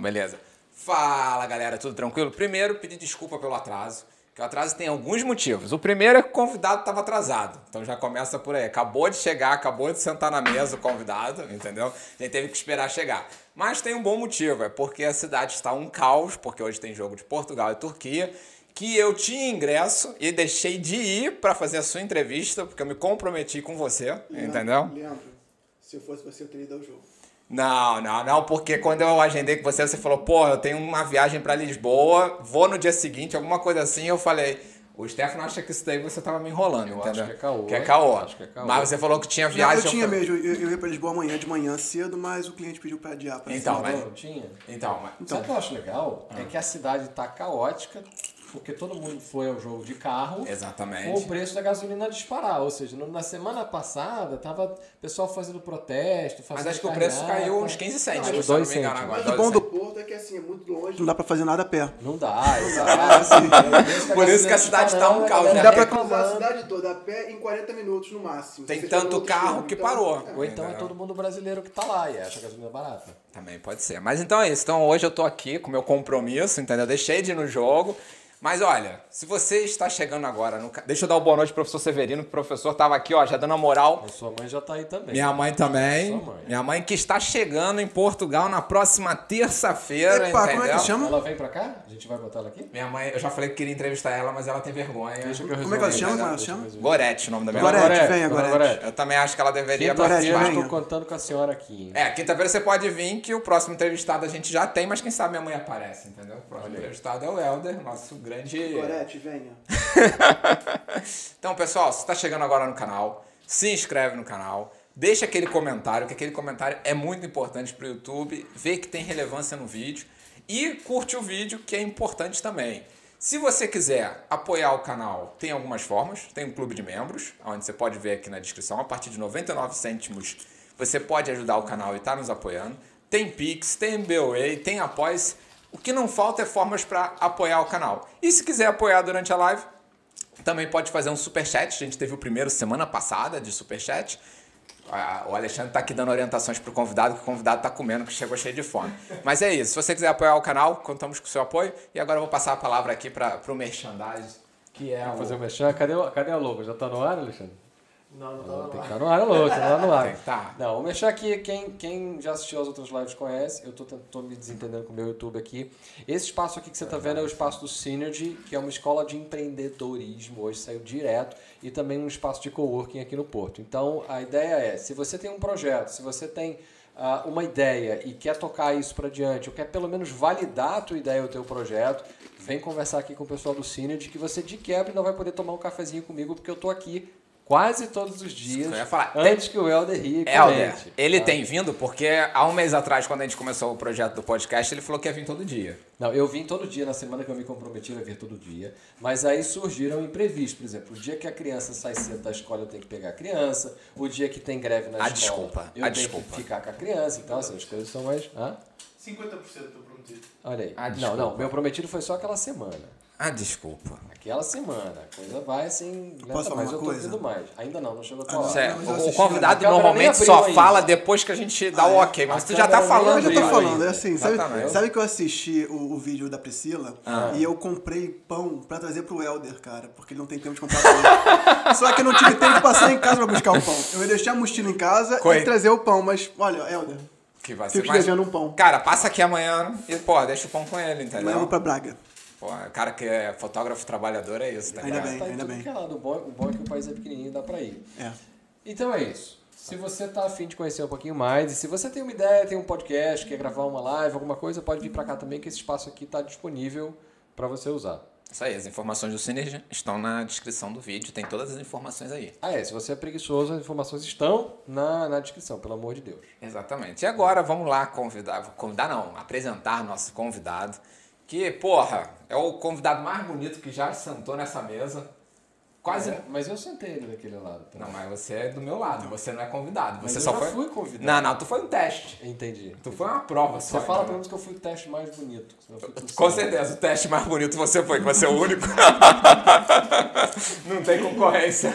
Então, beleza. Fala, galera, tudo tranquilo? Primeiro, pedir desculpa pelo atraso. Que o atraso tem alguns motivos. O primeiro é que o convidado estava atrasado. Então já começa por aí. Acabou de chegar, acabou de sentar na mesa o convidado, entendeu? A gente teve que esperar chegar. Mas tem um bom motivo, é porque a cidade está um caos, porque hoje tem jogo de Portugal e Turquia, que eu tinha ingresso e deixei de ir para fazer a sua entrevista, porque eu me comprometi com você, entendeu? Leandro, se eu fosse você, eu teria ido ao jogo. Não, não, não, porque quando eu agendei com você, você falou, pô, eu tenho uma viagem para Lisboa, vou no dia seguinte, alguma coisa assim, eu falei, o Stefano acha que isso daí você tava me enrolando, Eu entendeu? acho que é caô. Que é caô. Acho que é caô. Mas você falou que tinha Não, viagem. eu tinha falei, mesmo, eu, eu ia pra Lisboa amanhã de manhã cedo, mas o cliente pediu pra adiar. Pra Então, cima. mas- Não, não tinha. Então, mas... Sabe o que eu acho legal? É que a cidade tá caótica, porque todo mundo foi ao jogo de carro. Exatamente. Com o preço da gasolina disparar. Ou seja, na semana passada tava o pessoal fazendo protesto, fazendo Mas acho que o preço caiu uns 15 cents, Não, não dois me engano cêntimos. agora. Mas dois o bom do. Porto é que assim, é muito longe, não dá pra fazer nada a pé. Não dá, exato. Por isso que a cidade tá um caos, né? Dá pra cruzar a cidade toda a pé em 40 minutos no máximo. Tem tanto carro que então- parou. É. Ou então é todo mundo brasileiro que tá lá e acha a gasolina barata. Também pode ser. Mas então é isso. Então hoje eu tô aqui com meu compromisso, entendeu? Deixei de ir no jogo. Mas olha, se você está chegando agora no. Deixa eu dar uma boa noite pro professor Severino, que o professor tava aqui, ó, já dando a moral. A sua mãe já tá aí também. Minha mãe também. Sua mãe. Minha mãe que está chegando em Portugal na próxima terça-feira, Epa, entendeu? como é que chama? Ela vem pra cá? A gente vai botar ela aqui? Minha mãe, eu já falei que queria entrevistar ela, mas ela tem vergonha. Deixa que eu Como é que ela chama? Como ela eu chama? Gorete, o nome da minha Gorete, mãe. venha, dona Gorete. Eu também acho que ela deveria Gorete, Quinta-feira venha. estou contando com a senhora aqui. É, quinta-feira você pode vir que o próximo entrevistado a gente já tem, mas quem sabe minha mãe aparece, entendeu? O próximo entrevistado é o Helder, nosso grande. Gorete, venha. Então, pessoal, se está chegando agora no canal, se inscreve no canal, deixa aquele comentário, que aquele comentário é muito importante para o YouTube, ver que tem relevância no vídeo e curte o vídeo, que é importante também. Se você quiser apoiar o canal, tem algumas formas. Tem um clube de membros, onde você pode ver aqui na descrição, a partir de 99 cêntimos você pode ajudar o canal e estar nos apoiando. Tem Pix, tem MBWay, tem Após. O que não falta é formas para apoiar o canal. E se quiser apoiar durante a live, também pode fazer um superchat. A gente teve o primeiro semana passada de superchat. Ah, O Alexandre tá aqui dando orientações pro convidado, que o convidado tá comendo, que chegou cheio de fome. Mas é isso. Se você quiser apoiar o canal, contamos com o seu apoio. E agora eu vou passar a palavra aqui para pro merchandise, que é fazer o o... merchan. Cadê, o- cadê a logo? Já tá no ar, Alexandre? Não, não Não, tá tem lá. que estar no ar, alô, tá lá no ar. Tem que tá. Não, o Merchan aqui, quem, quem já assistiu às outras lives conhece, eu tô, tô me desentendendo com o meu YouTube aqui. Esse espaço aqui que você tá vendo é o espaço do Synergy, que é uma escola de empreendedorismo, hoje saiu direto, e também um espaço de coworking aqui no Porto. Então, a ideia é, se você tem um projeto, se você tem ah, uma ideia e quer tocar isso para diante, ou quer pelo menos validar a tua ideia ou o teu projeto, vem conversar aqui com o pessoal do Synergy, que você de quebra não vai poder tomar um cafezinho comigo, porque eu tô aqui quase todos os dias, Eu ia falar, antes que o Helder rie e Helder, ele tá? tem vindo porque há um mês atrás, quando a gente começou o projeto do podcast, ele falou que ia vir todo dia. Não, eu vim todo dia, na semana que eu me comprometi a vir todo dia, mas aí surgiram imprevistos. Por exemplo, o dia que a criança sai cedo da escola, eu tenho que pegar a criança. O dia que tem greve na Ah, escola, desculpa, eu ah, tenho desculpa. que ficar com a criança. Então, assim, as coisas são mais... Hã? 50% eu prometi. Olha aí. Ah, não, não, meu prometido foi só aquela semana. Ah, desculpa. Aquela semana. A coisa vai assim... lenta, Posso falar mas uma eu tô coisa? pedindo mais. Ainda não, não chegou a tua Ah, O convidado a normalmente só fala depois que a gente dá Ah, o é? ok, mas tu já tá falando. Eu tô abriu aí. falando, é assim, sabe, sabe que eu assisti o, o vídeo da Priscila Ah. e eu comprei pão pra trazer pro Helder, cara, porque ele não tem tempo de comprar pão. Só que eu não tive tempo de passar em casa pra buscar o pão. Eu ia deixar a mochila em casa Coi- e trazer o pão, mas olha, Helder, Que vai Fico ser mais... um pão. Cara, passa aqui amanhã e, pô, deixa o pão com ele, entendeu? amanhã eu vou pra Braga. Pô, cara que é fotógrafo trabalhador é isso, tá Ainda ligado? bem. Tá ainda tudo bem. que é lado. O bom, o bom é que o país é pequenininho e dá pra ir. É. Então é isso. Se você tá afim de conhecer um pouquinho mais, e se você tem uma ideia, tem um podcast, quer gravar uma live, alguma coisa, pode vir pra cá também, que esse espaço aqui tá disponível pra você usar. Isso aí, as informações do Synergy estão na descrição do vídeo, tem todas as informações aí. Ah, é. Se você é preguiçoso, as informações estão na, na descrição, pelo amor de Deus. Exatamente. E agora vamos lá convidar, convidar não, apresentar nosso convidado, que, porra, é o convidado mais bonito que já sentou nessa mesa. Quase. É, mas eu sentei ele daquele lado. também. Não, mas você é do meu lado, você não é convidado. Mas Você eu só já foi. fui convidado. Não, não, tu foi um teste. Entendi. Tu foi uma prova Você só. fala então. pelo menos que eu fui o teste mais bonito. Com certeza, o teste mais bonito você foi, que você é o único. Não tem concorrência.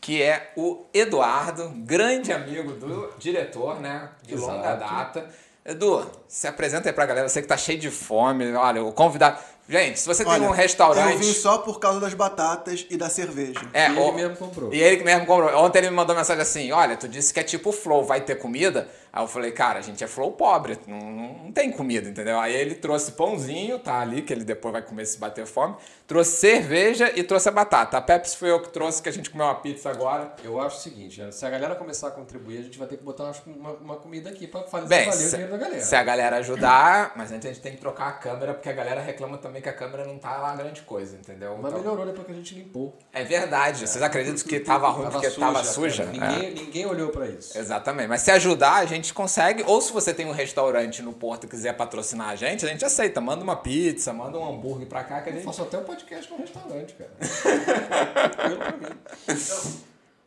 Que é o Eduardo, grande amigo do diretor, né? De Exato. longa data. Edu, se apresenta aí pra galera, você que tá cheio de fome, olha, o convidado. Gente, se você tem Olha, um restaurante. Eu vim só por causa das batatas e da cerveja. É, E ele o- mesmo comprou. E ele que mesmo comprou. Ontem ele me mandou mensagem assim: olha, tu disse que é tipo flow, vai ter comida? Aí eu falei, cara, a gente é flow pobre, não, não, tem comida, entendeu? Aí ele trouxe pãozinho, tá ali, que ele depois vai comer se bater fome. Trouxe cerveja e trouxe a batata. A Pepsi foi eu que trouxe, que a gente comeu uma pizza agora. Eu acho o seguinte, né? se a galera começar a contribuir, a gente vai ter que botar uma, uma comida aqui pra fazer Bem, valer o se, dinheiro da galera. se a galera ajudar, mas antes a gente tem que trocar a câmera, porque a galera reclama também que a câmera não tá lá grande coisa, entendeu? Mas Então- melhorou depois que a gente limpou. é verdade. Vocês acreditam que tava ruim porque tava suja? É. Ninguém, ninguém olhou pra isso. Exatamente. Mas se ajudar, a gente consegue. Ou se você tem um restaurante no Porto e quiser patrocinar a gente, a gente aceita. Manda uma pizza, manda um hambúrguer pra cá que a Eu gente. faço até um podcast no restaurante, cara. Mim.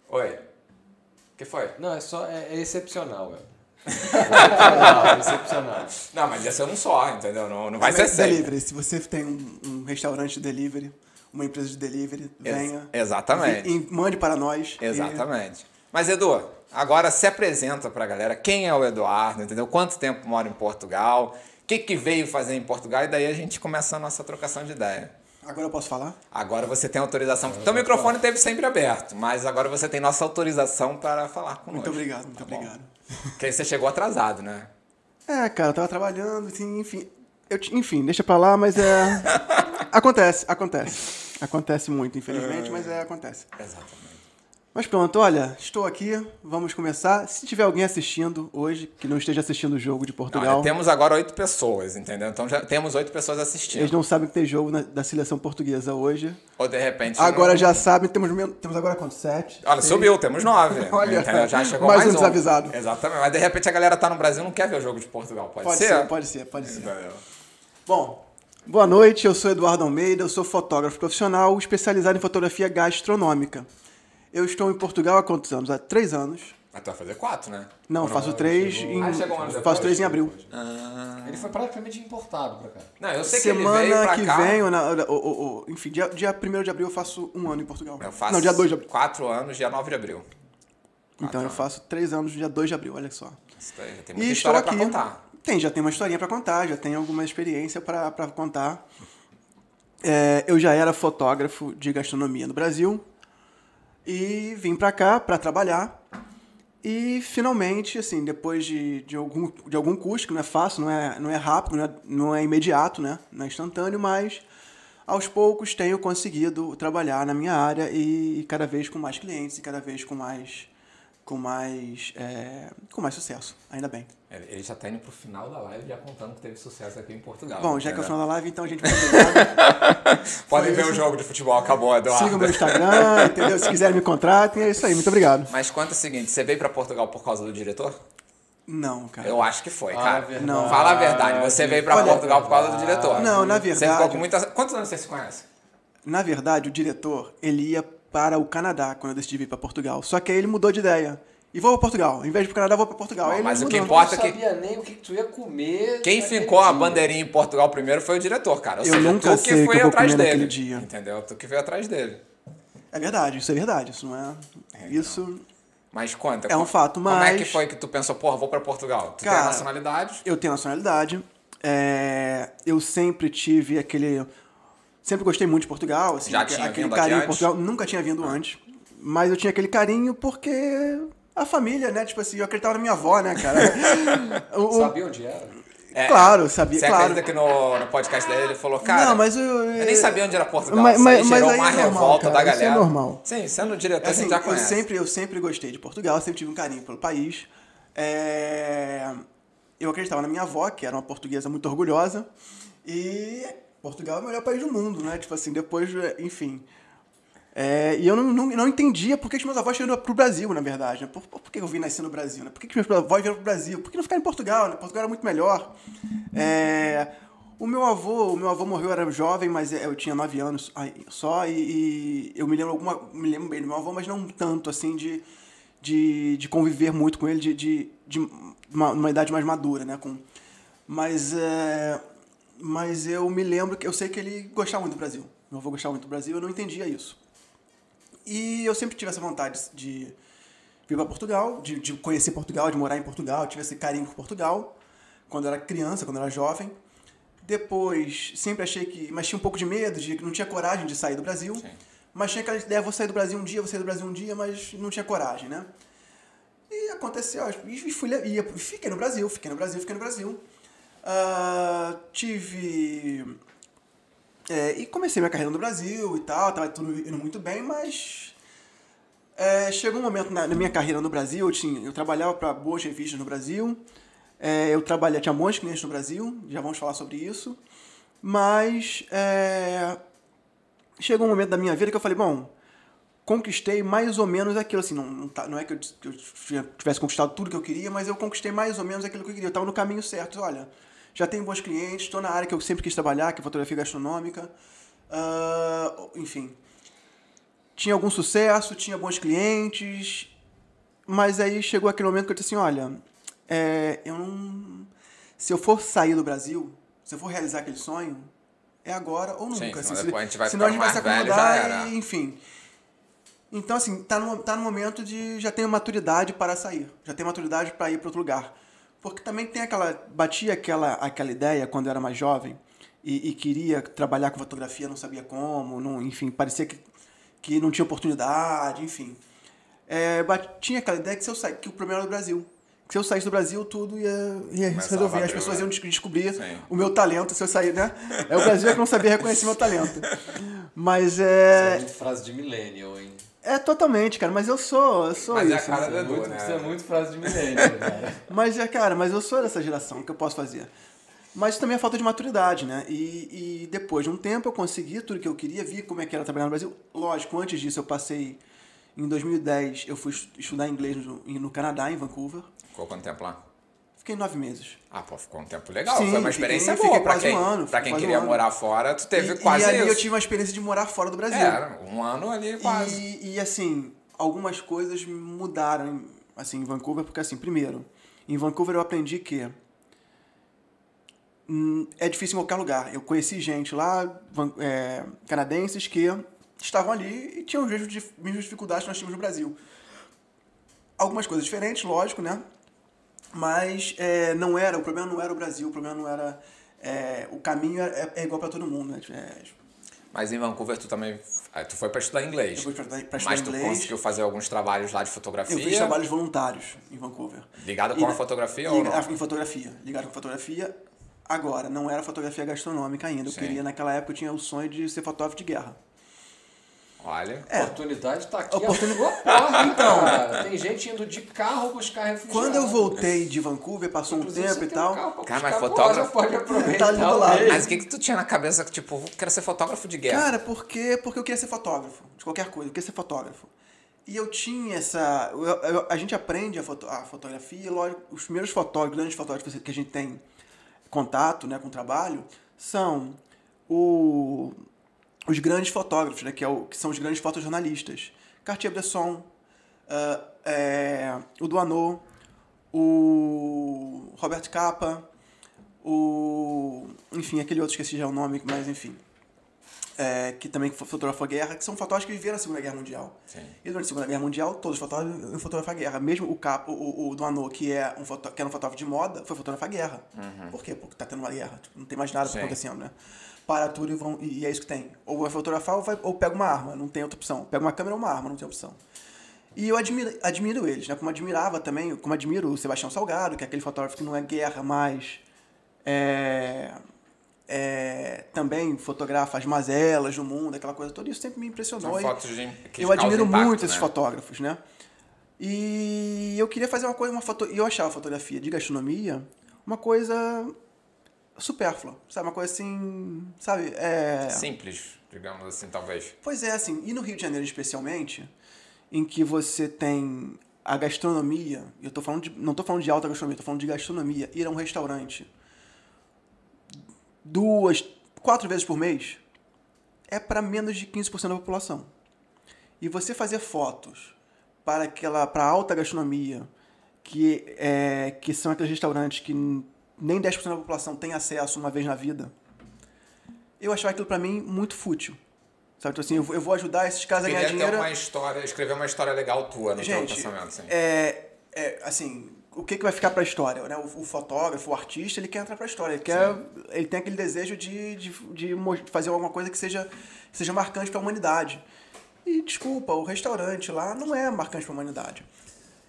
Oi. O que foi? Não, é só. É, é excepcional, velho. Excepcional, excepcional. Não, mas ia ser um só, entendeu? Não, não vai É, ser sempre. delivery. Se você tem um, um restaurante de delivery, uma empresa de delivery, Ex- venha. exatamente. vi- e mande para nós. E- Exatamente. Mas, Edu, agora se apresenta pra galera quem é o Eduardo, entendeu? Quanto tempo mora em Portugal? O que, que veio fazer em Portugal? E daí a gente começa a nossa trocação de ideia. Agora eu posso falar? Agora você tem autorização. Então o microfone teve sempre aberto, mas agora você tem nossa autorização para falar conosco. Muito obrigado, muito tá bom? obrigado. Porque aí você chegou atrasado, né? É, cara, eu tava trabalhando, assim, enfim. Eu, enfim, deixa pra lá, mas é. acontece, acontece. Acontece muito, infelizmente, mas é, acontece. Exatamente. Mas pronto, olha, estou aqui, vamos começar. Se tiver alguém assistindo hoje, que não esteja assistindo o jogo de Portugal, Olha, temos agora oito pessoas, entendeu? Então já temos oito pessoas assistindo. eles não sabem que tem jogo na- da seleção portuguesa hoje. Ou de repente. Agora não- já sabem, temos, temos agora quantos? Sete? Olha, Seis? subiu, temos nove. Olha, entendeu? Já chegou mais mais, um desavisado. Exatamente. Mas de repente a galera tá no Brasil e não quer ver o jogo de Portugal. Pode, Pode ser? ser, pode ser, pode ser. Bom, boa noite, eu sou Eduardo Almeida, eu sou fotógrafo profissional especializado em fotografia gastronômica. Eu estou em Portugal há quantos anos? Há três anos. Mas tu vai fazer quatro, né? Não, Ou faço três chegou- em. Ah, chegou um ano faço depois? três em abril. Ele foi praticamente importado pra cá. Não, eu sei que ele Semana veio pra que cá. vem, ou na- o- o- o- enfim, dia, dia 1 de abril eu faço um ano em Portugal. Eu faço Não, dia 2 de abril. quatro anos, dia 9 de abril. Então eu faço três anos dia 2 de abril, olha só. Isso daí, já tem E muita estou história aqui. pra contar. Tem, já tem uma historinha pra contar, já tem alguma experiência pra pra contar. É, eu já era fotógrafo de gastronomia no Brasil e vim pra cá pra trabalhar. E finalmente, assim, depois de, de, algum, de algum custo, que não é fácil, não é, não é rápido, não é, não é imediato, né? Não é instantâneo, mas aos poucos tenho conseguido trabalhar na minha área e, e cada vez com mais clientes e cada vez com mais com mais é, com mais sucesso, ainda bem. Ele já tá indo pro final da live já contando que teve sucesso aqui em Portugal. Bom, já que é o final da live, então, gente, muito obrigado. Podem ver o isso. jogo de futebol, acabou, Eduardo. Sigam o meu Instagram, entendeu? Se quiserem me contratem, é isso aí. Muito obrigado. Mas conta o seguinte, você veio pra Portugal por causa do diretor? Não, cara. Eu acho que foi, Ah, cara. verdade. Não. Fala a verdade, você veio pra Olha, Portugal por causa do diretor. Não, na Você ficou verdade- com muita... Quantos anos você se conhece? Na verdade, o diretor, ele ia para o Canadá quando eu decidi vir para Portugal. Só que aí ele mudou de ideia. E vou para Portugal. Em vez de ir pro Canadá, vou para Portugal. Ele mas o que importa- Eu que- não sabia nem o que, que tu ia comer. Quem fincou a bandeirinha em Portugal primeiro foi o diretor, cara. Ou Eu seja, nunca tu que sei o foi que eu vou atrás dele. dia. Entendeu? Tu que veio atrás dele. É verdade, isso é verdade. Isso não é... Isso... Mas conta. É um fato, Como é mas- que foi que tu pensou, porra, vou pra Portugal? Tu tem Cara, a nacionalidade? Eu tenho nacionalidade. é, Eu sempre tive aquele... Sempre gostei muito de Portugal. Assim, Já tinha aquele vindo carinho? Portugal. Nunca tinha vindo antes. Mas eu tinha aquele carinho porque... A família, né? Tipo assim, eu acreditava na minha avó, né, cara? O- Sabia onde era? É, Claro, sabia, Você claro. acredita que no, no podcast dele ele falou, cara... não, mas eu, Eu nem sabia onde era Portugal. Mas- Isso mas- mas gerou aí uma é normal, revolta cara, da isso é galera. normal. Sim, sendo diretor, a assim, gente já eu conhece. sempre, eu sempre gostei de Portugal, sempre tive um carinho pelo país. É, Eu acreditava na minha avó, que era uma portuguesa muito orgulhosa. E Portugal é o melhor país do mundo, né? Tipo assim, depois, enfim. É, e eu não, não, não entendia por que que meus avós vieram pro Brasil, na verdade. Né? Por, por que eu vim nascer no Brasil? Né? Por que, que meus avós vieram pro Brasil? Por que não ficar em Portugal? Né? Portugal era muito melhor. É, o meu avô, o meu avô morreu, eu era jovem, mas eu tinha 9 anos só, e, e eu me lembro alguma. Me lembro bem do meu avô, mas não tanto assim de, de, de conviver muito com ele, de, de, de uma, uma idade mais madura, né? Com, mas, é, mas eu me lembro que eu sei que ele gostava muito do Brasil. Meu avô gostava muito do Brasil, eu não entendia isso. E eu sempre tive essa vontade de vir para Portugal, de, de conhecer Portugal, de morar em Portugal, tive esse carinho por Portugal. quando eu era criança, quando eu era jovem. Depois, sempre achei que. Mas tinha um pouco de medo, de que não tinha coragem de sair do Brasil. Sim. Mas tinha aquela ideia, vou sair do Brasil um dia, vou sair do Brasil um dia, mas não tinha coragem, né? E aconteceu, e fui, e fiquei no Brasil, fiquei no Brasil, fiquei no Brasil. Uh, tive. É, e comecei minha carreira no Brasil e tal, tava tudo indo muito bem, mas. É, chegou um momento na, na, minha carreira no Brasil, eu, tinha, eu trabalhava para boas revistas no Brasil, é, eu trabalhei, tinha bons clientes no Brasil, já vamos falar sobre isso, mas é, chegou um momento da minha vida que eu falei, bom, conquistei mais ou menos aquilo, assim, não, não, tá, não é que eu, que eu, tivesse conquistado tudo que eu queria, mas eu conquistei mais ou menos aquilo que eu queria, eu estava no caminho certo, olha, já tenho bons clientes, estou na área que eu sempre quis trabalhar, que é fotografia gastronômica, uh, enfim. Tinha algum sucesso, tinha bons clientes, mas aí chegou aquele momento que eu disse assim, olha, é, eu não... Se eu for sair do Brasil, se eu for realizar aquele sonho, é agora ou nunca. Sim, assim, senão a gente vai senão a gente vai se acomodar e, enfim. Então, assim, tá no, tá no momento de já ter maturidade para sair. Já tem maturidade para ir para outro lugar. Porque também tem aquela. Batia aquela, aquela ideia quando eu era mais jovem e, e queria trabalhar com fotografia, não sabia como, não, enfim, parecia que, que não tinha oportunidade, enfim. É, tinha aquela ideia que, se eu sa... que o problema era do Brasil. Que se eu saísse do Brasil, tudo ia, ia se resolver. As pessoas iam descobrir Sim. o meu talento se eu sair, né? É o Brasil que não sabia reconhecer meu talento. Mas é. Isso é frase de millennial, hein? É totalmente, cara, mas eu sou, eu sou mas isso. é a cara Isso é, do muito, né? isso é muito frase de millennial, cara. Mas é, cara, mas eu sou dessa geração, o que eu posso fazer? Mas também é falta de maturidade, né? E, e depois de um tempo eu consegui tudo que eu queria, vi como é que era trabalhar no Brasil. Lógico, antes disso eu passei, em 2010, eu fui estudar inglês no, no Canadá, em Vancouver. Ficou quanto tempo lá? Fiquei nove meses. Ah, pô, ficou um tempo legal. Sim, Foi uma experiência fiquei- boa fiquei pra quase quem, um ano, pra quem um queria ano. morar fora. Tu teve e, quase e ali isso. eu tive uma experiência de morar fora do Brasil. É, um ano ali quase. E, e, assim, algumas coisas mudaram assim, em Vancouver, porque assim, primeiro, em Vancouver eu aprendi que hum, é difícil em qualquer lugar. Eu conheci gente lá, é, canadenses, que estavam ali e tinham as mesmas dificuldades que nós tínhamos no Brasil. Algumas coisas diferentes, lógico, né? Mas é, não era, o problema não era o Brasil, o problema não era. é, o caminho é, é igual para todo mundo, né? É, Mas em Vancouver tu também. ah, Tu foi pra estudar inglês. eu fui pra, pra estudar Mas tu inglês. conseguiu fazer alguns trabalhos lá de fotografia. Eu fiz trabalhos voluntários em Vancouver. Ligado E com a na- fotografia ou não? Em fotografia. Ligado com fotografia. Agora, não era fotografia gastronômica ainda. Eu Sim. queria, naquela época, eu tinha o sonho de ser fotógrafo de guerra. Olha. É. oportunidade tá aqui. Oportuni- a porta, então. Cara. Tem gente indo de carro buscar refugiado. Quando eu voltei de Vancouver, passou um Inclusive, tempo você e um tal. pra Cara, mas fotógrafo- já pode aproveitar. Tá ali do lado. mesmo. Mas o que que tu tinha na cabeça que, tipo, quero ser fotógrafo de guerra? Cara, porque, porque eu queria ser fotógrafo, de qualquer coisa, eu queria ser fotógrafo. E eu tinha essa. eu- eu- a gente aprende a, foto, a fotografia, lógico, os primeiros fotógrafos, grandes fotógrafos que a gente tem contato né, com o trabalho, são o, os grandes fotógrafos, né, que, é o, que são os grandes fotojornalistas. Cartier-Bresson, ah, é, o Duanot, o Robert Capa, o. Enfim, aquele outro esqueci já o nome, mas enfim. É, que também fotografou a guerra, que são fotógrafos que viveram a Segunda Guerra Mundial. Sim. E durante a Segunda Guerra Mundial, todos os fotógrafos iam fotografar a guerra. Mesmo o Capa, o, o, Duanot, que, é um foto, que era um fotógrafo de moda, foi fotografar a guerra. Por quê? Porque tá tendo uma guerra. Tipo, não tem mais nada Sim. acontecendo, né? Para tudo e, vão, e é isso que tem. Ou vai fotografar ou, vai, ou pega uma arma, não tem outra opção. Pega uma câmera ou uma arma, não tem opção. E eu admiro, admiro eles, né? Como admirava também, como admiro o Sebastião Salgado, que é aquele fotógrafo que não é guerra, mas é, é, também fotografa as mazelas do mundo, aquela coisa toda. Isso sempre me impressionou. São fotos de, que eu admiro impacto, muito esses né? fotógrafos, né? E eu queria fazer uma coisa, uma foto, e eu achava a fotografia de gastronomia uma coisa supérflua, sabe? Uma coisa assim, sabe? É... Simples, digamos assim, talvez. Pois é, assim, e no Rio de Janeiro especialmente, em que você tem a gastronomia, eu tô falando de, não estou falando de alta gastronomia, estou falando de gastronomia, ir a um restaurante duas, quatro vezes por mês, é para menos de 15% da população. E você fazer fotos para aquela para alta gastronomia, que, é, que são aqueles restaurantes que nem 10% da população tem acesso uma vez na vida, eu achava aquilo para mim muito fútil. Sabe, então, assim, eu vou- eu vou ajudar esses caras a ganhar Queria ter dinheiro. uma história, escrever uma história legal tua no teu Gente, pensamento, assim. é, é, assim, o que, que vai ficar pra história, né? O, o fotógrafo, o artista, ele quer entrar pra história. Ele, quer, ele tem aquele desejo de, de, de fazer alguma coisa que seja, seja marcante pra humanidade. E, desculpa, o restaurante lá não é marcante pra humanidade.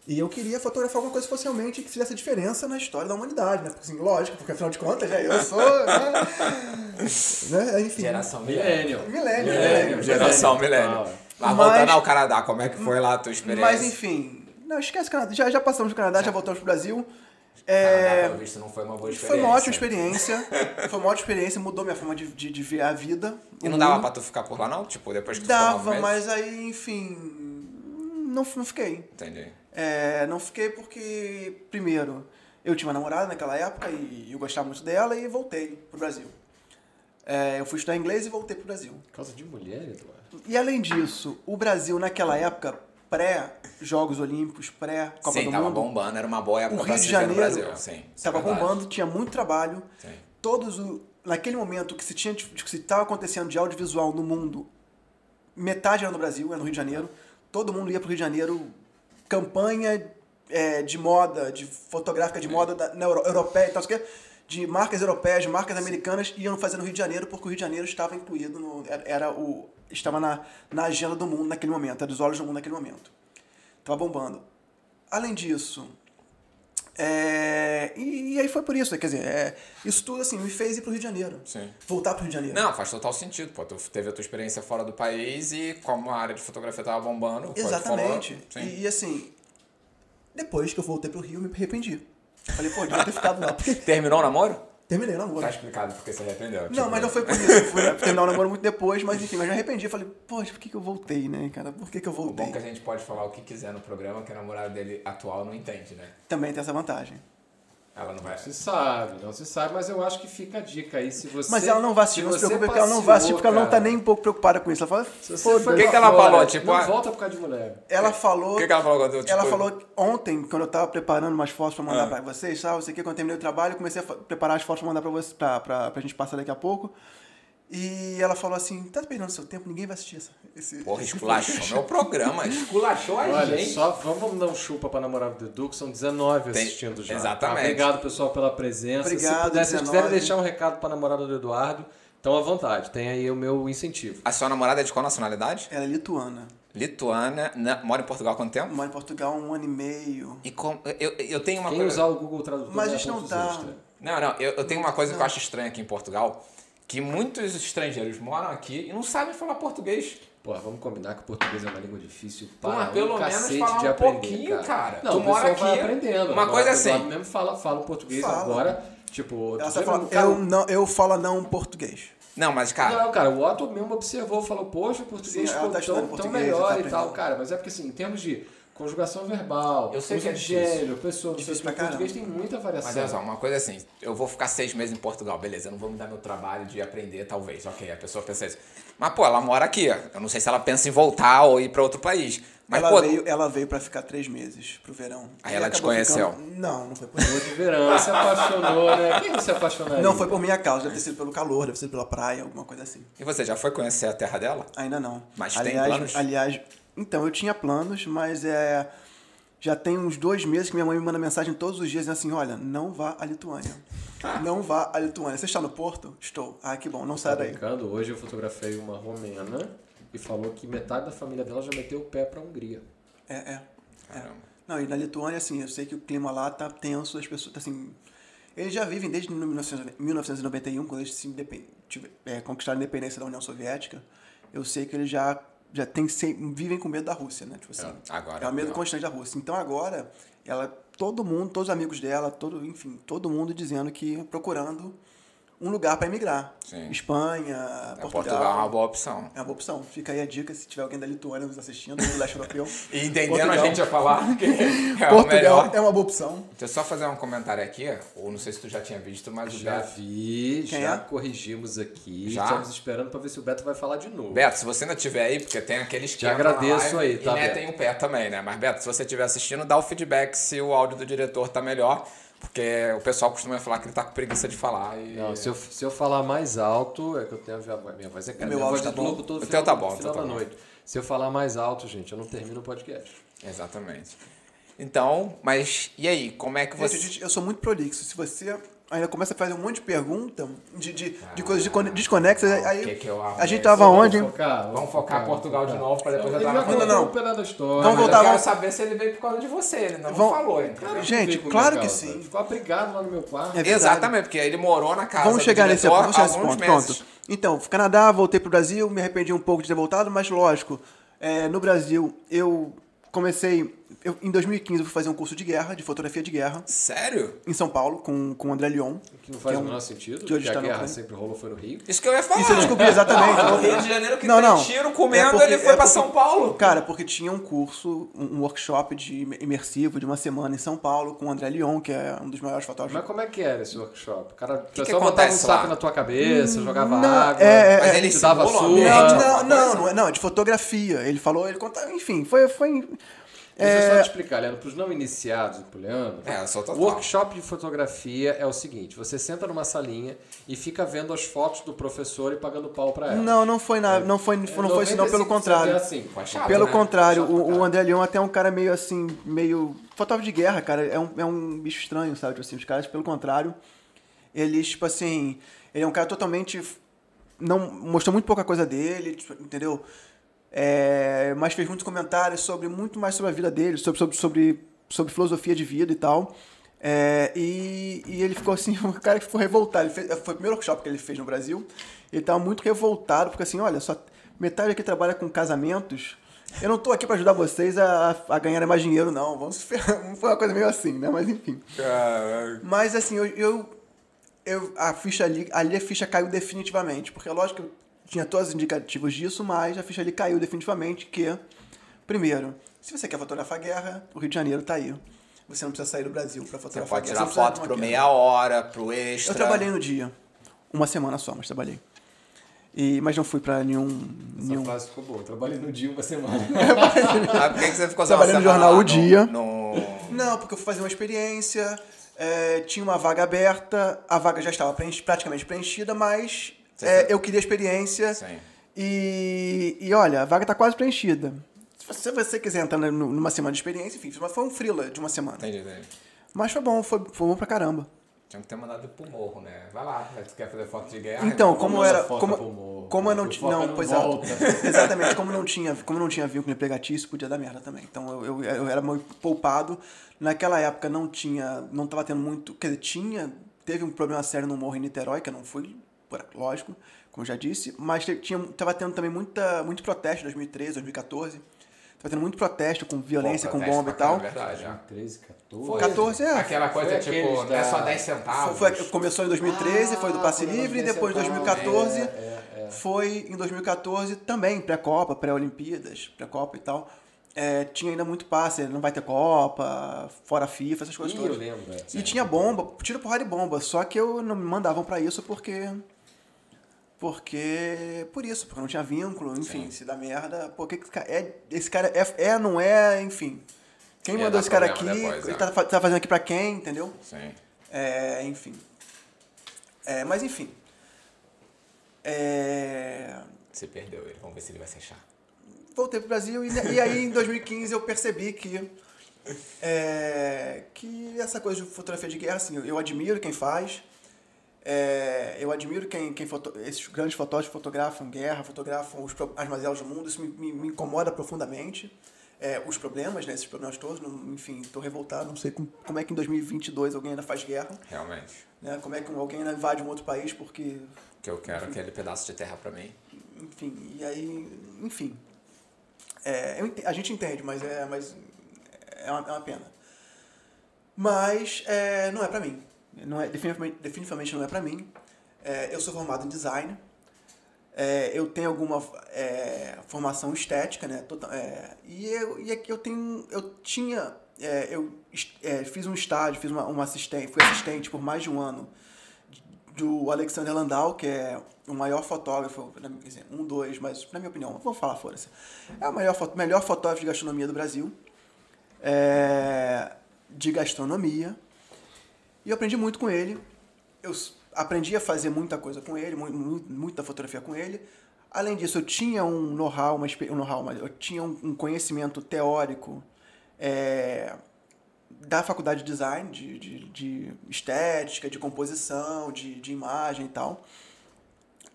E eu queria fotografar alguma coisa que fosse realmente que fizesse diferença na história da humanidade, né? Porque, assim, lógico, porque afinal de contas, né, eu sou... Né? né? Enfim. Geração milênio. Millennial. Milênio, milênio. Geração milênio. Mas Mas- voltando ao Canadá, como é que foi lá a tua experiência? Mas enfim, não, esquece o Canadá. Já, já passamos do Canadá, já voltamos pro Brasil. Canadá, É, pelo visto, não foi uma boa experiência. foi uma ótima experiência. Foi uma ótima experiência, mudou minha forma de, de, de ver a vida. E não dava mundo. pra tu ficar por lá, não? Tipo, depois que tu Dava, mas aí, enfim, não, não fiquei. Entendi. É, não fiquei porque, primeiro, eu tinha uma namorada naquela época e eu gostava muito dela e voltei pro Brasil. É, eu fui estudar inglês e voltei pro Brasil. Por causa de mulher, Eduardo? E além disso, o Brasil naquela época, pré-Jogos Olímpicos, pré-Copa do tava Mundo, bombando, era uma boa época o pra Rio de Janeiro Brasil. Sim, isso é bombando, tinha muito trabalho. Sim. Todos o, naquele momento que se tinha de- que se estava acontecendo de audiovisual no mundo, metade era no Brasil, era no Rio de Janeiro. Todo mundo ia para o Rio de Janeiro, campanha é, de moda, de fotográfica de moda da, na Euro- europeia e tal, de marcas europeias, de marcas americanas iam fazer no Rio de Janeiro porque o Rio de Janeiro estava incluído no era, o estava na, na agenda do mundo naquele momento, era dos olhos do mundo naquele momento. Tava bombando. Além disso, é, e, e aí foi por isso, né? quer dizer, é, isso tudo assim me fez ir pro Rio de Janeiro. Sim. Voltar pro Rio de Janeiro. Não, faz total sentido, pô. Tu teve a tua experiência fora do país e como a área de fotografia tava bombando, Exatamente. falou. E, e, assim, depois que eu voltei pro Rio, eu me arrependi. Falei, pô, devia ter ficado lá. Terminou o namoro? Terminei o namoro. Tá explicado porque você arrependeu. Não, tipo, mas não foi por isso. Fui terminar o namoro muito depois, mas enfim, mas me arrependi. Falei, poxa, por que, que eu voltei, né, cara? Por que, que eu O voltei? bom é que a gente pode falar o que quiser no programa, que a namorada dele atual não entende, né? Também tem essa vantagem. Ela não vai. Se sabe, não se sabe, mas eu acho que fica a dica aí. Se você, Mas ela não vai assistir, se não se você preocupe, porque ela não vai assistir, porque ela não tá nem um pouco preocupada com isso. Ela fala, O que que ela falou? Tipo, não ah- volta por causa de mulher. Ela falou. O que, que ela falou quando eu, tipo, Ela falou ontem, quando eu tava preparando umas fotos pra mandar Ah. pra vocês, sabe? Você que quando eu terminei o trabalho, eu comecei a preparar as fotos pra mandar pra você, pra, pra, pra gente passar daqui a pouco. E ela falou assim: tá perdendo seu tempo, ninguém vai assistir essa, esse. Porra, esse esculachou meu programa, esculachou a Olha, gente. só vamos dar um chupa pra namorada do Edu, que são 19 Tem- assistindo já. exatamente. Tá? Obrigado, pessoal, pela presença. Obrigado, Se puder, se vocês 19. quiserem deixar um recado pra namorada do Eduardo, então à vontade. Tem aí o meu incentivo. A sua namorada é de qual nacionalidade? Ela é lituana. Lituana, na- mora em Portugal há quanto tempo? Mora em Portugal há um ano e meio. E com, eu, eu tenho uma Quem coisa. usar o Google Tradutor Mas a é gente não tá- extra. Não, não, eu, eu tenho uma coisa que eu acho estranha aqui em Portugal, que muitos estrangeiros moram aqui e não sabem falar português. Pô, vamos combinar que o português é uma língua difícil Pô, para mas pelo um menos falar de um aprender, pouquinho, cara. Não, Tu mora vai aqui, aprendendo. uma coisa assim. mesmo fala, fala um português Fala. agora, tipo... Ela fala, mesmo, cara, eu, não, eu falo não português. Não, mas cara, Não, cara, o Otto mesmo observou, falou, poxa, o português Sim, ela ficou tá tão, tão melhor tá e tal, cara. Mas é porque, assim, em termos de conjugação verbal, Eu sei que é gênero, pessoa, Difícil o pra português tem muita variação. mas olha só, uma coisa assim, eu vou ficar seis meses em Portugal, beleza, eu não vou me dar meu trabalho de aprender, talvez, ok, a pessoa pensa isso. Mas, pô, ela mora aqui, eu não sei se ela pensa em voltar ou ir pra outro país. Mas, ela, pô, veio, ela veio pra ficar três meses pro verão. Aí E ela te acabou conheceu? ficando- Não, não foi por. Lua de verão, se apaixonou, né? Quem se apaixonaria? Não foi por minha causa, deve ter sido pelo calor, deve ter sido pela praia, alguma coisa assim. e você já foi conhecer a terra dela? Ainda não. Mas tem aliás, planos? Aliás, então, eu tinha planos, mas é. Já tem uns dois meses que minha mãe me manda mensagem todos os dias assim: olha, não vá à Lituânia. Não vá à Lituânia. Você está no Porto? Estou. Ah, que bom, não sai Tá daí. brincando? Hoje eu fotografei uma romena e falou que metade da família dela já meteu o pé pra Hungria. É, é. é. Não, e na Lituânia, assim, eu sei que o clima lá tá tenso, as pessoas, assim... Eles já vivem desde 1900 1991, quando eles se independ... é, conquistaram a independência da União Soviética. Eu sei que eles já, já tem, se- vivem com medo da Rússia, né? Tipo assim, É, agora é o medo pior. constante da Rússia. Então agora, ela, todo mundo, todos os amigos dela, todo, enfim, todo mundo dizendo que procurando um lugar para emigrar. Sim. Espanha, É, Portugal. Portugal é uma boa opção. É uma boa opção. Fica aí a dica se tiver alguém da Lituânia nos assistindo, do leste europeu. E entendendo Portugal. a gente a falar que é o Portugal é uma boa opção. Deixa eu só fazer um comentário aqui, ou não sei se tu já tinha visto, mas o Já Beto. vi, Quem já é? corrigimos aqui. Já? Estamos esperando pra ver se o Beto vai falar de novo. Beto, se você ainda estiver aí, porque tem aquele esquema agradeço na live, aí, tá, E né, tem o pé também, né? Mas, Beto, se você estiver assistindo, dá o feedback se o áudio do diretor tá melhor, porque o pessoal costuma falar que ele tá com preguiça de falar. E... Não, se eu, se eu falar mais alto, é que eu tenho a minha, minha voz é cara. meu minha voz áudio tá bom? louco todo O final, teu tá bom, o final tá da bom. noite. Se eu falar mais alto, gente, eu não termino o podcast. Exatamente. Então, mas e aí? Como é que você. gente- eu sou muito prolixo. Se você ainda começa a fazer um monte de pergunta, de, de, de coisas descone- desconexas, aí o que que a gente tava Vamos onde, focar, Vamos focar Portugal de novo pra depois entrar na Não, não. Vamos Mas voltar eu quero saber se ele veio por causa de você. Ele não Vamos- falou, entendeu? Gente, Veio por claro que sim. Ficou abrigado lá no meu quarto. É. Exatamente, porque ele morou na casa Vamos do chegar nesse, diretor vamos chegar nesse alguns ponto. meses. Pronto. Então, fui Canadá, voltei pro Brasil, me arrependi um pouco de ter voltado, mas lógico, é, no Brasil eu comecei. Eu- em 2015 eu fui fazer um curso de guerra, de fotografia de guerra, Sério? em São Paulo, com, com o André Leon. Que não faz que é o um- menor sentido, que hoje porque a está na guerra Ucrânia. sempre rolou foi no Rio. Isso que eu ia falar. Isso eu descobri exatamente. No Rio de Janeiro que Não, tem não. tiro comendo, É porque- ele foi é pra porque- São Paulo. Cara, porque tinha um curso, um workshop de imersivo de uma semana em São Paulo com o André Leon, que é um dos maiores fotógrafos. Mas como é que era esse workshop? O cara o que pessoal botava um acontece saco na tua cabeça, jogava não, água, é, é, Mas é, ele te dava surra. Não, não, não, é- não, é de fotografia. Ele falou, ele contava, enfim, foi. foi Deixa eu é, só te explicar, Leandro, para os não iniciados Poliano, É, eu sou total. o workshop de fotografia é o seguinte, você senta numa salinha e fica vendo as fotos do professor e pagando pau pra ela. Não, não foi nada, não foi, não foi isso, não, pelo 95% contrário. É assim. Chato, Pelo né? contrário, Chato o, o. André Leon até é um cara meio assim, meio. Fotógrafo de guerra, cara. É um, é um bicho estranho, sabe? Tipo assim, os caras, pelo contrário, eles, tipo assim. Ele é um cara totalmente. Não, mostrou muito pouca coisa dele, tipo, entendeu? É, mas fez muitos comentários sobre muito mais sobre a vida dele, sobre, sobre, sobre, sobre filosofia de vida e tal. É, e, e ele ficou assim, um cara que ficou revoltado. Ele fez, foi o primeiro workshop que ele fez no Brasil. Ele tava muito revoltado, porque assim, olha, só metade aqui trabalha com casamentos. Eu não tô aqui para ajudar vocês a, a ganhar mais dinheiro, não. Vamos ferrar. Foi uma coisa meio assim, né? Mas enfim. Caralho. Mas assim, eu, eu, eu- a ficha ali, ali a ficha caiu definitivamente, porque é lógico que tinha todos os indicativos disso, mas a ficha ali caiu definitivamente que, primeiro, se você quer fotografar guerra, o Rio de Janeiro tá aí. Você não precisa sair do Brasil para Você fotografar pode guerra. tirar você não precisa foto guerra. meia hora, pro extra. Eu trabalhei no dia. Uma semana só, mas trabalhei. E, mas não fui pra nenhum. Essa nenhum... frase ficou boa. Trabalhei no dia uma semana. Ah, por que que você ficou Trabalhei no jornal lá O Dia. No... Não, porque eu fui fazer uma experiência, é, tinha uma vaga aberta, a vaga já estava preench- praticamente preenchida, mas é, eu queria experiência. Sim. E, e olha, a vaga está quase preenchida. Se você, se você quiser entrar nu- numa semana de experiência, enfim, mas foi um freela de uma semana. Entendi, entendi. Mas foi bom, foi, foi bom pra caramba. Tinha que ter mandado pro morro, né? Vai lá, né? tu quer fazer foto de guerra? Então, como manda era. Como, morro. como eu não tinha. Não, pois é. Exatamente, como não tinha, como não tinha vínculo empregatício, podia dar merda também. Então eu, eu, eu era muito poupado. Naquela época não tinha. Não tava tendo muito. Quer dizer, tinha. Teve um problema sério no morro em Niterói, que eu não fui, lógico, como eu já disse, mas tinha, tava tendo também muita, muito protesto em 2013, 2014. Tava tendo muito protesto com violência, com protesto bomba e tal. caramba, Verdade, ó. 13, 14. Foi 14 é. Aquela coisa, Foi tipo, não é só da- 10 Foi, centavos. foi- começou em 2013, foi do Ah, passe foi livre, e depois 10 2014 centavos, é, é, é. foi em 2014 também, pré-Copa, pré-Olimpíadas, pré-Copa e tal. É, tinha ainda muito passe, não vai ter Copa, fora FIFA, essas coisas Ih, eu todas. lembro. é. E tinha bomba, tiro porrada de bomba, só que eu não me mandavam pra isso porque. Porque. Por isso, porque não tinha vínculo, enfim, Sim. se dá merda. Por que que esse cara. É, esse cara é, é, não é, enfim. Quem Ia mandou esse cara aqui? depois, ele é. tá, tá fazendo aqui pra quem, entendeu? Sim. É, enfim. É, mas enfim. É, Você perdeu ele. Vamos ver se ele vai se achar. voltei pro Brasil e, e aí em 2015 eu percebi que é, que essa coisa de fotografia de guerra, assim, eu, eu admiro quem faz, é, eu admiro quem, quem foto, esses grandes fotógrafos fotografam guerra, fotografam os, as mazelas do mundo, isso me, me, me incomoda profundamente. É, os problemas, né, esses problemas todos, não- enfim, estou revoltado, não sei como, como é que em 2022 alguém ainda faz guerra, Realmente. né, como é que alguém ainda invade um outro país porque Que eu quero aquele pedaço de terra pra mim. enfim, e aí, enfim. É, eu a gente entende, mas é, mas é, uma, é uma pena. Mas é, não é pra mim. Não é, definitivamente, definitivamente não é pra mim. É, eu sou formado em design. É, eu tenho alguma é, formação estética, né? Tota- é, e eu, e aqui eu tenho. Eu tinha. é, eu é, fiz um estágio, fiz uma, uma assistente, fui assistente por mais de um ano do Alexander Landau, que é o maior fotógrafo, um, dois, mas na minha opinião, vamos falar, foda-se. É o maior, melhor fotógrafo de gastronomia do Brasil, é, de gastronomia. E eu aprendi muito com ele. Eu aprendi a fazer muita coisa com ele, mu- mu- muita fotografia com ele. Além disso, eu tinha um know-how, um mas eu tinha um, conhecimento teórico é, da faculdade de design, de, de, de estética, de composição, de, de imagem e tal.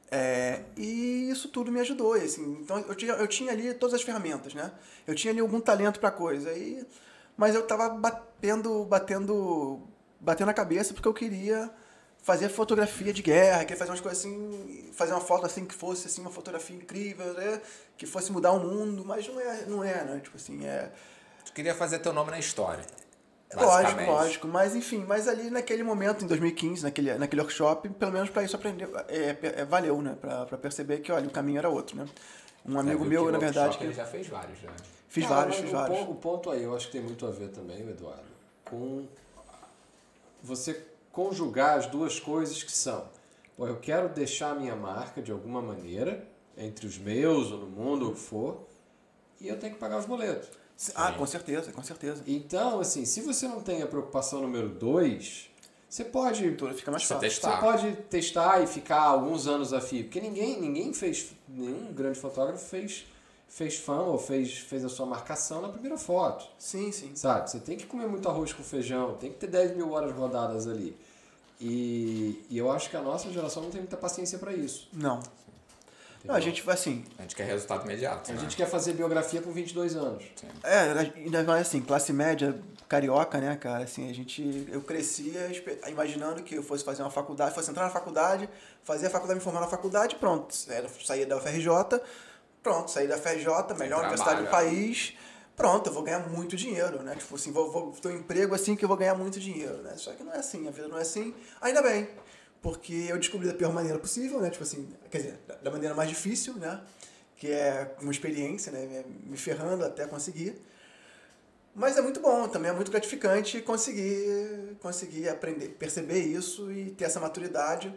É, e isso tudo me ajudou. Assim, então eu tinha, eu tinha ali todas as ferramentas, né? Eu tinha ali algum talento para coisa. E, mas eu tava batendo, batendo, batendo a cabeça porque eu queria fazer fotografia de guerra, queria fazer umas coisas assim, fazer uma foto assim que fosse assim uma fotografia incrível, né? Que fosse mudar o mundo, mas não é, não é, né? Tipo assim, é Tu queria fazer teu nome na história. Lógico, lógico. Mas enfim, mas ali naquele momento, em 2015, naquele, naquele workshop, pelo menos para isso aprender, é, é, valeu, né? Pra, pra perceber que, olha, o caminho era outro, né? Um É, amigo meu, que na verdade, que Ele já fez vários, já. fiz Cara, vários, fiz o vários. ponto- O ponto aí, eu acho que tem muito a ver também, Eduardo, com você conjugar as duas coisas que são, pô, eu quero deixar a minha marca de alguma maneira, entre os meus ou no mundo, ou o que for, e eu tenho que pagar os boletos. Ah, com certeza, com certeza. Então, assim, se você não tem a preocupação número dois, você pode Tudo fica mais Você fácil. testar. Você pode testar e ficar alguns anos a fio, porque ninguém, ninguém fez, nenhum grande fotógrafo fez, fez fama ou fez, fez a sua marcação na primeira foto. Sim, sim. Sabe? Você tem que comer muito arroz com feijão, tem que ter 10 mil horas rodadas ali. E, e eu acho que a nossa geração não tem muita paciência para isso. Não. Não, a gente vai assim. A gente quer resultado imediato. A né? gente quer fazer biografia com 22 anos. É, ainda mais assim, classe média carioca, né, cara? Assim, a gente. Eu crescia imaginando que eu fosse fazer uma faculdade, fosse entrar na faculdade, fazer a faculdade, me formar na faculdade, pronto. Era, saía da UFRJ, pronto, saí da FRJ, melhor universidade do país, pronto, eu vou ganhar muito dinheiro, né? Tipo assim, vou, vou ter um emprego assim que eu vou ganhar muito dinheiro, né? Só que não é assim, a vida não é assim. Ainda bem, porque eu descobri da pior maneira possível, né? Tipo assim, quer dizer, da- da maneira mais difícil, né? Que é uma experiência, né? Me ferrando até conseguir. Mas é muito bom, também é muito gratificante conseguir, conseguir aprender, perceber isso e ter essa maturidade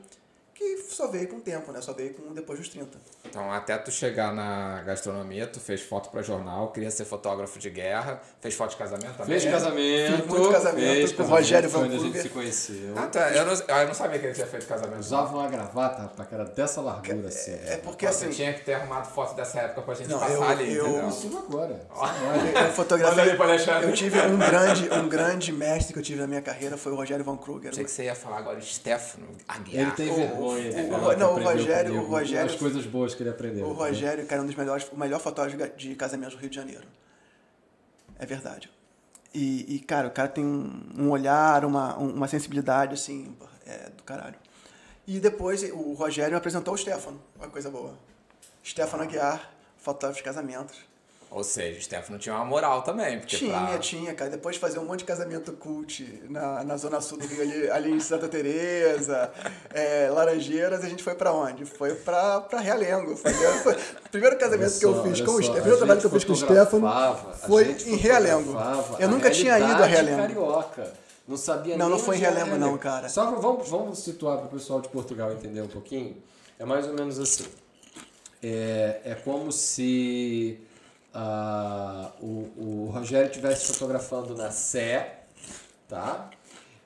que só veio com o tempo, né? Só veio com depois dos 30. Então, até tu chegar na gastronomia, tu fez foto pra jornal, queria ser fotógrafo de guerra, fez foto de casamento também. Fez casamento. Fiz muito casamento fez com o Rogério foi onde a gente se conheceu. Ah, tá. Eu não, eu não sabia que ele tinha feito casamento. Usava uma gravata, rapaz, que era dessa largura assim. É porque assim, Você tinha que ter arrumado foto dessa época pra gente Não, passar eu- ali, eu- entendeu? Isso agora. eu, eu fotografei. Eu tive um grande, um grande mestre que eu tive na minha carreira foi o Rogério Van Kruger. Achei que você ia falar agora Stefano Aguiar. Ele tem O- o- que não, o Rogério- comigo o Rogério- As coisas boas que ele aprendeu. O Rogério, cara, é um dos melhores, o melhor fotógrafo de casamento do Rio de Janeiro. É verdade. E, e, cara, o cara tem um, olhar, uma, um- uma sensibilidade, assim, é, do caralho. E depois o Rogério apresentou o Stefano, uma coisa boa. Stefano Aguiar, fotógrafo de casamentos. Ou seja, o Stefano tinha uma moral também. Porque Tinha, pra... tinha, cara. Depois de fazer um monte de casamento cult na, na zona sul do Rio, ali, ali em Santa Teresa, é, Laranjeiras, a gente foi pra onde? Foi pra, pra Realengo. Foi, foi- o primeiro casamento que eu fiz com o Stefano, o primeiro trabalho que eu fiz com o Stefano foi em Realengo. Eu nunca tinha ido a Realengo. carioca. Não sabia Não, nem não foi em Realengo não, cara. Só pra, vamos, vamos situar para o pessoal de Portugal entender um pouquinho. É mais ou menos assim. É, é como se ah, o, o Rogério estivesse fotografando na Sé, tá?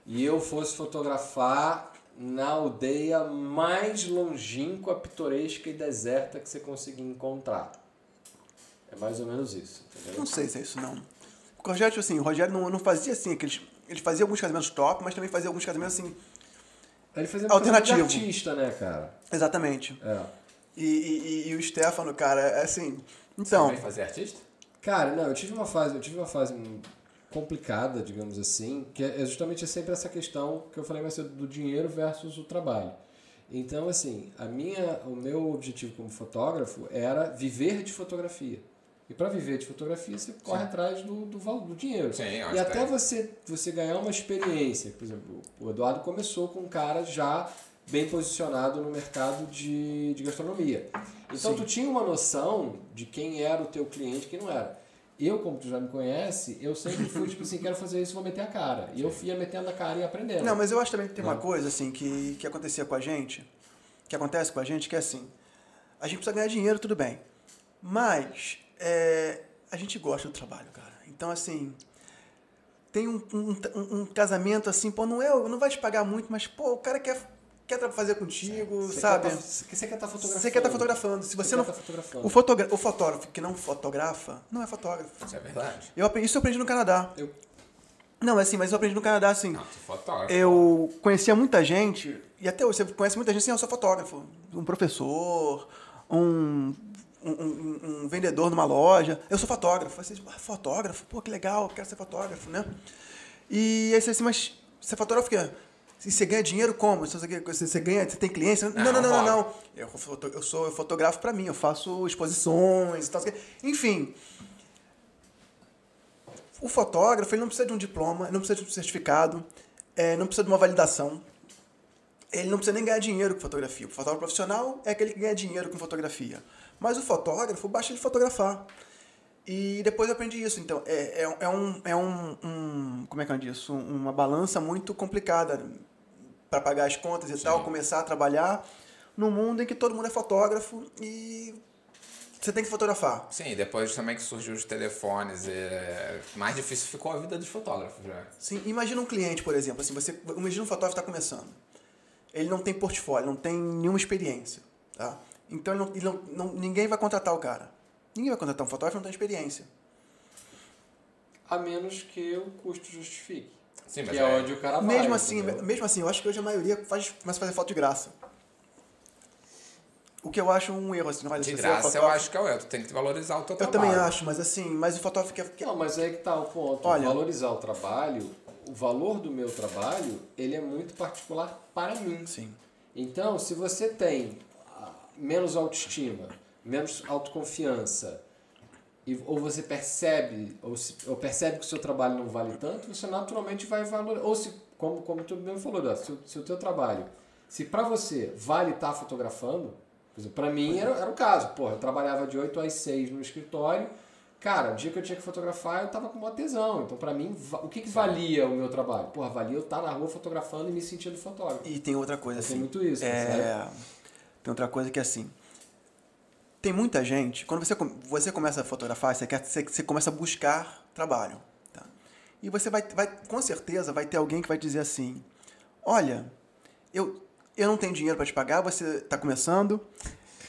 E eu fosse fotografar na aldeia mais longínqua, pitoresca e deserta que você conseguir encontrar. É mais ou menos isso, entendeu? Não sei se é isso, não. O Rogério, tipo assim, o Rogério não, não fazia assim, aqueles, ele fazia alguns casamentos top, mas também fazia alguns casamentos assim, Ele fazia Alternativo. artista, né, cara? exatamente. É. E, e, e- e o Stefano, cara, é assim. Então, Também fazer artista? Cara, não, eu tive uma fase, eu tive uma fase complicada, digamos assim, que é justamente sempre essa questão que eu falei mais cedo do dinheiro versus o trabalho. Então, assim, a minha, o meu objetivo como fotógrafo era viver de fotografia. E para viver de fotografia, você corre atrás do, do, do dinheiro. Sim, e até que- você, você ganhar uma experiência. Por exemplo, o Eduardo começou com um cara já bem posicionado no mercado de, de gastronomia. Então Sim. tu tinha uma noção de quem era o teu cliente e quem não era. Eu, como tu já me conhece, eu sempre fui tipo assim, quero fazer isso, vou meter a cara. E eu ia metendo a cara e aprendendo. Não, mas eu acho também que tem uma Não. coisa assim que, que acontecia com a gente, que acontece com a gente, que é assim, a gente precisa ganhar dinheiro, tudo bem. Mas é, a gente gosta do trabalho, cara. Então, assim, tem um, um, um- um casamento assim, pô, não, é, não vai te pagar muito, mas, pô, o cara quer, quer fazer contigo, Você sabe? Quer tá, você quer estar fotografando. Você quer estar fotografando. Se você, quer não. tá. O, fotogra o fotógrafo que não fotografa, não é fotógrafo. Isso é verdade. Eu, aprendi- isso eu aprendi no Canadá. Eu- Não, assim, mas eu aprendi no Canadá, assim. Não, tu é fotógrafo. Eu conhecia muita gente, e até hoje você conhece muita gente assim, eu sou fotógrafo. Um professor, um, um, um- um vendedor numa loja. Eu sou fotógrafo. Você, ah, fotógrafo? Pô, que legal, quero ser fotógrafo, né? E aí você assim, mas você é fotógrafo o quê? E você ganha dinheiro como? Você, você, você ganha, você tem clientes? Não, não, não, não. não. Eu, foto- eu sou eu fotografo pra mim, eu faço exposições e tal. Enfim, o fotógrafo ele não precisa de um diploma, não precisa de um certificado, eh, não precisa de uma validação. Ele não precisa nem ganhar dinheiro com fotografia. O fotógrafo profissional é aquele que ganha dinheiro com fotografia. Mas o fotógrafo, basta ele fotografar. E depois eu aprendi isso. Então, é, é, é um. É um, um- como é que eu digo? Uma balança muito complicada para pagar as contas e tal, começar a trabalhar num mundo em que todo mundo é fotógrafo e você tem que fotografar. Sim, depois também que surgiu os telefones, é... mais difícil ficou a vida dos fotógrafos já. Sim, imagina um cliente, por exemplo, assim, você, imagina um fotógrafo que está começando. Ele não tem portfólio, não tem nenhuma experiência, tá? Então ele não- ele não- não- ninguém vai contratar o cara. Ninguém vai contratar um fotógrafo que não tem experiência. A menos que o custo justifique. Sim, que mas é é- onde o cara vai. mesmo assim, entendeu? mesmo assim, eu acho que hoje a maioria faz, começa a fazer foto de graça. O que eu acho um erro, assim, De se você é graça, eu acho que é o erro. Tu tem que valorizar o teu Eu trabalho. também acho, mas assim, mas o fotógrafo que, que Não, mas aí que tá o ponto. Olha- Valorizar o trabalho, o valor do meu trabalho, ele é muito particular para mim. Sim. Então, se você tem ah, menos autoestima, menos autoconfiança, e, ou você percebe, ou, se- ou percebe que o seu trabalho não vale tanto, você naturalmente vai valorizar. Ou se, como, como tu mesmo falou, Dó, se, o- se o teu trabalho, se para você vale estar fotografando, por exemplo, para mim era, era o caso. Porra, eu trabalhava de 8 às 6 no escritório. Cara, o dia que eu tinha que fotografar, eu tava com uma tesão. Então, para mim, o que, que valia o meu trabalho? Porra, valia eu estar na rua fotografando e me sentindo fotógrafo. E tem outra coisa, Tem assim. muito isso, é? Tem outra coisa que é assim. Tem muita gente, quando você, você começa a fotografar, você, quer, você, você começa a buscar trabalho. Tá? E você vai, vai, com certeza, vai ter alguém que vai dizer assim: Olha, eu, eu não tenho dinheiro para te pagar, você está começando.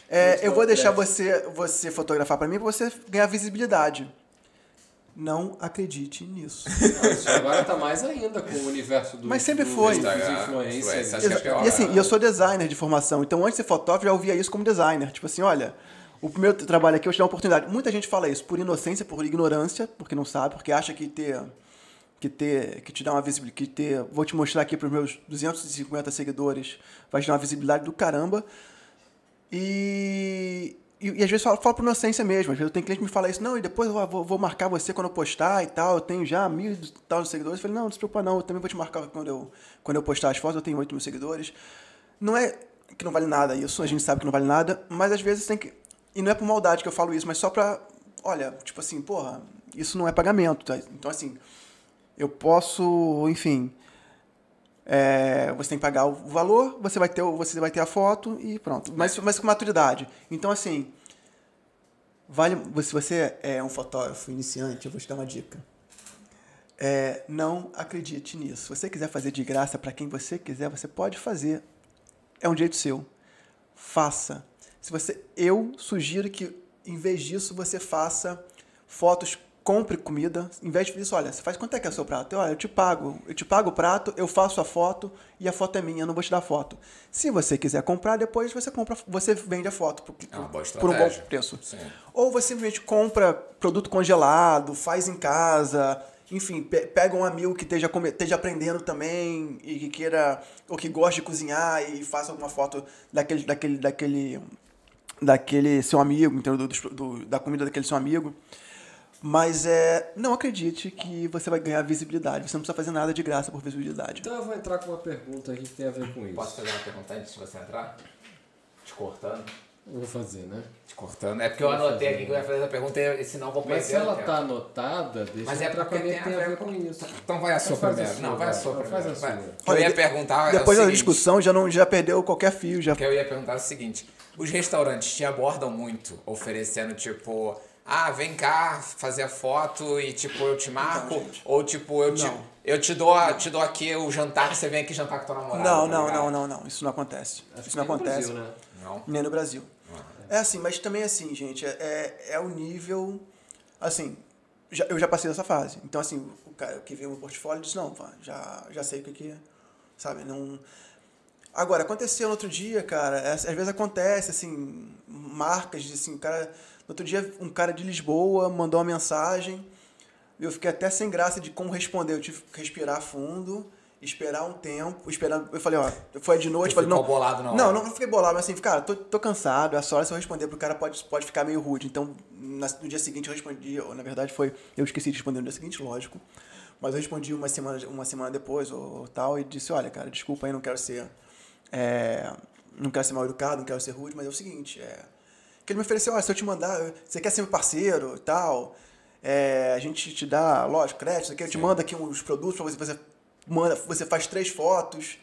é, eu vou deixar você, você fotografar para mim para você ganhar visibilidade. Não acredite nisso. Isso agora tá mais ainda com o universo do Mas sempre do- foi. que é pior, e assim, eu sou designer de formação, então antes de ser fotógrafo eu já ouvia isso como designer. Tipo assim, olha, o meu trabalho aqui eu te dou uma oportunidade. Muita gente fala isso por inocência, por ignorância, porque não sabe, porque acha que ter que ter que te dá uma visibilidade, que ter, vou te mostrar aqui para os meus 250 seguidores, vai te dar uma visibilidade do caramba. E, e, e às vezes fala, fala por inocência mesmo. Às vezes eu tenho cliente que me fala isso, não, e depois eu vou, vou marcar você quando eu postar e tal. Eu tenho já mil e tal seguidores. Eu falei, não, não se preocupa não, eu também vou te marcar quando eu, quando eu postar as fotos, eu tenho 8 mil seguidores. Não é que não vale nada isso, a gente sabe que não vale nada, mas às vezes tem que. E não é por maldade que eu falo isso, mas só pra. Olha, tipo assim, porra, isso não é pagamento, tá? Então assim, eu posso, enfim. é, você tem que pagar o valor, você vai ter, você vai ter a foto e pronto. Mas, mas com maturidade. Então, assim, vale, se você é um fotógrafo iniciante, eu vou te dar uma dica. É, não acredite nisso. Se você quiser fazer de graça para quem você quiser, você pode fazer. É um jeito seu. Faça. Se você, eu sugiro que, em vez disso, você faça fotos, compre comida. Em vez disso, olha, você faz quanto é que é o seu prato? Eu, Olha, eu te pago. Eu te pago o prato, eu faço a foto e a foto é minha, eu não vou te dar foto. Se você quiser comprar, depois você compra, você vende a foto por, É por um bom preço. Sim. Ou você simplesmente compra produto congelado, faz em casa, enfim, pe- pega um amigo que esteja, esteja aprendendo também e que queira, ou que goste de cozinhar e faça alguma foto daquele, daquele, daquele, daquele seu amigo, entendeu? Do- do- da comida daquele seu amigo. Mas é, não acredite que você vai ganhar visibilidade. Você não precisa fazer nada de graça por visibilidade. Então eu vou entrar com uma pergunta aqui que tem a ver com isso. Posso fazer uma pergunta antes de você entrar? Te cortando? Eu Vou fazer, né? Te cortando. É porque eu anotei aqui que eu ia fazer essa pergunta e senão eu vou perder. Mas se ela tá anotada, deixa Mas eu é entrar com a porque minha que tem tem a ver com isso. Então vai a sua primeiro. sua, não, vai a sua primeiro. faz a sua. Eu Olha, ia perguntar é Depois o da seguinte, discussão já, não, já perdeu qualquer fio. Já... O que eu ia perguntar é o seguinte: os restaurantes te abordam muito, oferecendo tipo, ah, vem cá fazer a foto e tipo eu te marco, Então, gente. ou tipo eu te, Não. eu te dou, a- te dou aqui o jantar, você vem aqui jantar com tua namorada. Não, tá não, não, não, não. Isso não acontece. Acho Isso não que no acontece. Brasil, né? Não. Nem no Brasil. É assim, mas também assim, gente, é, é, é o nível. Assim, já, eu já passei dessa fase. Então, assim, o cara que viu meu portfólio disse, não, já, já sei o que que é, sabe? Não... Agora, aconteceu no outro dia, cara, é, às vezes acontece, assim, marcas, de, assim, o cara... No outro dia, um cara de Lisboa mandou uma mensagem, eu fiquei até sem graça de como responder, eu tive que respirar fundo, esperar um tempo, esperar, eu falei, ó, foi de noite, Tu falei, não... bolado Não, hora. não fiquei bolado, mas assim, cara, tô, tô cansado, essa hora se eu responder pro cara pode, pode ficar meio rude. Então, no dia seguinte eu respondi, ou, na verdade foi, eu esqueci de responder no dia seguinte, lógico. Mas eu respondi uma semana, uma semana depois ou, ou tal e disse, olha, cara, desculpa aí, não quero ser. É, não quero ser mal educado, não quero ser rude, mas é o seguinte, é. Que ele me ofereceu, olha, se eu te mandar, você quer ser meu parceiro e tal, é, a gente te dá, lógico, crédito, aqui, eu te mando aqui uns produtos pra você, você manda, você faz três fotos.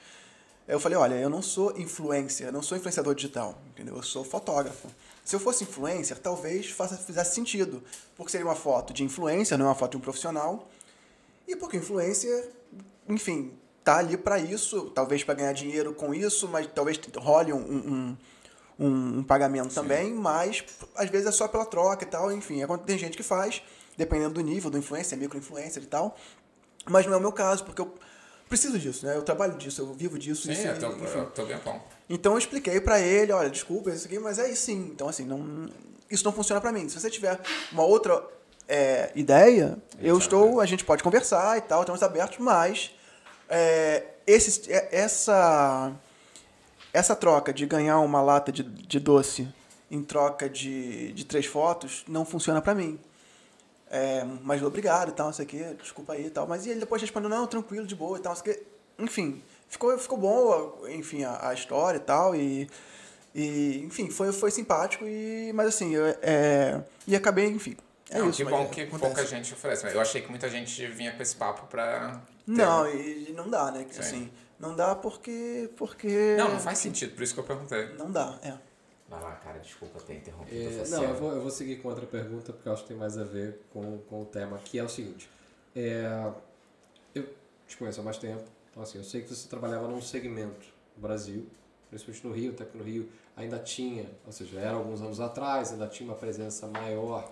Eu falei, olha, eu não sou influencer, eu não sou influenciador digital, entendeu? Eu sou fotógrafo. Se eu fosse influencer, talvez faça, fizesse sentido, porque seria uma foto de influencer, não é uma foto de um profissional. E porque influencer, enfim, tá ali para isso, talvez para ganhar dinheiro com isso, mas talvez role um, um, um, um pagamento também, mas às vezes é só pela troca e tal, enfim, é quando tem gente que faz, dependendo do nível do influencer, micro-influencer e tal. Mas não é o meu caso, porque eu preciso disso, né? Eu trabalho disso, eu vivo disso. Sim, isso, eu tô, enfim. eu bem bom. Então eu expliquei pra ele, olha, desculpa, isso aqui, mas é isso sim. Então assim, não, isso não funciona pra mim. Se você tiver uma outra é, ideia, eu Exato. estou, a gente pode conversar e tal, estamos abertos, mas é, esse, é- essa essa troca de ganhar uma lata de, de doce em troca de, de três fotos não funciona pra mim. É, mas obrigado e tal, não sei o quê, desculpa aí e tal. Mas e ele depois respondeu, não, tranquilo, de boa e tal, não sei o. Enfim, ficou, ficou bom, enfim, a, a história e tal, e, e enfim, foi, foi simpático, e, mas assim, eu, é, e acabei, enfim, é não, isso. que bom é, que acontece. pouca gente oferece. Eu achei que muita gente vinha com esse papo pra. Não, e, e não dá, né, Sim. assim, não dá porque, porque... Não, não faz sentido, por isso que eu perguntei. Não dá, é. Vai lá, cara, desculpa ter interrompido É, você. não, eu vou, eu vou seguir com outra pergunta porque eu acho que tem mais a ver com, com o tema, que é o seguinte. É, eu te conheço há mais tempo, então assim, eu sei que você trabalhava num segmento no Brasil, principalmente no Rio, até que no Rio ainda tinha, ou seja, era alguns anos atrás, ainda tinha uma presença maior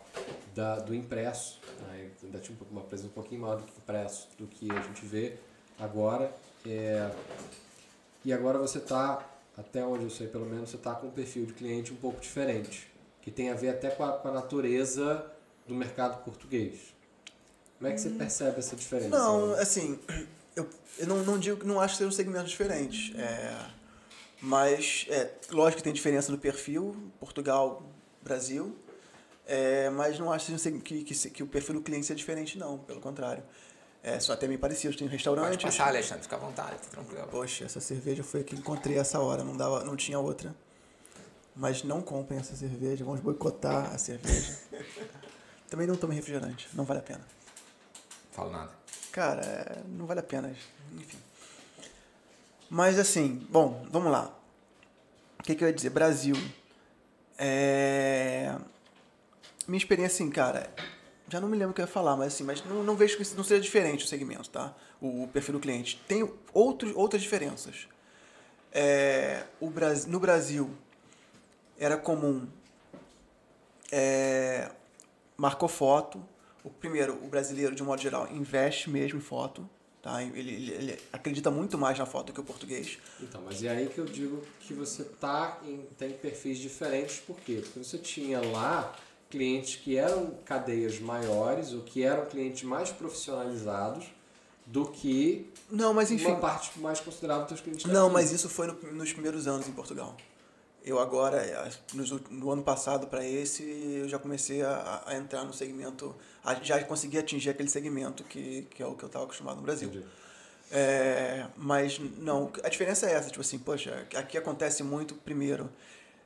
da, do impresso, né, ainda tinha um uma presença um pouquinho maior do que impresso, do que a gente vê agora. É, e agora você está, até onde eu sei pelo menos, você está com um perfil de cliente um pouco diferente, que tem a ver até com a, com a natureza do mercado português. Como é que você percebe essa diferença? Não, assim, eu, eu não, não digo que não acho que sejam segmentos diferentes. É, mas, é, lógico que tem diferença no perfil, Portugal, Brasil. É, mas não acho que, seg- que, que, que o perfil do cliente seja diferente, não. Pelo contrário. É, são até meio parecidos. Tem Pode restaurantes. passar, Alexandre, fica à vontade, tá tranquilo. Poxa, essa cerveja foi a que encontrei essa hora, não, dava, não tinha outra. Mas não comprem essa cerveja, vamos boicotar a cerveja. Também não tomem refrigerante, não vale a pena. Falo nada. Cara, é, não vale a pena. Enfim. Mas assim, bom, vamos lá. O que, que eu ia dizer? Brasil. É... Minha experiência, assim, cara, já não me lembro o que eu ia falar, mas assim, mas não, não vejo que isso não seja diferente o segmento, tá? O, o perfil do cliente. Tem outros, outras diferenças. É, o. No Brasil, era comum é, marcou foto. O primeiro, o brasileiro, de um modo geral, investe mesmo em foto. Tá? Ele, ele, ele acredita muito mais na foto que o português. Então, mas é aí que eu digo que você tá em, tem perfis diferentes, por quê? Porque você tinha lá clientes que eram cadeias maiores ou que eram clientes mais profissionalizados do que Não, mas enfim. uma parte mais considerável dos clientes Não, mas isso foi no- nos primeiros anos em Portugal. Eu agora, no ano passado para esse, eu já comecei a, a entrar no segmento, a- já consegui atingir aquele segmento que, que é o que eu estava acostumado no Brasil. É, mas não, a diferença é essa, tipo assim, poxa, aqui acontece muito, primeiro,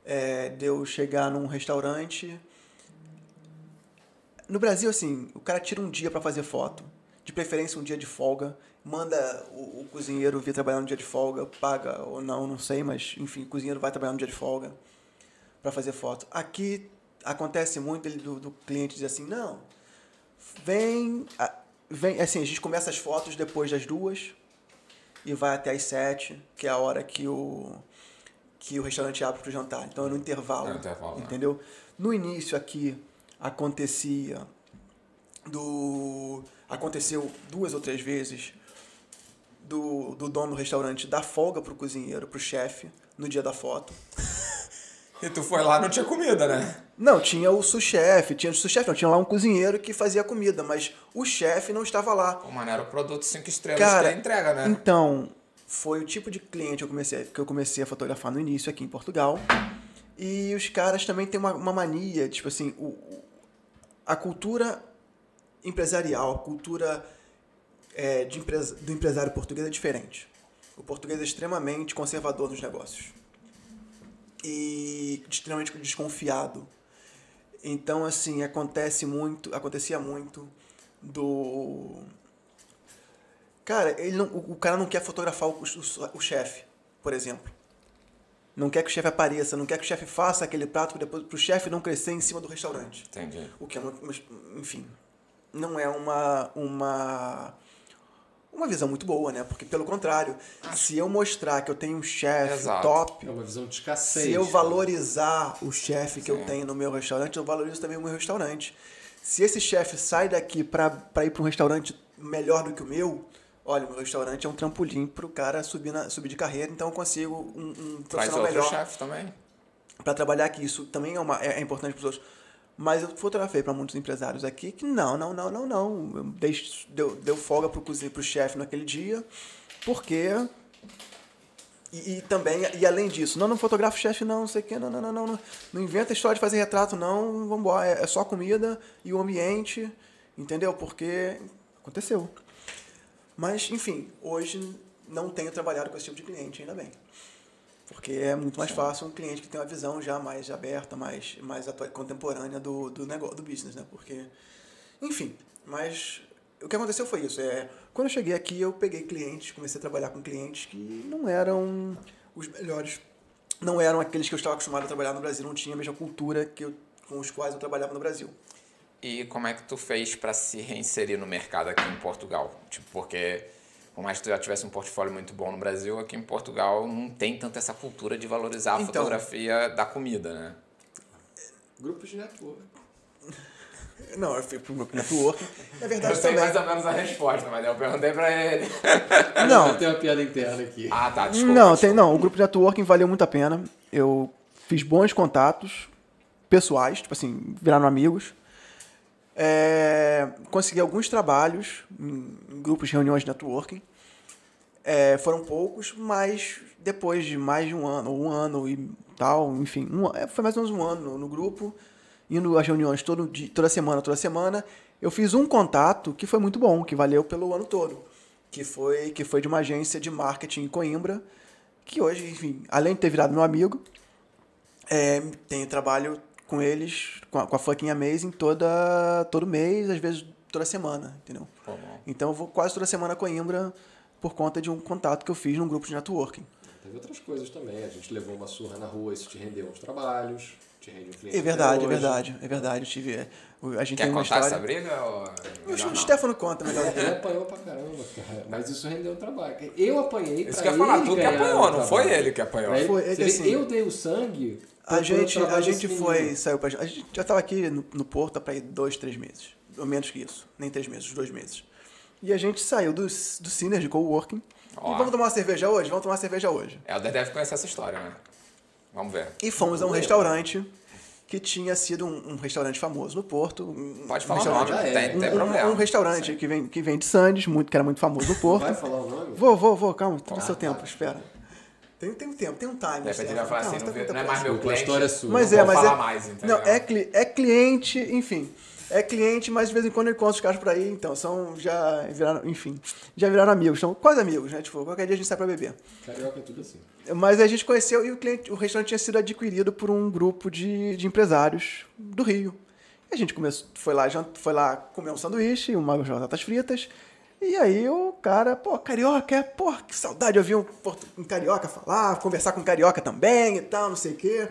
é, de eu chegar num restaurante. No Brasil, assim, o cara tira um dia para fazer foto, de preferência um dia de folga, manda o, o cozinheiro vir trabalhar no dia de folga, paga ou não, não sei, mas enfim, o cozinheiro vai trabalhar no dia de folga para fazer foto. Aqui acontece muito ele- do, do cliente dizer assim, não, vem, vem, assim, a gente começa as fotos depois das duas e vai até as sete, que é a hora que o que o restaurante abre para o jantar. Então é no intervalo, É no intervalo, né? entendeu? No início aqui acontecia do aconteceu duas ou três vezes do, do dono do restaurante dar folga pro cozinheiro, pro chefe, no dia da foto. E tu foi lá não tinha comida, né? Não, tinha o sous-chefe, tinha o sous-chefe, não, tinha lá um cozinheiro que fazia comida, mas o chefe não estava lá. Pô, mano, era o produto 5 estrelas Cara, que entrega, né? Então, foi o tipo de cliente que eu comecei, que eu comecei a fotografar no início aqui em Portugal. E os caras também têm uma, uma mania, tipo assim, o- a cultura empresarial, a cultura é, de empresa, do empresário português é diferente. O português é extremamente conservador nos negócios. E extremamente desconfiado. Então, assim, acontece muito, acontecia muito do Cara, ele não, o o cara não quer fotografar o, o, o chefe, por exemplo. Não quer que o chefe apareça, não quer que o chefe faça aquele prato para depois pro chefe não crescer em cima do restaurante. Entendi. O que é uma, mas, enfim, não é uma uma uma visão muito boa, né? Porque pelo contrário, se eu mostrar que eu tenho um chefe top, É uma visão de escassez. se eu né? valorizar o chefe que eu Sim. tenho no meu restaurante, eu valorizo também o meu restaurante. Se esse chefe sai daqui para ir para um restaurante melhor do que o meu, olha, o meu restaurante é um trampolim para o cara subir, na, subir de carreira, então eu consigo um, um Traz profissional outro melhor chefe também. para trabalhar aqui. Isso também é, uma, é, é importante para os outros. Mas eu fotografei para muitos empresários aqui que não, não, não, não, não. Eu dei- Deu, deu folga pro cozinheiro, pro chefe naquele dia, porque. E, e também, e além disso, não, não fotografa o chefe, não, não sei o quê, não, não, não, não, não. Inventa história de fazer retrato, não, vamos embora. É, é só comida e o ambiente, entendeu? Porque aconteceu. Mas, enfim, hoje não tenho trabalhado com esse tipo de cliente, ainda bem. Porque é muito mais fácil um cliente que tem uma visão já mais aberta, mais, mais atua- contemporânea do, do negócio, do business, né? Porque, enfim, mas o que aconteceu foi isso. É, quando eu cheguei aqui, eu peguei clientes, comecei a trabalhar com clientes que não eram os melhores. Não eram aqueles que eu estava acostumado a trabalhar no Brasil, não tinha a mesma cultura que eu, com os quais eu trabalhava no Brasil. E como é que tu fez pra se reinserir no mercado aqui em Portugal? Tipo, porque por mais que tu já tivesse um portfólio muito bom no Brasil, aqui em Portugal não tem tanto essa cultura de valorizar a Então. fotografia da comida, né? Grupos de network. Não, eu fui pro meu network. Na verdade, Eu sei também. mais ou menos a resposta, mas eu perguntei pra ele. Não, Tem uma piada interna aqui. Ah, tá, desculpa. Não, desculpa. tem, não, o grupo de networking valeu muito a pena. Eu fiz bons contatos pessoais, tipo assim, viraram amigos. É, consegui alguns trabalhos em, grupos reuniões de networking. É, foram poucos, mas depois de mais de um ano, ou um ano e tal, enfim, um, é, foi mais ou menos um ano no, grupo, indo às reuniões todo dia, toda semana, toda semana, eu fiz um contato que foi muito bom, que valeu pelo ano todo, que foi, que foi de uma agência de marketing em Coimbra, que hoje, enfim, além de ter virado meu amigo, é, tenho trabalho com eles, com a, com a Fucking Amazing, toda, todo mês, às vezes toda semana, entendeu? Pô. Então eu vou quase toda semana a Coimbra por conta de um contato que eu fiz num grupo de networking. Teve outras coisas também. A gente levou uma surra na rua, isso te rendeu uns trabalhos, te rende um cliente. É verdade, é verdade, é verdade. Eu tive, é, a gente Quer tem uma contar essa história. briga? Ou... O, Melhor o não? Stefano conta melhor. Ele apanhou pra caramba, cara. Mas isso rendeu um trabalho. Eu apanhei Isso pra que eu ia falar, ele tu que apanhou, não foi ele que apanhou. Pra ele- Foi, é que assim, eu dei o sangue. A gente, a gente desse foi, menino. saiu pra, a gente já estava aqui no, no Porto para ir dois, três meses. Ou menos que isso. Nem três meses, dois meses. E a gente saiu do, do Ciner de Coworking. Ó. E vamos tomar uma cerveja hoje? Vamos tomar uma cerveja hoje. Helder deve conhecer essa história, né? Vamos ver. E fomos a um restaurante que tinha sido um, um restaurante famoso no Porto. um- Pode um falar o nome, tem, um, tem um- problema. um restaurante que vem, que vem de Sandes, muito, que era muito famoso no Porto. Vai falar o nome? Vou, vou, vou, calma, Tá, seu tá. tempo, espera. Tem, tem um tempo, tem um time. De repente ele vai Stefano, falar assim, não, tá vê- com não é mais meu Desculpa, a cliente. história é sua. Mas Não é, mas falar é. mais, entendeu? não, é, cli- é cliente, enfim. É cliente, mas de vez em quando eu encontro os caras por aí, então são já viraram, enfim, já viraram amigos, são quase amigos, né? Tipo, qualquer dia a gente sai pra beber. Carioca é tudo assim. Mas a gente conheceu e o cliente, o restaurante tinha sido adquirido por um grupo de, de empresários do Rio. E a gente começou, foi lá, foi lá comer um sanduíche, umas batatas fritas. E aí o cara, pô, carioca, é, pô, que saudade de ouvir um, um carioca falar, conversar com um carioca também e tal, não sei o quê.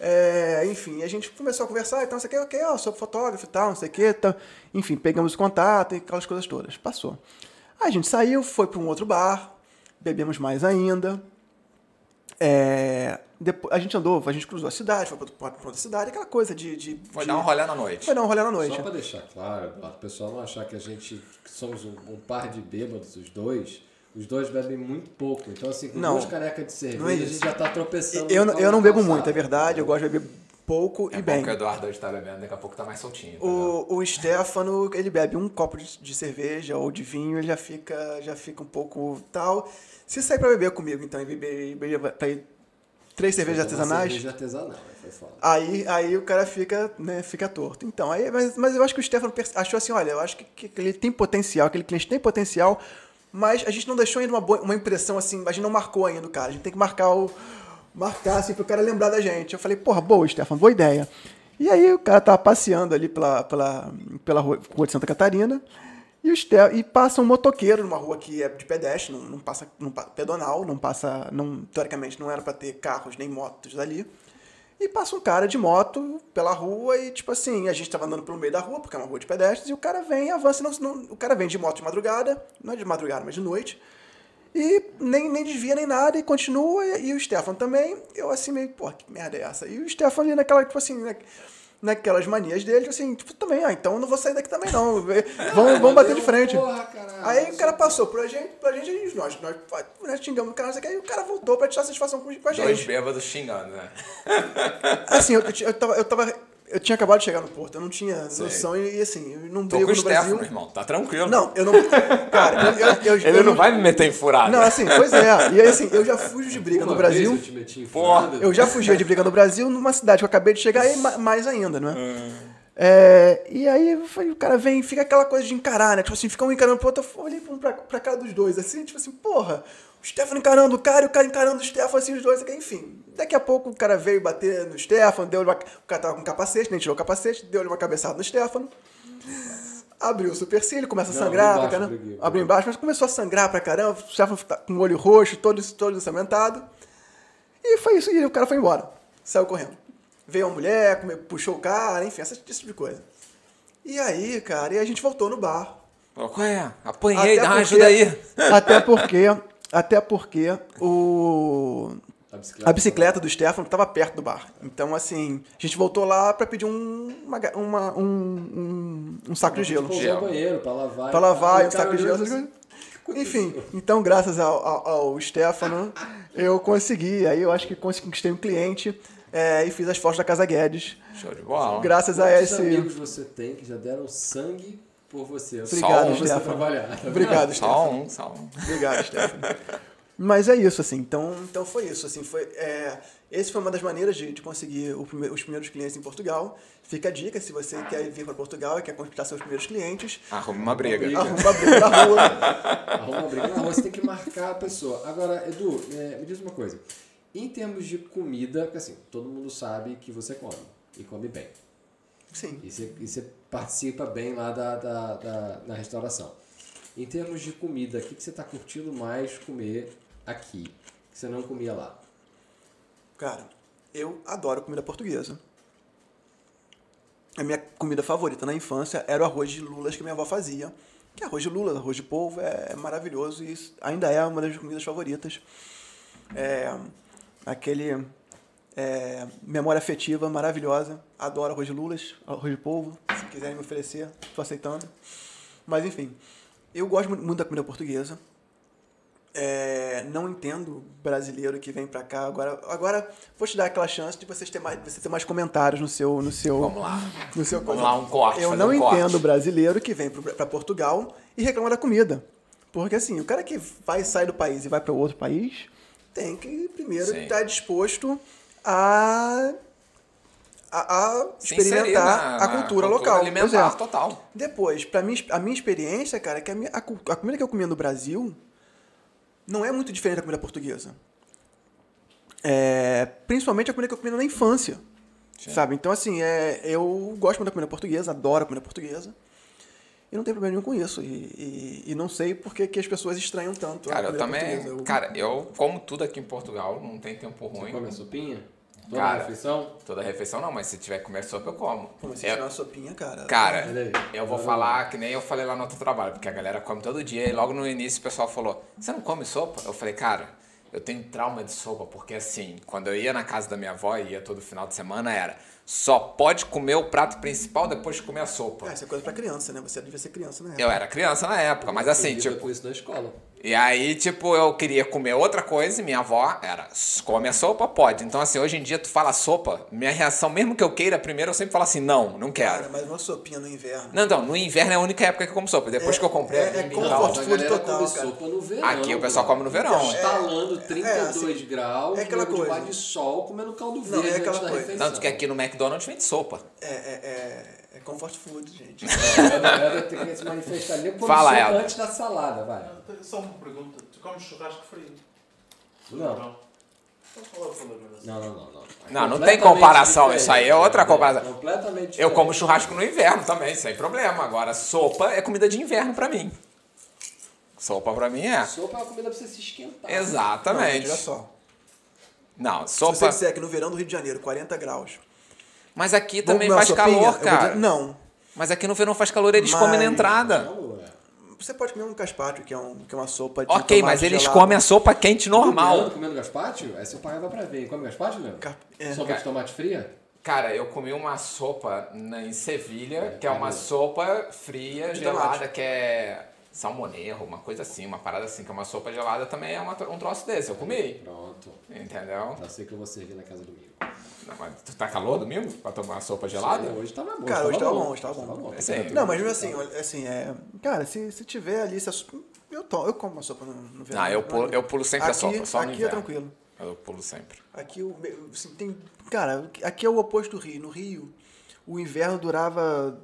É, enfim, a gente começou a conversar e tal, não sei o quê, ok, ó, sou fotógrafo e tal, não sei o quê. Tal. Enfim, pegamos contato e aquelas coisas todas. Passou. Aí a gente saiu, foi para um outro bar, bebemos mais ainda. É, depois, a gente andou, a gente cruzou a cidade, foi pra outra cidade, aquela coisa de. de Foi de- dar um rolê na noite. Foi dar um rolê na noite. Só pra deixar claro, Eduardo, o pessoal não achar que a gente que somos um, um par de bêbados, os dois. Os dois bebem muito pouco. Então, assim, com Não, duas canecas de cerveja, é a gente já tá tropeçando. Eu, eu não bebo muito, é verdade, eu gosto de beber pouco É e bom bem. que o Eduardo hoje tá bebendo, daqui a pouco tá mais soltinho. entendeu? O, o Stefano, ele bebe um copo de, de cerveja ou de vinho, ele já fica, já fica um pouco tal. Se sair pra beber comigo, então, e beber, beber pra ir três cervejas artesanais, Cerveja artesanal, aí foi foda. aí, aí o cara fica, né, fica torto. Então, aí, mas, mas eu acho que o Stefano achou assim, olha, eu acho que, que ele tem potencial, aquele cliente tem potencial, mas a gente não deixou ainda uma, boa, uma impressão assim, a gente não marcou ainda o cara, a gente tem que marcar o marcar assim pro cara lembrar da gente. Eu falei, porra, boa, Stefano, boa ideia. E aí o cara tava passeando ali pela, pela, pela rua, rua de Santa Catarina e, o Ste e passa um motoqueiro numa rua que é de pedestre, não, não passa não, pedonal, não passa, não, teoricamente não era para ter carros nem motos ali. E passa um cara de moto pela rua e, tipo assim, a gente tava andando pelo meio da rua, porque é uma rua de pedestres, e o cara vem e avança. Não, não- o cara vem de moto de madrugada, não é de madrugada, mas de noite. E nem, nem desvia nem nada, e continua. E, e o Stefan também, eu assim, meio, pô, que merda é essa? E o Stefan ali naquela, tipo assim, na, naquelas manias dele, tipo assim, tipo, também, ah, então eu não vou sair daqui também não. Vamos, vamos bater de frente. Porra, caralho. Aí o cara passou pra gente, pra gente, e nós, nós, nós xingamos o cara, aí o cara voltou pra tirar satisfação com, com a Dois gente. bêbados xingando, né? Assim, eu, eu, eu, tava, eu tava. Eu tinha acabado de chegar no Porto, eu não tinha noção e, e, assim, eu não Tô brigo com o no Stefano, Brasil. irmão. Tá tranquilo. Não, eu não. Cara, eu, eu, eu, Ele eu não vai me meter em furada. Não, assim, pois é. E aí, assim, eu já fujo de briga Uma no vez Brasil. eu te meti em Porra, furada, Eu já fugia de briga no Brasil numa cidade que eu acabei de chegar e ma- mais ainda, não é? É, e aí o cara vem, fica aquela coisa de encarar, né? Tipo assim, fica um encarando pro outro. Eu olhei pra, pra cara dos dois, assim, tipo assim, porra, o Stefano encarando o cara e o cara encarando o Stefano, assim, os dois, enfim. Daqui a pouco o cara veio bater no Stefano, deu uma, o cara tava com capacete, nem tirou o capacete, deu-lhe uma cabeçada no Stefano. Abriu o supercílio, começa a Não, sangrar abriu pra embaixo, caramba. briguei. Abriu embaixo, mas começou a sangrar pra caramba. O Stefano tá com o olho roxo, todo, todo ensanguentado. E foi isso, e o cara foi embora. Saiu correndo. Veio a mulher, puxou o cara, enfim, esse tipo de coisa. E aí, cara, e a gente voltou no bar. Qual é? Apanhei, dá uma porque- ajuda aí. Até porque, até porque o A bicicleta. a bicicleta do Stefano estava perto do bar. Então, assim, a gente voltou lá para pedir um, uma uma- um, um, um saco de gelo. O banheiro, pra lavar. Pra lavar, um saco de gelo. assim. Enfim, então, graças ao, ao, ao Stefano, eu consegui. Aí eu acho que conquistei um cliente é, e fiz as fotos da Casa Guedes. Show de bola. Graças a Quantos esse. amigos você tem que já deram sangue por você? Obrigado, um Stefano. trabalhar. Obrigado, Stefano. Só um, só um. Obrigado, Stefano. Mas é isso, assim. Então, então foi isso. Assim, foi, é, esse foi uma das maneiras de, de conseguir os primeiros clientes em Portugal. Fica a dica, se você quer vir para Portugal e quer conquistar seus primeiros clientes, Arrume uma briga. Briga. arruma uma briga na rua. Arruma uma briga na rua, você tem que marcar a pessoa. Agora, Edu, é, me diz uma coisa. Em termos de comida, assim, todo mundo sabe que você come. E come bem. Sim. E você, e você participa bem lá da, da, da, na restauração. Em termos de comida, o que, que você está curtindo mais comer aqui? Que você não comia lá? Cara, eu adoro comida portuguesa. A minha comida favorita na infância era o arroz de lulas que minha avó fazia. Que é arroz de lula, arroz de polvo, é maravilhoso e ainda é uma das minhas comidas favoritas. É, aquele é, memória afetiva maravilhosa. Adoro arroz de lulas, arroz de polvo. Se quiserem me oferecer, estou aceitando. Mas enfim, eu gosto muito da comida portuguesa. É, não entendo brasileiro que vem pra cá. Agora, agora vou te dar aquela chance de vocês ter mais, você ter mais comentários no seu, no seu, Vamos lá. no seu Vamos coisa. lá, um corte, Eu não um corte. entendo brasileiro que vem para Portugal e reclama da comida. Porque assim, o cara que vai sair do país e vai para outro país tem que primeiro Sim. estar disposto a, a, a experimentar na- a na cultura local. Alimentar é. total. Depois, pra mim, a minha experiência, cara, é que a, minha, a, a comida que eu comia no Brasil não é muito diferente da comida portuguesa. É, principalmente a comida que eu comia na infância. Sabe? Então, assim, é, eu gosto muito da comida portuguesa, adoro a comida portuguesa. E não tem problema nenhum com isso. E, e, e não sei por que, as pessoas estranham tanto a Cara, eu também. Eu- Cara, eu como tudo aqui em Portugal, não tem tempo Você ruim. come a sopinha? Toda Cara, refeição? Toda refeição não, mas se tiver que comer sopa, eu como. Como se Eu- tiver uma sopinha, cara. Cara, eu vou falar que nem eu falei lá no outro trabalho, porque a galera come todo dia e logo no início o pessoal falou: Você não come sopa? Eu falei, cara, Eu tenho trauma de sopa, porque assim, quando eu ia na casa da minha avó, e ia todo final de semana, era só pode comer o prato principal depois de comer a sopa. É, isso é coisa pra criança, né? Você devia ser criança, né? Eu era criança na época, mas assim, Lida tipo. com isso na escola. E aí, tipo, eu queria comer outra coisa e minha avó era, come a sopa? Pode. Então, assim, hoje em dia tu fala sopa, minha reação, mesmo que eu queira primeiro, eu sempre falo assim, não, não quero. Cara, mas uma sopinha no inverno. Não, não, no inverno é a única época que eu como sopa. Depois É- que eu comprei é- aqui é a food total, sopa no verão. Aqui o pessoal come no verão. Instalando 32 assim, graus, é aquela coisa. de sol, comendo caldo Não, verde é aquela coisa. Tanto que aqui no McDonald's vende sopa. É, é, é, é comfort food, gente. A galera tem que se manifestar ali Fala, sopa antes da salada, vai. Só uma pergunta. Tu comes churrasco frio? Não. Então é? Não, não, não. Não, Não, não tem comparação, isso aí é outra comparação. Completamente Eu como churrasco no inverno também, sem problema. Agora, sopa é comida de inverno pra mim. Sopa pra mim é. Sopa é uma comida pra você se esquentar. Não, Exatamente. olha só. Não, Se você sopa. disser que no verão do Rio de Janeiro, 40 graus. Mas aqui também faz sopinha? calor, cara. dizer- não. Mas aqui no verão faz calor, eles Mas- comem na entrada. Não, é. Você pode comer um caspacho, que é, um, que é uma sopa de Ok, mas eles gelado. comem a sopa quente normal. Comendo, comendo gaspacho? Aí seu pai vai pra ver. Come gaspacho, Leandro? Ca- é. Sopa de tomate fria? Cara, eu comi uma sopa na, em Sevilha, que é uma sopa fria, De gelada, tomate. que é salmonerro, uma coisa assim, uma parada assim, que é uma sopa gelada também é uma um troço desse. Eu comi, Pronto. entendeu? Já sei que eu vou servir na casa do Migo. Não, mas tu tá calor domingo pra tomar uma sopa gelada? Hoje tava bom. Cara, hoje tava bom, hoje tava bom. bom. Não, mas assim, assim, é. Cara, se, se tiver ali, se eu, to, eu como uma sopa no, no verão. Não, eu pulo, eu pulo sempre aqui, a sopa, só no Aqui é tranquilo. Eu pulo sempre. Aqui o assim, tem, cara, aqui é o oposto do Rio. No Rio, o inverno durava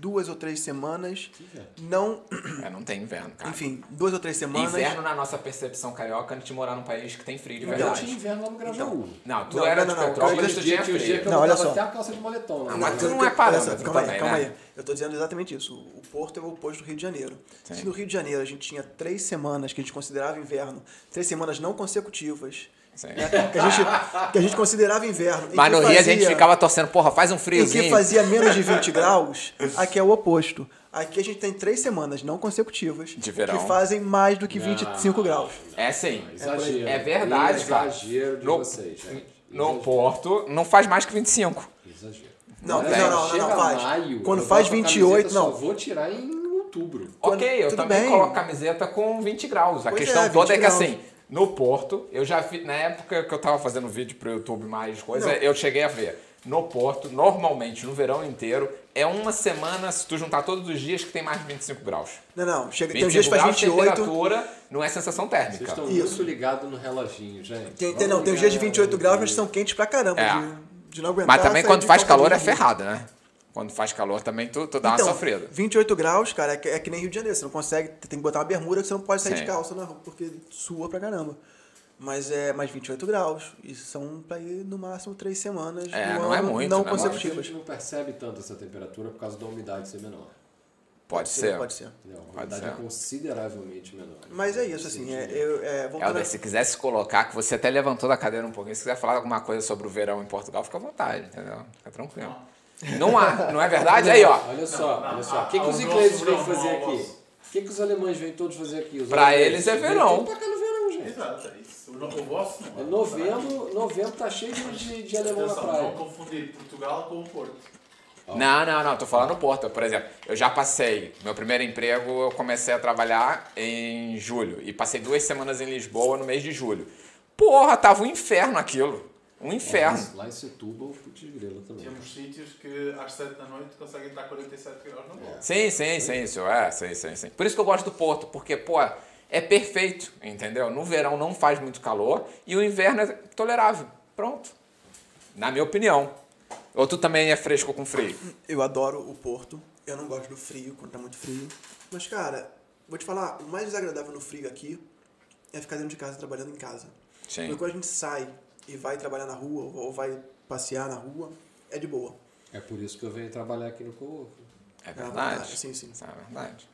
duas ou três semanas. Não, É, não tem inverno, cara. enfim, duas ou três semanas. Inverno na nossa percepção carioca antes de morar num país que tem frio de Eu verdade. tinha inverno lá no Grajaú. Não, tu Não, era não, de não, não, Petrópolis, eu- tu tinha os dias que frio. eu Não, olha só. até a calça de moletom. né? Ah, mas tu não é olha parâmetro calma também, aí, calma né? aí. Eu tô dizendo exatamente isso. O Porto é o oposto do Rio de Janeiro. Sim. Se no Rio de Janeiro a gente tinha três semanas que a gente considerava inverno, três semanas não consecutivas. Né, que, a gente, que a gente considerava inverno. Mas no Rio a gente ficava torcendo, porra, faz um E que friozinho. fazia menos de 20 graus, aqui é o oposto. Aqui a gente tem três semanas não consecutivas De verão. que fazem mais do que 25 graus. É sim. Exagero. É verdade, cara. Exagero de No- vocês, gente. No Exagero. Não não faz mais que 25. Exagero. Não, Não não, não, não, Chega não, faz. maio, Quando faz boto a 28, camiseta, não. Só vou tirar em outubro. Quando- ok, eu tudo também bem. coloco camiseta com 20 graus. A Pois questão é, toda 20 é que graus. assim, no Porto, eu já vi, na época que eu tava fazendo vídeo pro YouTube mais coisa, Não. eu cheguei a ver. No Porto, normalmente, no verão inteiro, é uma semana, se tu juntar todos os dias, que tem mais de 25 graus. Não, não. Chega, tem 25 uns dias graus, 28. temperatura, não é sensação Vocês térmica. estão Isso. muito ligados no reloginho, gente. Tem, tem, não, tem uns dias de 28 graus, mas são quentes pra caramba. É. De, de não aguentar. Mas também quando faz calor é ferrado, né? Quando faz calor também tu, tu dá Então, uma sofrida. 28 graus, cara, é que, é que nem Rio de Janeiro. Você não consegue, tem que botar uma bermuda que você não pode sair Sim. de calça na rua, porque sua pra caramba. Mas é mais 28 graus. E são pra ir no máximo três semanas. É, não é ano, muito, Não né? Que a consecutivas. gente não percebe tanto essa temperatura por causa da umidade ser menor. Pode ser. Pode ser. Entendeu? A Pode umidade ser. é consideravelmente menor. Mas é isso, assim. É, eu, é, voltando Helder, a- se quiser se colocar, que você até levantou da cadeira um pouquinho, se quiser falar alguma coisa sobre o verão em Portugal, fica à vontade, entendeu? Fica tranquilo. Não há, não é verdade? Aí, ó. Olha só, Não, olha só. O que, que os grosso ingleses vêm fazer aqui? O que, que os alemães vêm todos fazer aqui? Os Pra eles é verão. pra cá no verão, gente. Exato, é isso. O, vosso não É novembro, novembro tá cheio de, de alemão na praia. não confundir Portugal com o Porto. Não, não, não, tô falando no Porto. Por exemplo, eu já passei, meu primeiro emprego, eu comecei a trabalhar em julho. E passei duas semanas em Lisboa no mês de julho. Porra, tava um inferno aquilo. Um inferno. Lá em Setúbal, putz grila também. Temos sítios que às 7 da noite conseguem estar 47 graus na bola. Sim, sim, sim, isso é, sim, sim, sim. Por isso que eu gosto do Porto, porque, pô, é perfeito, entendeu? No verão não faz muito calor e o inverno é tolerável. Pronto. Na minha opinião. Ou tu também é fresco com frio? Eu adoro o Porto. Eu não gosto do frio, quando tá muito frio. Mas, cara, vou te falar, o mais desagradável no frio aqui é ficar dentro de casa trabalhando em casa. Sim. Porque quando a gente sai e vai trabalhar na rua ou vai passear na rua, é de boa. É por isso que eu venho trabalhar aqui no Cowork. É verdade, verdade. sim, sim. Isso é verdade.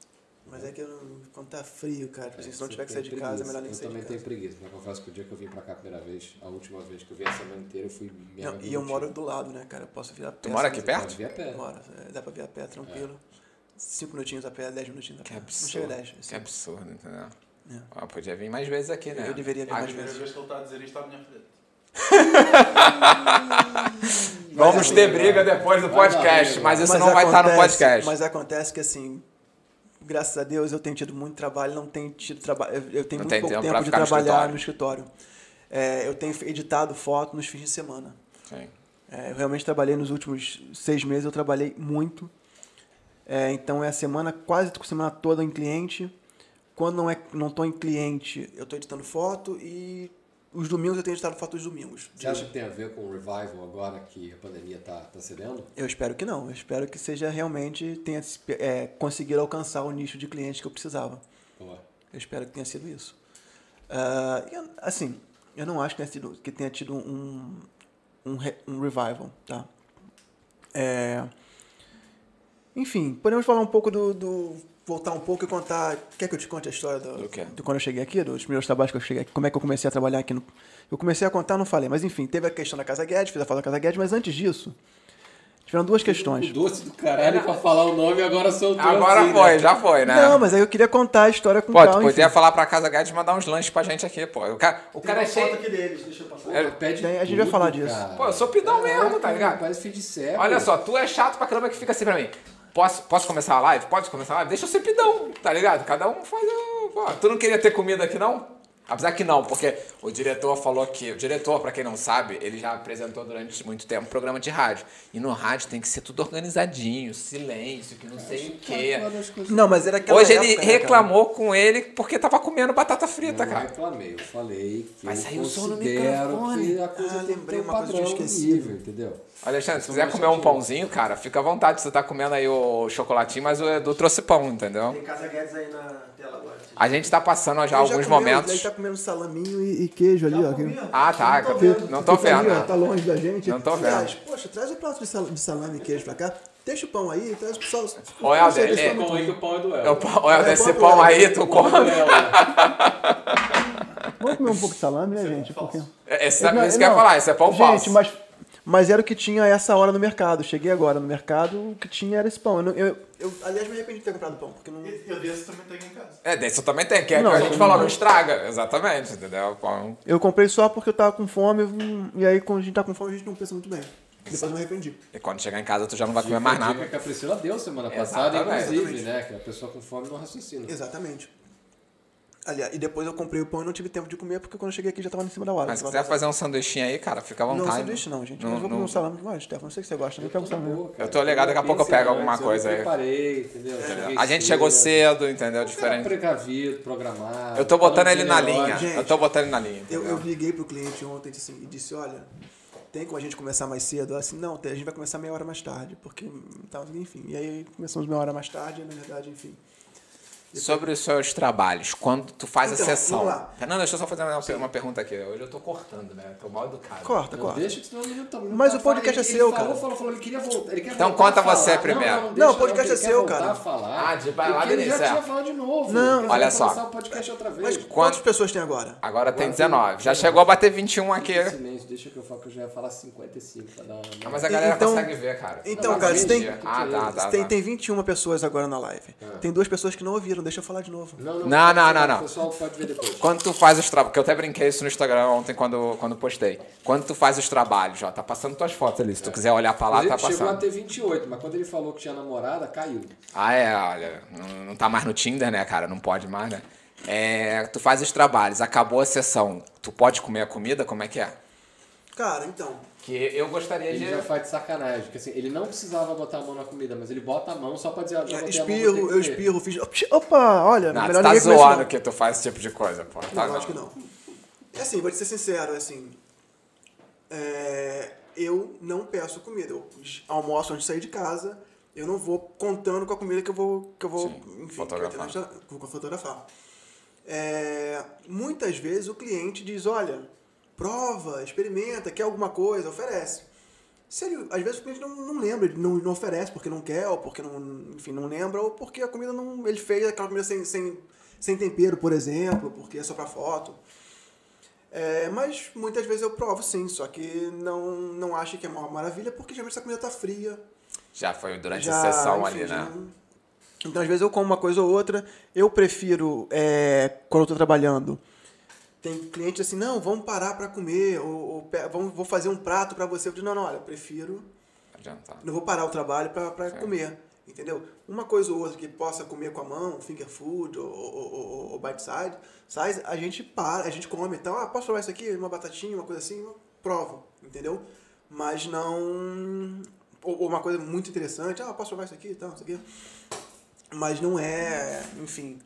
Mas é que eu não- quando tá frio, cara, tipo assim, se não tiver que sair de casa, é preguiça. melhor nem Eu sair de também tenho casa. preguiça. Mas confesso que o dia que eu vim pra cá a primeira vez, a última vez que eu vim a semana inteira, eu fui minha Não, e eu moro do lado, né, cara? Eu posso vir a pé. Tu mora aqui quiser. perto? Vim a pé. Moro, é, dá pra vir a pé tranquilo. Cinco minutinhos a pé, dez minutinhos a pé. Que Não absurdo. chega a dez. Que assim. absurdo, entendeu? Ah, podia vir mais vezes aqui, né? Eu deveria vir Ah, mais A primeira vezes. vez que ele está a dizer isto à minha frente. Vamos ter briga depois do podcast, mas isso não vai estar no podcast. Mas acontece que assim, graças a Deus eu tenho tido muito trabalho, não tenho tido trabalho, eu tenho Não muito tem pouco tempo tempo, de ficar no trabalhar escritório. no escritório. É, eu tenho editado foto nos fins de semana. Sim. É, eu realmente trabalhei nos últimos seis meses, eu trabalhei muito. É, então é a semana, quase a semana toda em cliente. Quando não é, não estou em cliente, eu estou editando foto e os domingos eu tenho editado foto dos domingos. Você acha que tem a ver com o revival agora que a pandemia tá, tá cedendo? Eu espero que não. Eu espero que seja realmente tenha é, conseguir alcançar o nicho de clientes que eu precisava. Boa. Eu espero que tenha sido isso. Ah, e, assim, eu não acho que tenha, sido, que tenha tido um, um, um revival, tá? É, enfim, podemos falar um pouco do, do- voltar um pouco e contar. Quer que eu te conte a história do, Do de quando eu cheguei aqui, dos primeiros trabalhos que eu cheguei aqui, como é que eu comecei a trabalhar aqui no. Eu comecei a contar, não falei, mas enfim, teve a questão da Casa Guedes, fiz a fala da Casa Guedes, mas antes disso, tiveram duas questões. O doce do caralho pra falar o nome agora soltou Agora assim, foi, né? já foi, né? Não, mas aí eu queria contar a história com Pô, tu calma. podia falar pra Casa Guedes mandar uns lanches pra gente aqui, pô. O cara, o cara é cheio. aqui deles, deixa eu passar. Pô, pede Tem- a gente vai falar disso. cara. Pô, eu sou pidão mesmo, tá ligado? Parece fim de cego. Olha só, tu é chato pra caramba que fica assim pra mim. Posso, posso começar a live? Pode começar a live? Deixa eu ser pidão, tá ligado? Cada um faz o. Pô, tu não queria ter comida aqui, não? Apesar que não, porque o diretor falou que. O diretor, pra quem não sabe, ele já apresentou durante muito tempo programa de rádio. E no rádio tem que ser tudo organizadinho, silêncio, que não sei o quê. Não, mas era aquela Hoje época, ele né, cara? reclamou com ele porque tava comendo batata frita, Não cara. reclamei, eu falei que eu sair o som no microfone. que a coisa Ah, lembrei tem um uma coisa que eu esqueci. nível, entendeu? Alexandre, se quiser mais comer um pãozinho, cara, fica à vontade. Você tá comendo aí o chocolatinho, mas o Edu trouxe pão, entendeu? Tem Casa Guedes aí na. A gente tá passando já Ele alguns comeu, momentos. Ele tá comendo salaminho e, e queijo ali, ó. aqui. Ah, tá. Não tô Fica ali, vendo. ó, Tá longe da gente. Não tô vendo. Aliás, poxa, traz o prato de sal- de salame e queijo pra cá. Deixa o pão aí, traz o sal. Ô, Helder, Esse é- pão aí que o pão é do É El. olha, É, desse pão aí, tu come. Vamos comer um pouco de salame, né, gente? Porque... Esse, é Não, isso que eu ia não, falar, isso é pão gente, falso. Mas, mas era o que tinha a essa hora no mercado. Cheguei agora no mercado, o que tinha era esse pão. Eu, eu, eu, aliás, me arrependi de ter comprado pão, porque não. Eu desse também tenho em casa. É, desse eu também tem, que é que Não, a gente não- falou, não estraga. Exatamente, entendeu? Pão. Eu comprei só porque eu tava com fome, e aí quando a gente tá com fome a gente não pensa muito bem. Depois eu me arrependi. E quando chegar em casa, tu já não vai comer mais nada. que a Priscila deu semana passada, Exatamente. inclusive, né? Que a pessoa com fome não raciocina. Exatamente. Aliás, e depois eu comprei o pão e não tive tempo de comer porque quando eu cheguei aqui já tava em cima da hora. Mas se quiser fazer um sanduichinho aí, cara, fica à Não, vontade. sanduíche não, gente. Não- Mas vou comer não- um salame demais, Stefano. Não sei que você gosta, não pega um salame. Boa, cara. Eu tô ligado, daqui a pouco eu pego alguma coisa eu aí. preparei, entendeu? Cheguei A gente chegou cedo, entendeu? Diferente. precavido, programado. Eu tô botando ele na linha. Gente, Eu tô botando ele na linha. Eu, entendeu? eu liguei pro cliente ontem assim, e disse, olha, tem como a gente começar mais cedo? Ela assim, não, a gente vai começar meia hora mais tarde, porque, então, enfim. E aí começamos meia hora mais tarde, na verdade, enfim. Sobre os seus trabalhos, quando tu faz Então, a sessão. Fernando, deixa eu só fazer uma, uma pergunta aqui. Hoje eu tô cortando, né? Tô mal educado. Corta, Não, corta. deixa que senão ele não tá não Mas tá o podcast falando. é seu, falou, cara. Falou, falou, ele queria voltar. Ele quer Então voltar conta você Não, primeiro. Não, Não, deixa, o podcast ele é seu, cara. falar. Ah, de- vai lá, Porque ele já Denise, tinha é. falado de novo. Não, olha só. começar o podcast outra vez. Mas quantas pessoas tem agora? Agora tem Agora 19. Já chegou a bater 21 aqui. Silêncio, deixa que eu falo que eu já ia falar 55 pra dar uma... Ah, mas a galera Então- consegue ver, cara. Então, Não, cara, tem-. Ah, tá, tá. tem, tá. tem 21 pessoas agora na live. Ah. Tem duas pessoas que não ouviram, deixa eu falar de novo. Não, Não, não, não, não. O pessoal pode ver depois. Quando tu faz os trabalhos, porque eu até brinquei isso no Instagram ontem quando, quando postei. Quando tu faz os trabalhos, ó, tá passando tuas fotos ali. Se tu quiser olhar pra lá, Ele tá chegou a passando. ter 28, mas quando ele falou que tinha namorada, caiu. Ah, é, olha, não, não tá mais no Tinder, né, cara? Não pode mais, né? É, tu faz os trabalhos, acabou a sessão, tu pode comer a comida? Como é que é? Cara, então, Que eu gostaria Ele de. já faz de sacanagem, porque assim, ele não precisava botar a mão na comida, mas ele bota a mão só pra dizer, ah, ter espirro, eu espirro, fiz. Opa, olha, Não, tu melhor tá zoando não. que tu faz esse tipo de coisa, pô. Tá, Não, acho que não. É assim, vou te ser sincero, é assim. é, eu não peço comida. Eu almoço antes de sair de casa. Eu não vou contando com a comida que eu vou, que eu vou Sim, enfim, fotografar. que eu vou fotografar. É, muitas vezes o cliente diz, olha, prova, experimenta, quer alguma coisa, oferece. Se ele, às vezes o cliente não, não lembra, ele não, não oferece porque não quer, ou porque não, enfim, não lembra, ou porque a comida não. Ele fez aquela comida sem, sem, sem tempero, por exemplo, porque é só pra foto. É, mas muitas vezes eu provo sim, só que não, não acho que é uma maravilha, porque geralmente essa comida tá fria. Já foi durante já, a sessão enfim, ali, já né? não- Então, às vezes, eu como uma coisa ou outra. Eu prefiro, é, quando eu tô trabalhando, tem cliente assim, não, vamos parar para comer, ou, ou vamos, vou fazer um prato para você. Eu digo, não, não, olha, prefiro Adiantar. não vou parar o trabalho para comer, entendeu? Uma coisa ou outra que possa comer com a mão, finger food ou, ou, ou, ou bite side, size, a gente para, a gente come. Então, ah, posso provar isso aqui? Uma batatinha, uma coisa assim? Provo, entendeu? Mas não... Ou, ou uma coisa muito interessante, ah, posso provar isso aqui e tal, isso aqui. Mas não é, enfim,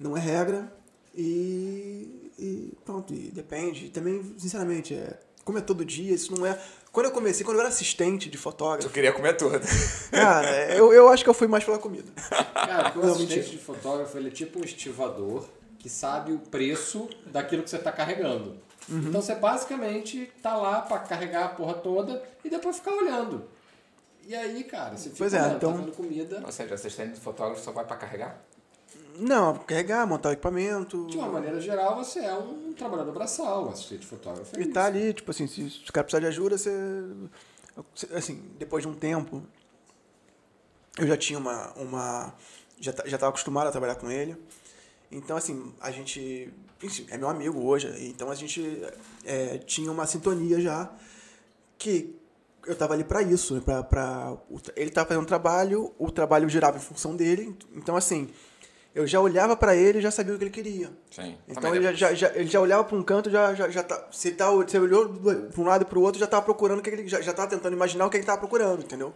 não é regra e, e pronto, e depende. E também, sinceramente, é, como é todo dia, isso não é... Quando eu comecei, quando eu era assistente de fotógrafo, Eu queria comer tudo. Cara, eu, eu acho que eu fui mais pela comida. Cara, porque o assistente mentira. de fotógrafo ele é tipo um estivador que sabe o preço daquilo que você está carregando. Uhum. Então você basicamente tá lá para carregar a porra toda e depois ficar olhando. E aí, cara, você fica Pois é, olhando, então- tá comida. Ou seja, assistente de fotógrafo só vai pra carregar? Não, carregar, montar o equipamento. De uma maneira geral, você é um trabalhador braçal, um assistente fotógrafo. É E tá ali, tipo assim, se o cara precisar de ajuda, você. Assim, depois de um tempo, eu já tinha uma. uma já, já tava acostumado a trabalhar com ele. Então, assim, a gente. enfim, É meu amigo hoje, então a gente é, tinha uma sintonia já que eu tava ali para isso, né, pra, pra, ele tava fazendo um trabalho, o trabalho girava em função dele, então assim, eu já olhava para ele e já sabia o que ele queria. Sim. Então ele já, já, já- ele já olhava para um canto, já, já, já tá, se ele tá, se ele olhou para um lado e para o outro, já estava procurando o que ele já, já tava tentando imaginar o que ele estava procurando, entendeu?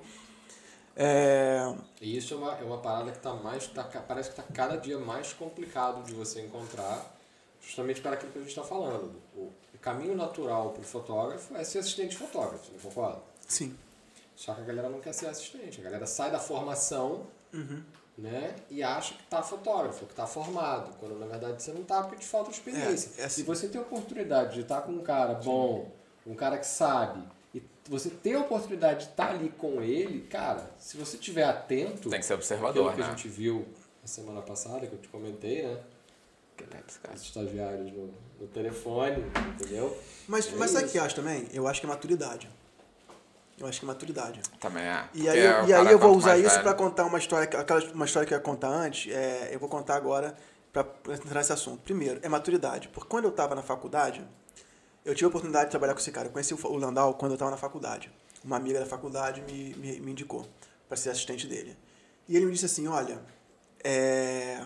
É, E isso é uma, é uma parada que tá mais. Tá, parece que tá cada dia mais complicado de você encontrar, justamente para aquilo que a gente está falando. O, caminho natural para o fotógrafo é ser assistente de fotógrafo, você não concorda? sim. Só que a galera não quer ser assistente. A galera sai da formação Uhum. Né, e acha que tá fotógrafo, que tá formado, quando na verdade você não tá porque te falta experiência. É, é assim. E você tem a oportunidade de estar com um cara bom, um cara que sabe, e você ter a oportunidade de estar ali com ele, cara, se você estiver atento, Tem que ser observador, que né? a gente viu na semana passada, que eu te comentei, né? Cara. Os estagiários no, no telefone, entendeu? Mas, É mas sabe o que eu acho também? Eu acho que é maturidade. Eu acho que é maturidade. Também é. E aí, eu- o e aí eu vou usar isso para contar uma história, que- aquela, uma história que eu ia contar antes, é, eu vou contar agora para entrar nesse assunto. Primeiro, é maturidade. Porque quando eu estava na faculdade, eu tive a oportunidade de trabalhar com esse cara. Eu conheci o o Landau quando eu estava na faculdade. Uma amiga da faculdade me, me, me indicou para ser assistente dele. E ele me disse assim, olha, é...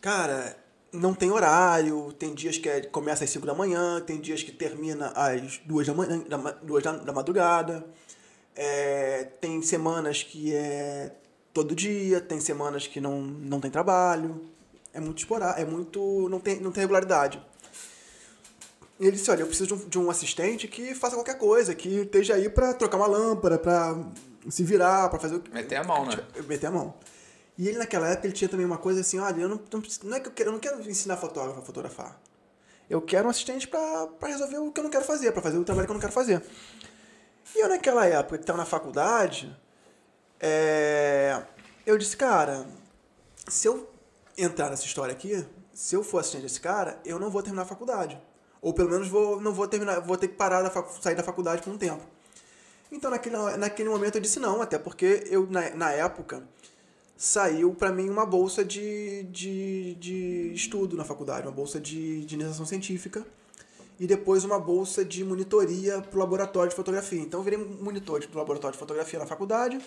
Cara, não tem horário, tem dias que é- começa às 5 da manhã, tem dias que termina às 2 da, manhã, da, da, da madrugada, é, tem semanas que é todo dia, tem semanas que não, não tem trabalho, é muito esporádico, é muito. não tem, não tem regularidade. E ele disse, olha, eu preciso de um, de um assistente que faça qualquer coisa, que esteja aí pra trocar uma lâmpada, pra se virar, pra fazer o que. Meter a mão, né? Meter a mão. E ele naquela época ele tinha também uma coisa assim, olha, eu não, não, não é que eu quero, eu não quero ensinar fotógrafo a fotografar. Eu quero um assistente pra resolver o que eu não quero fazer, pra fazer o trabalho que eu não quero fazer. E eu naquela época que estava na faculdade, é, eu disse, cara, se eu entrar nessa história aqui, se eu for assistente desse cara, eu não vou terminar a faculdade. Ou pelo menos vou, não vou terminar, vou ter que parar da sair da faculdade por um tempo. Então naquele, naquele momento eu disse não, até porque eu na, na época saiu para mim uma bolsa de, de, de estudo na faculdade, uma bolsa de, de iniciação científica e depois uma bolsa de monitoria para o laboratório de fotografia. Então eu virei monitor do laboratório de fotografia na faculdade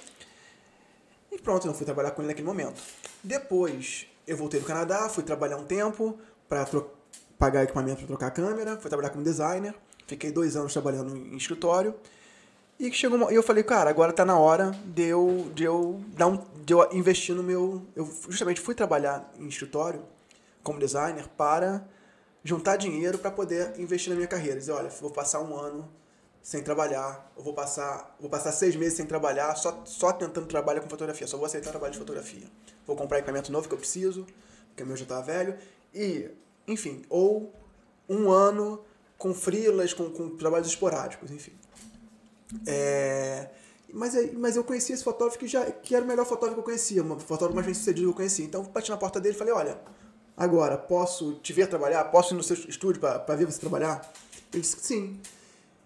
e pronto, não fui trabalhar com ele naquele momento. Depois eu voltei do Canadá, fui trabalhar um tempo para pagar equipamento para trocar a câmera, fui trabalhar como designer, fiquei dois anos trabalhando em escritório. E chegou uma, e eu falei, cara, agora tá na hora de eu, de eu, dar um, de eu investir no meu. Eu justamente fui trabalhar em escritório como designer para juntar dinheiro para poder investir na minha carreira. Dizer, olha, vou passar um ano sem trabalhar, eu vou passar, vou passar seis meses sem trabalhar, só, só tentando trabalhar com fotografia, só vou aceitar trabalho de fotografia. Vou comprar equipamento novo que eu preciso, porque o meu já tá velho. E, enfim, ou um ano com freelas, com, com trabalhos esporádicos, enfim. É, mas, aí- mas eu conheci esse fotógrafo que, já, que era o melhor fotógrafo que eu conhecia, o fotógrafo mais bem sucedido que eu conhecia. Então eu bati na porta dele e falei, olha, agora, posso te ver trabalhar? Posso ir no seu estúdio para ver você trabalhar? Ele disse que sim.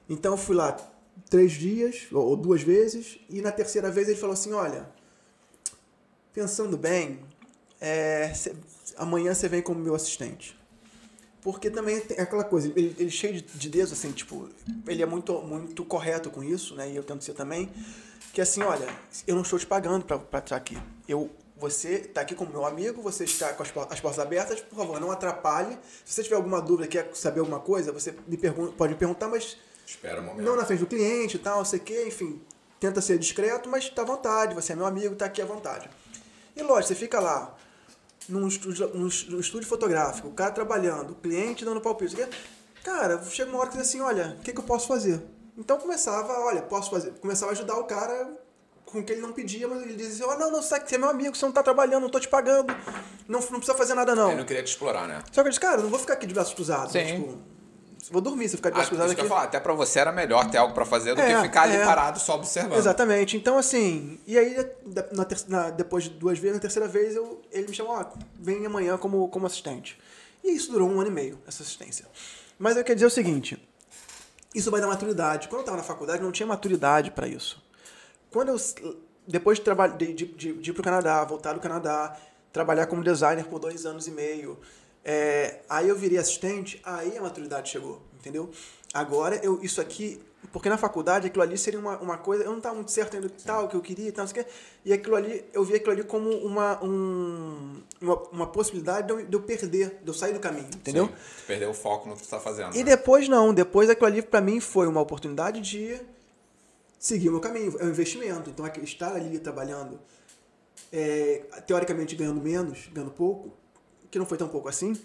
Então eu fui lá três dias, ou ou duas vezes, e na terceira vez ele falou assim, olha, pensando bem, é, cê- amanhã você vem como meu assistente. Porque também tem aquela coisa, ele, ele cheio de, de dedos, assim, tipo, ele é muito, muito correto com isso, né? E eu tento ser também. Que assim, olha, eu não estou te pagando pra, pra estar aqui. Eu, você está aqui como meu amigo, você está com as, as portas abertas, por favor, não atrapalhe. Se você tiver alguma dúvida, quer saber alguma coisa, você me pergunta, pode me perguntar, mas Espera um momento. não na frente do cliente e tal, não sei o quê, enfim. Tenta ser discreto, mas tá à vontade, você é meu amigo, tá aqui à vontade. E lógico, você fica lá, num estúdio, num es- num estúdio fotográfico, o cara trabalhando, o cliente dando palpite. Cara, chega uma hora que diz assim, olha, o que, que eu posso fazer? Então começava, olha, posso fazer. Começava a ajudar o cara com o que ele não pedia, mas ele dizia, oh, não, não, você é meu amigo, você não tá trabalhando, não tô te pagando, não, não precisa fazer nada não. Ele não queria te explorar, né? Só que eu disse, cara, eu não vou ficar aqui de braços cruzados. Sim. Tipo, vou dormir se eu ficar de Ah, eu ia aqui. falar, até pra você era melhor ter algo pra fazer do É, que ficar ali é. parado só observando. Exatamente. Então, assim, e aí, na na- depois de duas vezes, na terceira vez, eu, ele me chamou, ah, vem amanhã como, como assistente. E isso durou um ano e meio, essa assistência. Mas eu quero dizer o seguinte, isso vai dar maturidade. Quando eu estava na faculdade, não tinha maturidade para isso. Quando eu, depois de, de, de, de, de ir para o Canadá, voltar do Canadá, trabalhar como designer por dois anos e meio, é, aí eu virei assistente, aí a maturidade chegou, entendeu? Agora, eu, isso aqui, porque na faculdade aquilo ali seria uma, uma coisa, eu não estava muito certo ainda tal, que eu queria e tal, não sei o quê, e aquilo ali, eu vi aquilo ali como uma, um, uma, uma possibilidade de eu, de eu perder, de eu sair do caminho, entendeu? Sim, tu perdeu o foco no que tu tá fazendo. E né? depois não, depois aquilo ali pra mim foi uma oportunidade de seguir o meu caminho, é um investimento. Então aquele estar ali trabalhando, é, teoricamente ganhando menos, ganhando pouco, que não foi tão pouco assim,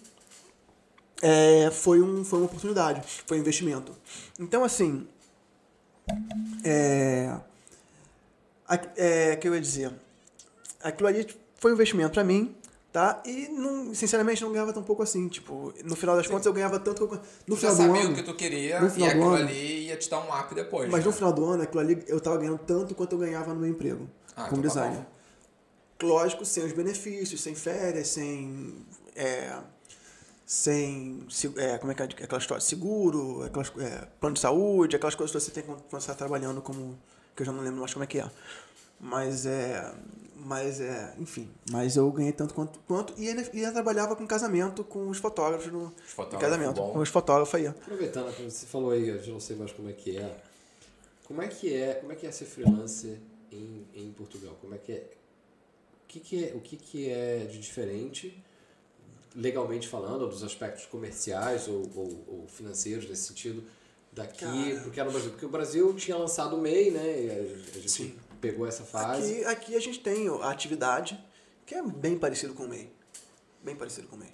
é, foi, um, foi uma oportunidade, foi um investimento. Então assim, é, é, que eu ia dizer, aquilo ali foi um investimento pra mim, tá? E não, sinceramente não ganhava tão pouco assim, tipo, no final das contas eu ganhava tanto que eu, no Tu já final do sabia ano, o que tu queria e aquilo ano- ali ia te dar um up depois. mas né? no final do ano aquilo ali eu tava ganhando tanto quanto eu ganhava no meu emprego Ah, como então tá designer. Lógico, sem os benefícios, sem férias, sem é, sem se- é, como é que é aquela história seguro, aquelas, é, plano de saúde, aquelas coisas que você tem quando quando você está trabalhando como que eu já não lembro mais como é que é. Mas é. Mas é. Enfim. Mas eu ganhei tanto quanto. quanto e, ainda, e trabalhava com casamento com os fotógrafos no Os fotógrafos, no casamento. bom. Com os fotógrafos aí. Aproveitando, você falou aí, eu já não sei mais como é que é. Como é que é, como é, que é ser freelancer em, em Portugal? Como é que é? O que, que é, o que, que é de diferente, legalmente falando, ou dos aspectos comerciais ou, ou, ou financeiros nesse sentido, daqui Cara. porque era no Brasil? Porque o Brasil tinha lançado o MEI, né? A, gente Sim. pegou essa fase. Aqui, aqui a gente tem a atividade, que é bem parecido com o MEI. Bem parecido com o MEI.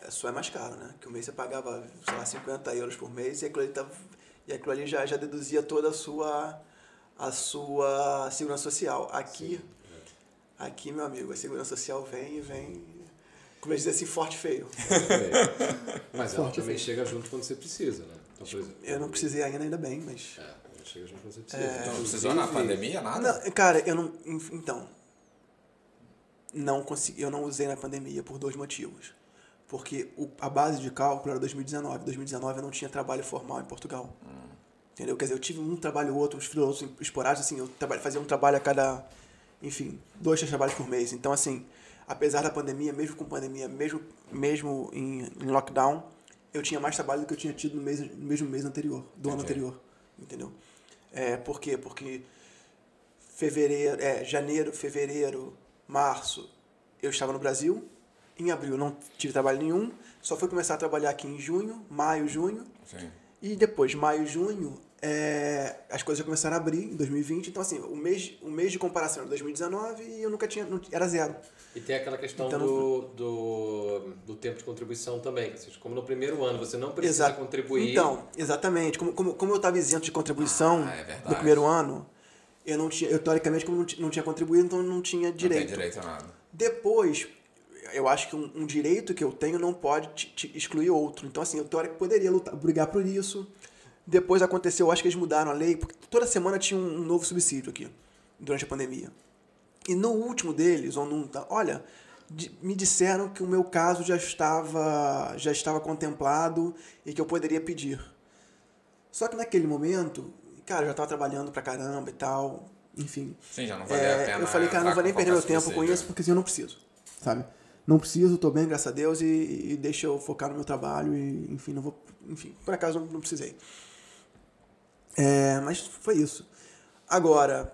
É, só é mais caro, né? Que o MEI você pagava, sei lá, 50 euros por mês e aquilo ali, tava, e aquilo ali já, já deduzia toda a sua, a sua segurança social. Aqui, aqui, meu amigo, a segurança social vem e vem, como eu dizer assim, forte e feio. É. Mas ela Forte também efeito. chega junto quando você precisa, né? Então, por exemplo, Eu não precisei ainda, ainda bem, mas... É, ela chega junto quando você precisa. É. Não precisou na pandemia, nada? Não, cara, eu não. Então. Não consegui, eu não usei na pandemia por dois motivos. Porque o, a base de cálculo era 2019. 2019 eu não tinha trabalho formal em Portugal. Entendeu? Quer dizer, eu tive um trabalho ou outro, uns freelances esporádicos, assim, eu traba- fazia um trabalho a cada. Enfim, dois, três trabalhos por mês. Então, assim, apesar da pandemia, mesmo com pandemia, mesmo, mesmo em, em lockdown, eu tinha mais trabalho do que eu tinha tido no, mês, no mesmo mês anterior, do ano anterior. Entendeu? É, por quê? Porque fevereiro, é, janeiro, fevereiro, março, eu estava no Brasil. Em abril não tive trabalho nenhum. Só fui começar a trabalhar aqui em junho, maio, junho. Sim. E depois, maio, junho, é, as coisas já começaram a abrir em 2020. Então, assim, o mês, o mês de comparação era 2019 e eu nunca tinha. não- era zero. E tem aquela questão Então, do, do, do tempo de contribuição também. Como no primeiro ano você não precisa contribuir. Então, exatamente. Como, como, como eu estava isento de contribuição Ah, é no primeiro ano, eu não tinha. Eu, teoricamente, como não, não tinha contribuído, então eu não tinha Não direito. tem direito a nada. Depois, eu acho que um, um direito que eu tenho não pode te, te excluir outro. Então, assim, eu teoricamente poderia lutar, brigar por isso. Depois aconteceu, eu acho que eles mudaram a lei, porque toda semana tinha um, um novo subsídio aqui, durante a pandemia. E no último deles, ou num, tá- olha, me disseram que o meu caso já estava, já estava contemplado e que eu poderia pedir. Só que naquele momento, cara, eu já estava trabalhando pra caramba e tal, enfim. Sim, já não valia É, a pena. eu falei, cara, não vou nem perder meu tempo com isso, porque assim, eu não preciso, sabe? Não preciso, tô bem, graças a Deus, e, e deixa eu focar no meu trabalho e, enfim, não vou, enfim, por acaso não, não precisei. É, mas foi isso. Agora,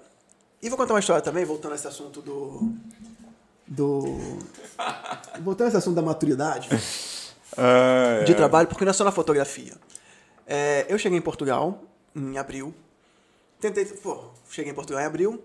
e vou contar uma história também, voltando a esse assunto do... do voltando a esse assunto da maturidade de trabalho, porque não é só na fotografia. É, eu cheguei em Portugal em abril. Tentei, pô, cheguei em Portugal em abril.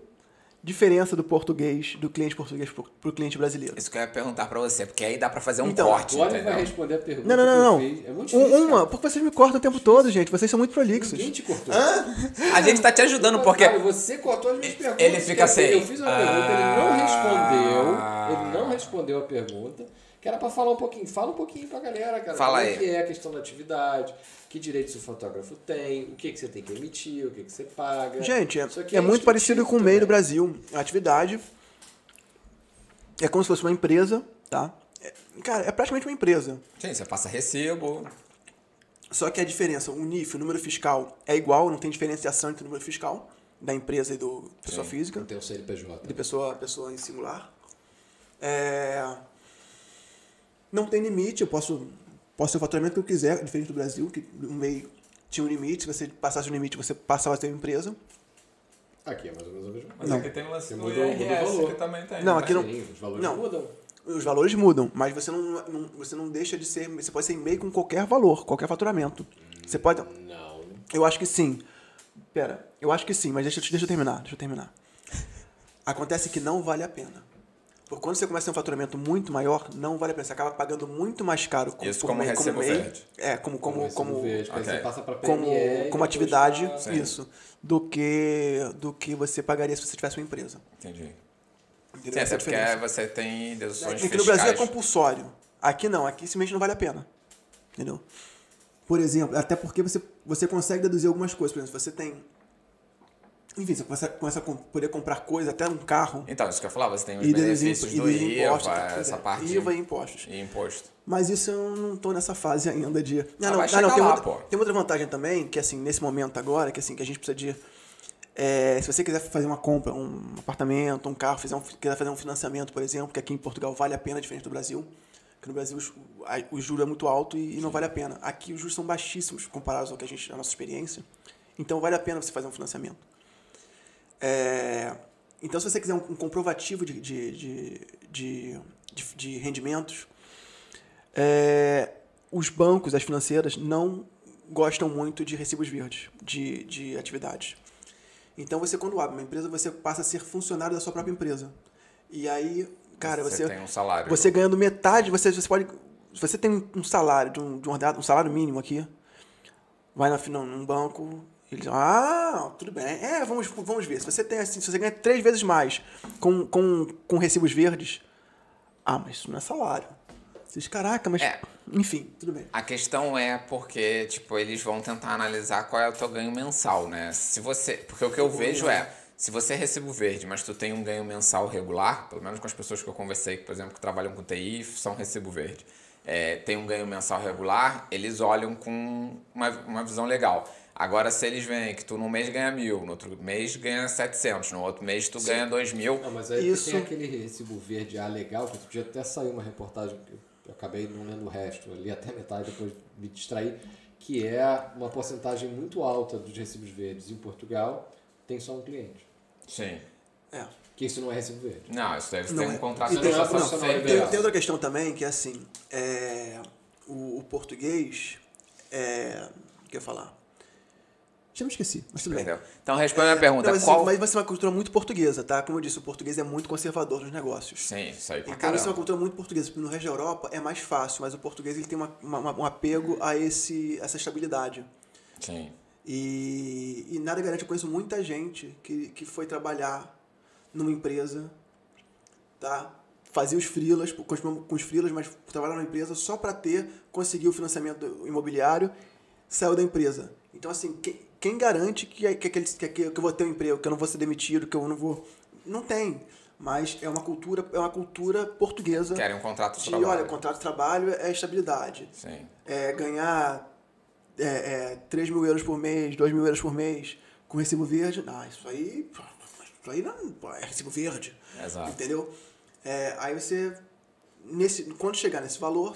Diferença do português, do cliente português pro, pro cliente brasileiro. Isso que eu ia perguntar pra você, porque aí dá pra fazer um Então, corte, Agora vai responder a pergunta Não, não, não, não. É muito Um- difícil, uma, cara. porque vocês me cortam o tempo todo, gente. Vocês são muito prolixos. Ninguém te cortou. A gente tá te ajudando, porque... Cara, você cortou as minhas perguntas. ele fica assim, Eu fiz uma pergunta, ele não ah. respondeu. Ele não respondeu a pergunta. Que era pra falar um pouquinho. Fala um pouquinho pra galera, cara. Fala Como aí. é que é a questão da atividade, que direitos o fotógrafo tem, o que, que você tem que emitir, o que, que você paga. Gente, é, é muito parecido com o meio do também. Brasil. A atividade é como se fosse uma empresa, tá? É- cara, é praticamente uma empresa. Sim, você passa recibo. Só que a diferença, o NIF, o número fiscal, é igual, não tem diferenciação entre o número fiscal da empresa e do pessoa Sim. física. Não tem o CNPJ. de pessoa, pessoa em singular. É, Não tem limite, eu posso, posso ter o faturamento que eu quiser, diferente do Brasil, que no meio tinha um limite, se você passasse o limite, você passava a ter uma empresa. Aqui é mais ou menos a mesma Mas Não. aqui tem o lance do Mudou- mudou o IRS, valor. que também tem. Não, né? aqui não- Sim, os valores não. mudam. Os valores mudam, mas você não, não- você não deixa de ser. Você pode ser em meio com qualquer valor, qualquer faturamento. Você pode. Não. Eu acho que sim. Pera, eu acho que sim, mas deixa, deixa eu terminar, deixa eu terminar. Acontece que não vale a pena. Porque quando você começa a ter um faturamento muito maior, não vale a pena. Você acaba pagando muito mais caro como, Isso por como MEI, recibo MEI. verde. É, como, como, como, verde, aí ok. você passa pra como, PME como atividade, isso, do que, do que você pagaria se você tivesse uma empresa. Entendi. Entendeu? Sim, é até a porque você tem deduções É que fiscais. no Brasil é compulsório. Aqui não, aqui simplesmente não vale a pena. Entendeu? Por exemplo, até porque você, você consegue deduzir algumas coisas. Por exemplo, se você tem. Enfim, você começa, começa a poder comprar coisa, até um carro, Então, isso que eu falava, você tem os e benefícios e do IVA, impostos. essa é, parte IVA e impostos. e imposto. Mas isso eu não tô nessa fase ainda de. Não, Ah, não, vai ah, não, tem, lá, outra, pô. tem outra vantagem também, que assim, nesse momento agora, que assim, que a gente precisa de. é, se você quiser fazer uma compra, um apartamento, um carro, fizer um, quiser fazer um financiamento, por exemplo, que aqui em Portugal vale a pena, diferente do Brasil. Porque no Brasil o juro é muito alto e, e não vale a pena. Aqui os juros são baixíssimos comparados ao que a gente, a nossa experiência. Então vale a pena você fazer um financiamento. É, então, se você quiser um, um comprovativo de, de, de, de, de- rendimentos, é, os bancos, as financeiras, não gostam muito de recibos verdes, de, de atividades. Então, você, quando abre uma empresa, você passa a ser funcionário da sua própria empresa. E aí, cara, Você você, tem um salário. você ganhando metade, você, você pode. Você tem um salário, de um, de um, um salário mínimo aqui, vai na, num banco, eles ah, tudo bem. É, vamos, vamos ver. Se você tem assim, se você ganha três vezes mais com, com, com recibos verdes, ah, mas isso não é salário. Você diz, caraca, mas. É. Enfim, tudo bem. A questão é porque, tipo, eles vão tentar analisar qual é o teu ganho mensal, né? Se você. Porque o que eu vejo é, se você é recibo verde, mas tu tem um ganho mensal regular, pelo menos com as pessoas que eu conversei, por exemplo, que trabalham com TI, são recibo verde. É, tem um ganho mensal regular, eles olham com uma, uma visão legal. Agora, se eles veem que tu num mês ganha mil, no outro mês ganha 700, no outro mês tu ganha dois mil, Não, mas aí Isso- tem aquele recibo verde A legal, que outro dia até saiu uma reportagem, que eu acabei não lendo o resto, eu li até metade, depois me distraí, que é uma porcentagem muito alta dos recibos verdes em Portugal tem só um cliente. sim. É. Que isso não é recibo verde. Não, isso deve Não ter é. um contrato E de tem- não, de tem- tem outra questão também, que é assim, é, o, o português. É, o que eu ia falar? Já me esqueci, mas tudo bem. Entendeu? Então responde a pergunta. Não, mas, qual... mas vai ser uma cultura muito portuguesa, tá? Como eu disse, o português é muito conservador nos negócios. Sim, isso aí pra Então isso é caramba. uma cultura muito portuguesa. No resto da Europa é mais fácil, mas o português ele tem uma, uma- um apego a esse, essa estabilidade. Sim. E, e nada garante, eu conheço muita gente que, que foi trabalhar numa empresa, tá? Fazia os freelas, continuou com os freelas, mas trabalhava numa empresa só para ter, conseguir o financiamento imobiliário, saiu da empresa. Então, assim, quem, quem garante que, que, aquele, que, que eu vou ter um emprego, que eu não vou ser demitido, que eu não vou... Não tem. Mas é uma cultura, é uma cultura portuguesa Querem um contrato de de, trabalho. olha, contrato de trabalho é estabilidade Sim. é, ganhar é, é, 3 mil euros por mês, 2 mil euros por mês com recibo verde, ah, isso aí. Falei, não, pô, é recibo verde. Exato. Entendeu? É, aí você, nesse, quando chegar nesse valor,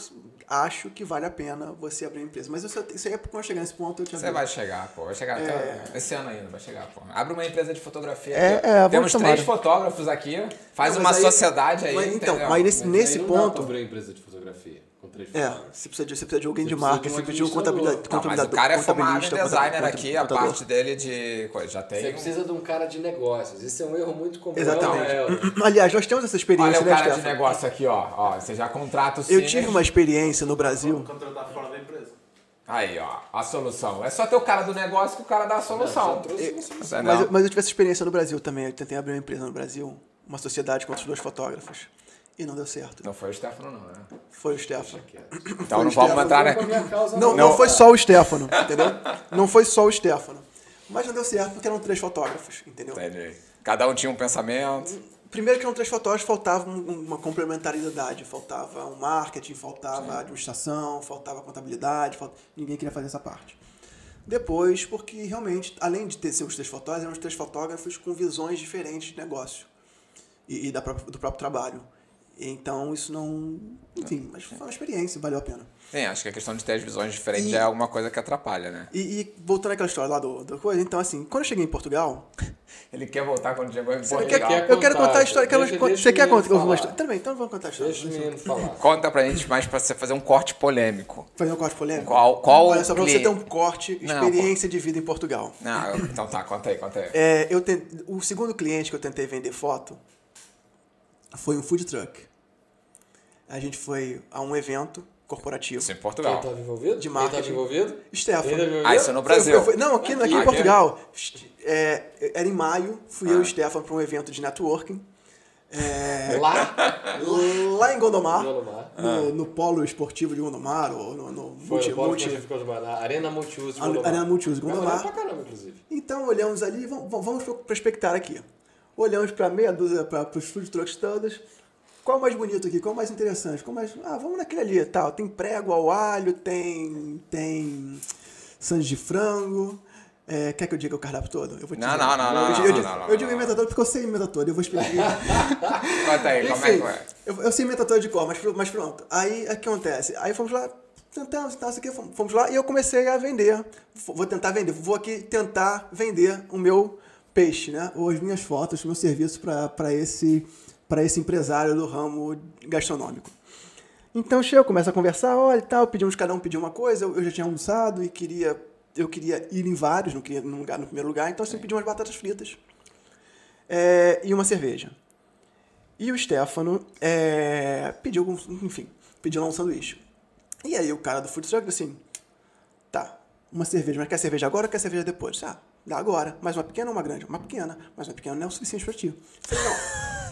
acho que vale a pena você abrir a empresa. Mas isso, isso aí é quando chegar nesse ponto eu te Você aviso. vai chegar, pô. Vai chegar até esse ano ainda, vai chegar, pô. Abre uma empresa de fotografia. É, é, vamos Temos tomar. três fotógrafos aqui. Faz Não, uma aí- sociedade aí. mas então, entendeu? mas nesse, Mas nesse aí não dá pra ponto. abrir empresa de fotografia com três É, você precisa de, você precisa de alguém Você de marca, você precisa de um contabilidade, Não, mas o cara é formado em designer contador, aqui, a contador. parte dele de coisa. Já tem. Você precisa de um cara de negócios. Isso é um erro muito comum. Exatamente. É, é, Aliás, nós temos essa Olha experiência, o né, cara de negócio aqui, ó. ó você já contrata o Eu tive uma experiência no Brasil. Contratar fora da empresa. Aí, ó, a solução. É só ter o cara do negócio que o cara dá a solução. já trouxe uma solução. Entendeu? Mas, eu- mas eu tive essa experiência no Brasil também. Eu tentei abrir uma empresa no Brasil, uma sociedade com outros dois fotógrafos. E não deu certo. Não foi o Stefano, não, né? Foi o Stefano. Então não vamos entrar, né? Causa, Não, não, foi só o Stefano, entendeu? Não foi só o Stefano. Mas não deu certo porque eram três fotógrafos, entendeu? Entendi. Cada um tinha um pensamento. Primeiro que eram três fotógrafos, faltava um- uma complementariedade. Faltava um marketing, faltava administração, faltava contabilidade, falt- ninguém queria fazer essa parte. Depois, porque realmente, além de ter ser os três fotógrafos, eram os três fotógrafos com visões diferentes de negócio e, e da própria- do próprio trabalho. Então isso não. Enfim, mas foi uma experiência, valeu a pena. Sim, acho que a questão de ter as visões diferentes E- é alguma coisa que atrapalha, né? E, e voltando àquela história lá do, do coisa, então assim, quando eu cheguei em Portugal, Ele quer voltar quando chegou em eu Portugal. quero, eu quero contar, a história. quero- deixa- deixa você quer contar alguma história? Bem, então vamos contar a história. Deixa o menino falar. Conta pra gente mais pra você fazer um corte polêmico. Fazer um corte polêmico? Qual- qual Olha só, pra você ter um corte, Não, experiência de vida em Portugal. Não, então tá, conta aí, conta aí. É, eu ten- O segundo cliente que eu tentei vender foto foi um food truck. A gente foi a um evento corporativo. Isso em Quem Portugal. estava envolvido? De Quem marketing. estava envolvido? Stefano. Quem tava envolvido? Ah, isso no Foi- Brasil. foi- foi- não, aqui, aqui em Aqui. Portugal. É, era em maio, fui eu Ah. e o Stefano para um evento de networking. É, Lá? lá em Gondomar, Gondomar. No, no polo esportivo de Gondomar, ou no, no Foi multi, no Polo multi- Esportivo de Gondomar, na Arena Multiuso de Gondomar. Arena Multiuso Gondomar. pra caramba, inclusive. Então olhamos ali, vamos, vamos para espectar aqui. Olhamos para meia dúzia, para os food trucks todos. Qual é o mais bonito aqui? Qual é o mais interessante? Qual é o mais... Ah, vamos naquele ali, tal. Tem prego ao alho, tem tem sandes de frango. É, quer que eu diga o cardápio todo? Eu vou te Não, dizer. não, não, não, Eu, não, eu, não, não, eu digo inventa todo porque eu sei inventa todo. Eu vou explicar. Conta aí, como é que Enfim, foi? eu, eu sei inventa todo de cor, mas, mas pronto. Aí o que acontece? Aí fomos lá, tentamos, isso aqui, fomos, lá e eu comecei a vender. Vou tentar vender, vou aqui tentar vender o meu peixe, né? Ou as minhas fotos, o meu serviço para esse, pra esse empresário do ramo gastronômico. Então chego, começa a conversar, olha tal, pedimos, cada um pediu uma coisa, eu, eu já tinha almoçado e queria, eu queria ir em vários, não queria num lugar, no primeiro lugar, então eu pedi umas batatas fritas é, e uma cerveja. E o Stefano é, pediu, um- enfim, pediu lá um sanduíche. E aí o cara do food truck assim, tá, uma cerveja, mas quer cerveja agora ou quer cerveja depois? Ah, dá agora. Mais uma pequena ou uma grande? Uma pequena. Mas uma pequena não é o suficiente pra ti. Eu Falei, não.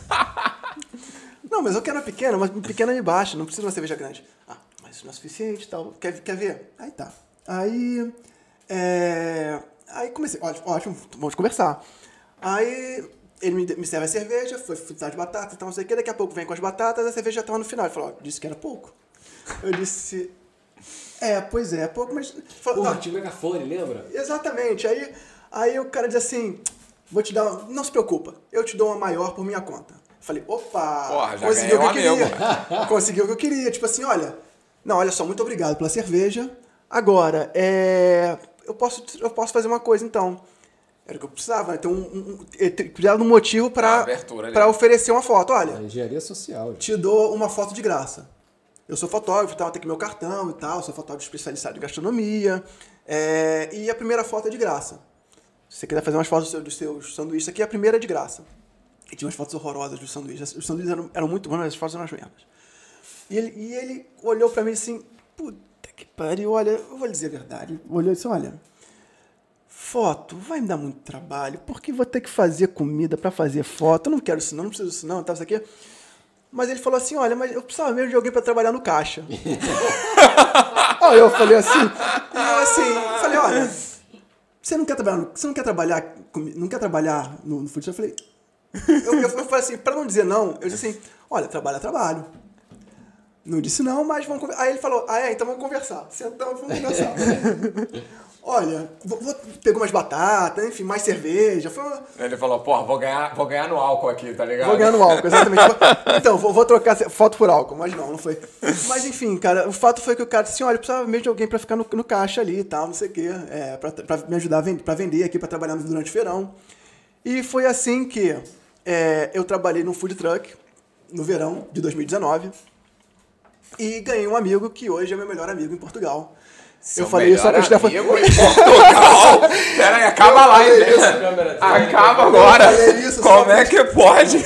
Não, mas eu quero uma pequena, uma pequena de baixo, não precisa de uma cerveja grande. Ah, mas isso não é suficiente e tal. Quer, quer ver? Aí tá. Aí, é, aí comecei, ótimo, ótimo, vamos conversar. Aí ele me, me serve a cerveja, foi fritar de batata e tal, não sei o que. Daqui a pouco vem com as batatas, a cerveja já tava no final. Ele falou, ó, disse que era pouco. Eu disse, é, pois é, é pouco, mas... Falou, Porra, "Não, tinha megafone, lembra? Exatamente. Aí, aí o cara diz assim: vou te dar. uma- Não se preocupa, eu te dou uma maior por minha conta. Falei, opa! Porra, já consegui o que eu queria. Consegui o que eu queria. Tipo assim, olha. Não, olha só, muito obrigado pela cerveja. Agora, é. Eu posso, eu posso fazer uma coisa então. Era o que eu precisava, né? Então, um, um, eu te- precisava de um motivo para para oferecer uma foto. Olha, A engenharia social. te dou uma foto de graça. Eu sou fotógrafo, tal, tem aqui meu cartão e tal, sou fotógrafo especializado em gastronomia. é, e a primeira foto é de graça. Se você quiser fazer umas fotos dos seus, dos seus sanduíches aqui, a primeira é de graça. E tinha umas fotos horrorosas dos sanduíches. Os sanduíches eram, eram muito bons, mas as fotos eram umas merdas. E ele, e ele olhou pra mim assim, puta que pariu, olha, eu vou lhe dizer a verdade. Olhou e disse, olha, foto vai me dar muito trabalho, porque vou ter que fazer comida pra fazer foto. Eu não quero isso não, não preciso disso não, tá, isso aqui. Mas ele falou assim, olha, mas eu precisava mesmo de alguém pra trabalhar no caixa. Aí eu falei assim, eu assim, falei, olha, você não quer trabalhar, você não quer trabalhar, não quer trabalhar no, no truck? Eu falei, eu, eu, eu falei assim, pra não dizer não, eu disse assim, olha, trabalho é trabalho. Não disse não, mas vamos conversar. Aí ele falou, ah é, então vamos conversar. Sentamos, vamos conversar. olha, vou, vou pegou umas batatas, enfim, mais cerveja. Foi uma, Ele falou, pô, vou ganhar, vou ganhar no álcool aqui, tá ligado? Vou ganhar no álcool, exatamente. então, vou, vou trocar foto por álcool, mas não, não foi. Mas enfim, cara, o fato foi que o cara disse assim, olha, eu precisava mesmo de alguém pra ficar no, no caixa ali e tal, não sei o quê, é, pra, pra me ajudar a vender, pra vender aqui, pra trabalhar durante o verão. E foi assim que é, eu trabalhei num food truck no verão de 2019 e ganhei um amigo que hoje é meu melhor amigo em Portugal. Seu eu falei isso melhor ao Stefan. amigo em Portugal. Pera aí, acaba lá, hein? isso. Acaba agora. isso só Como é que pode?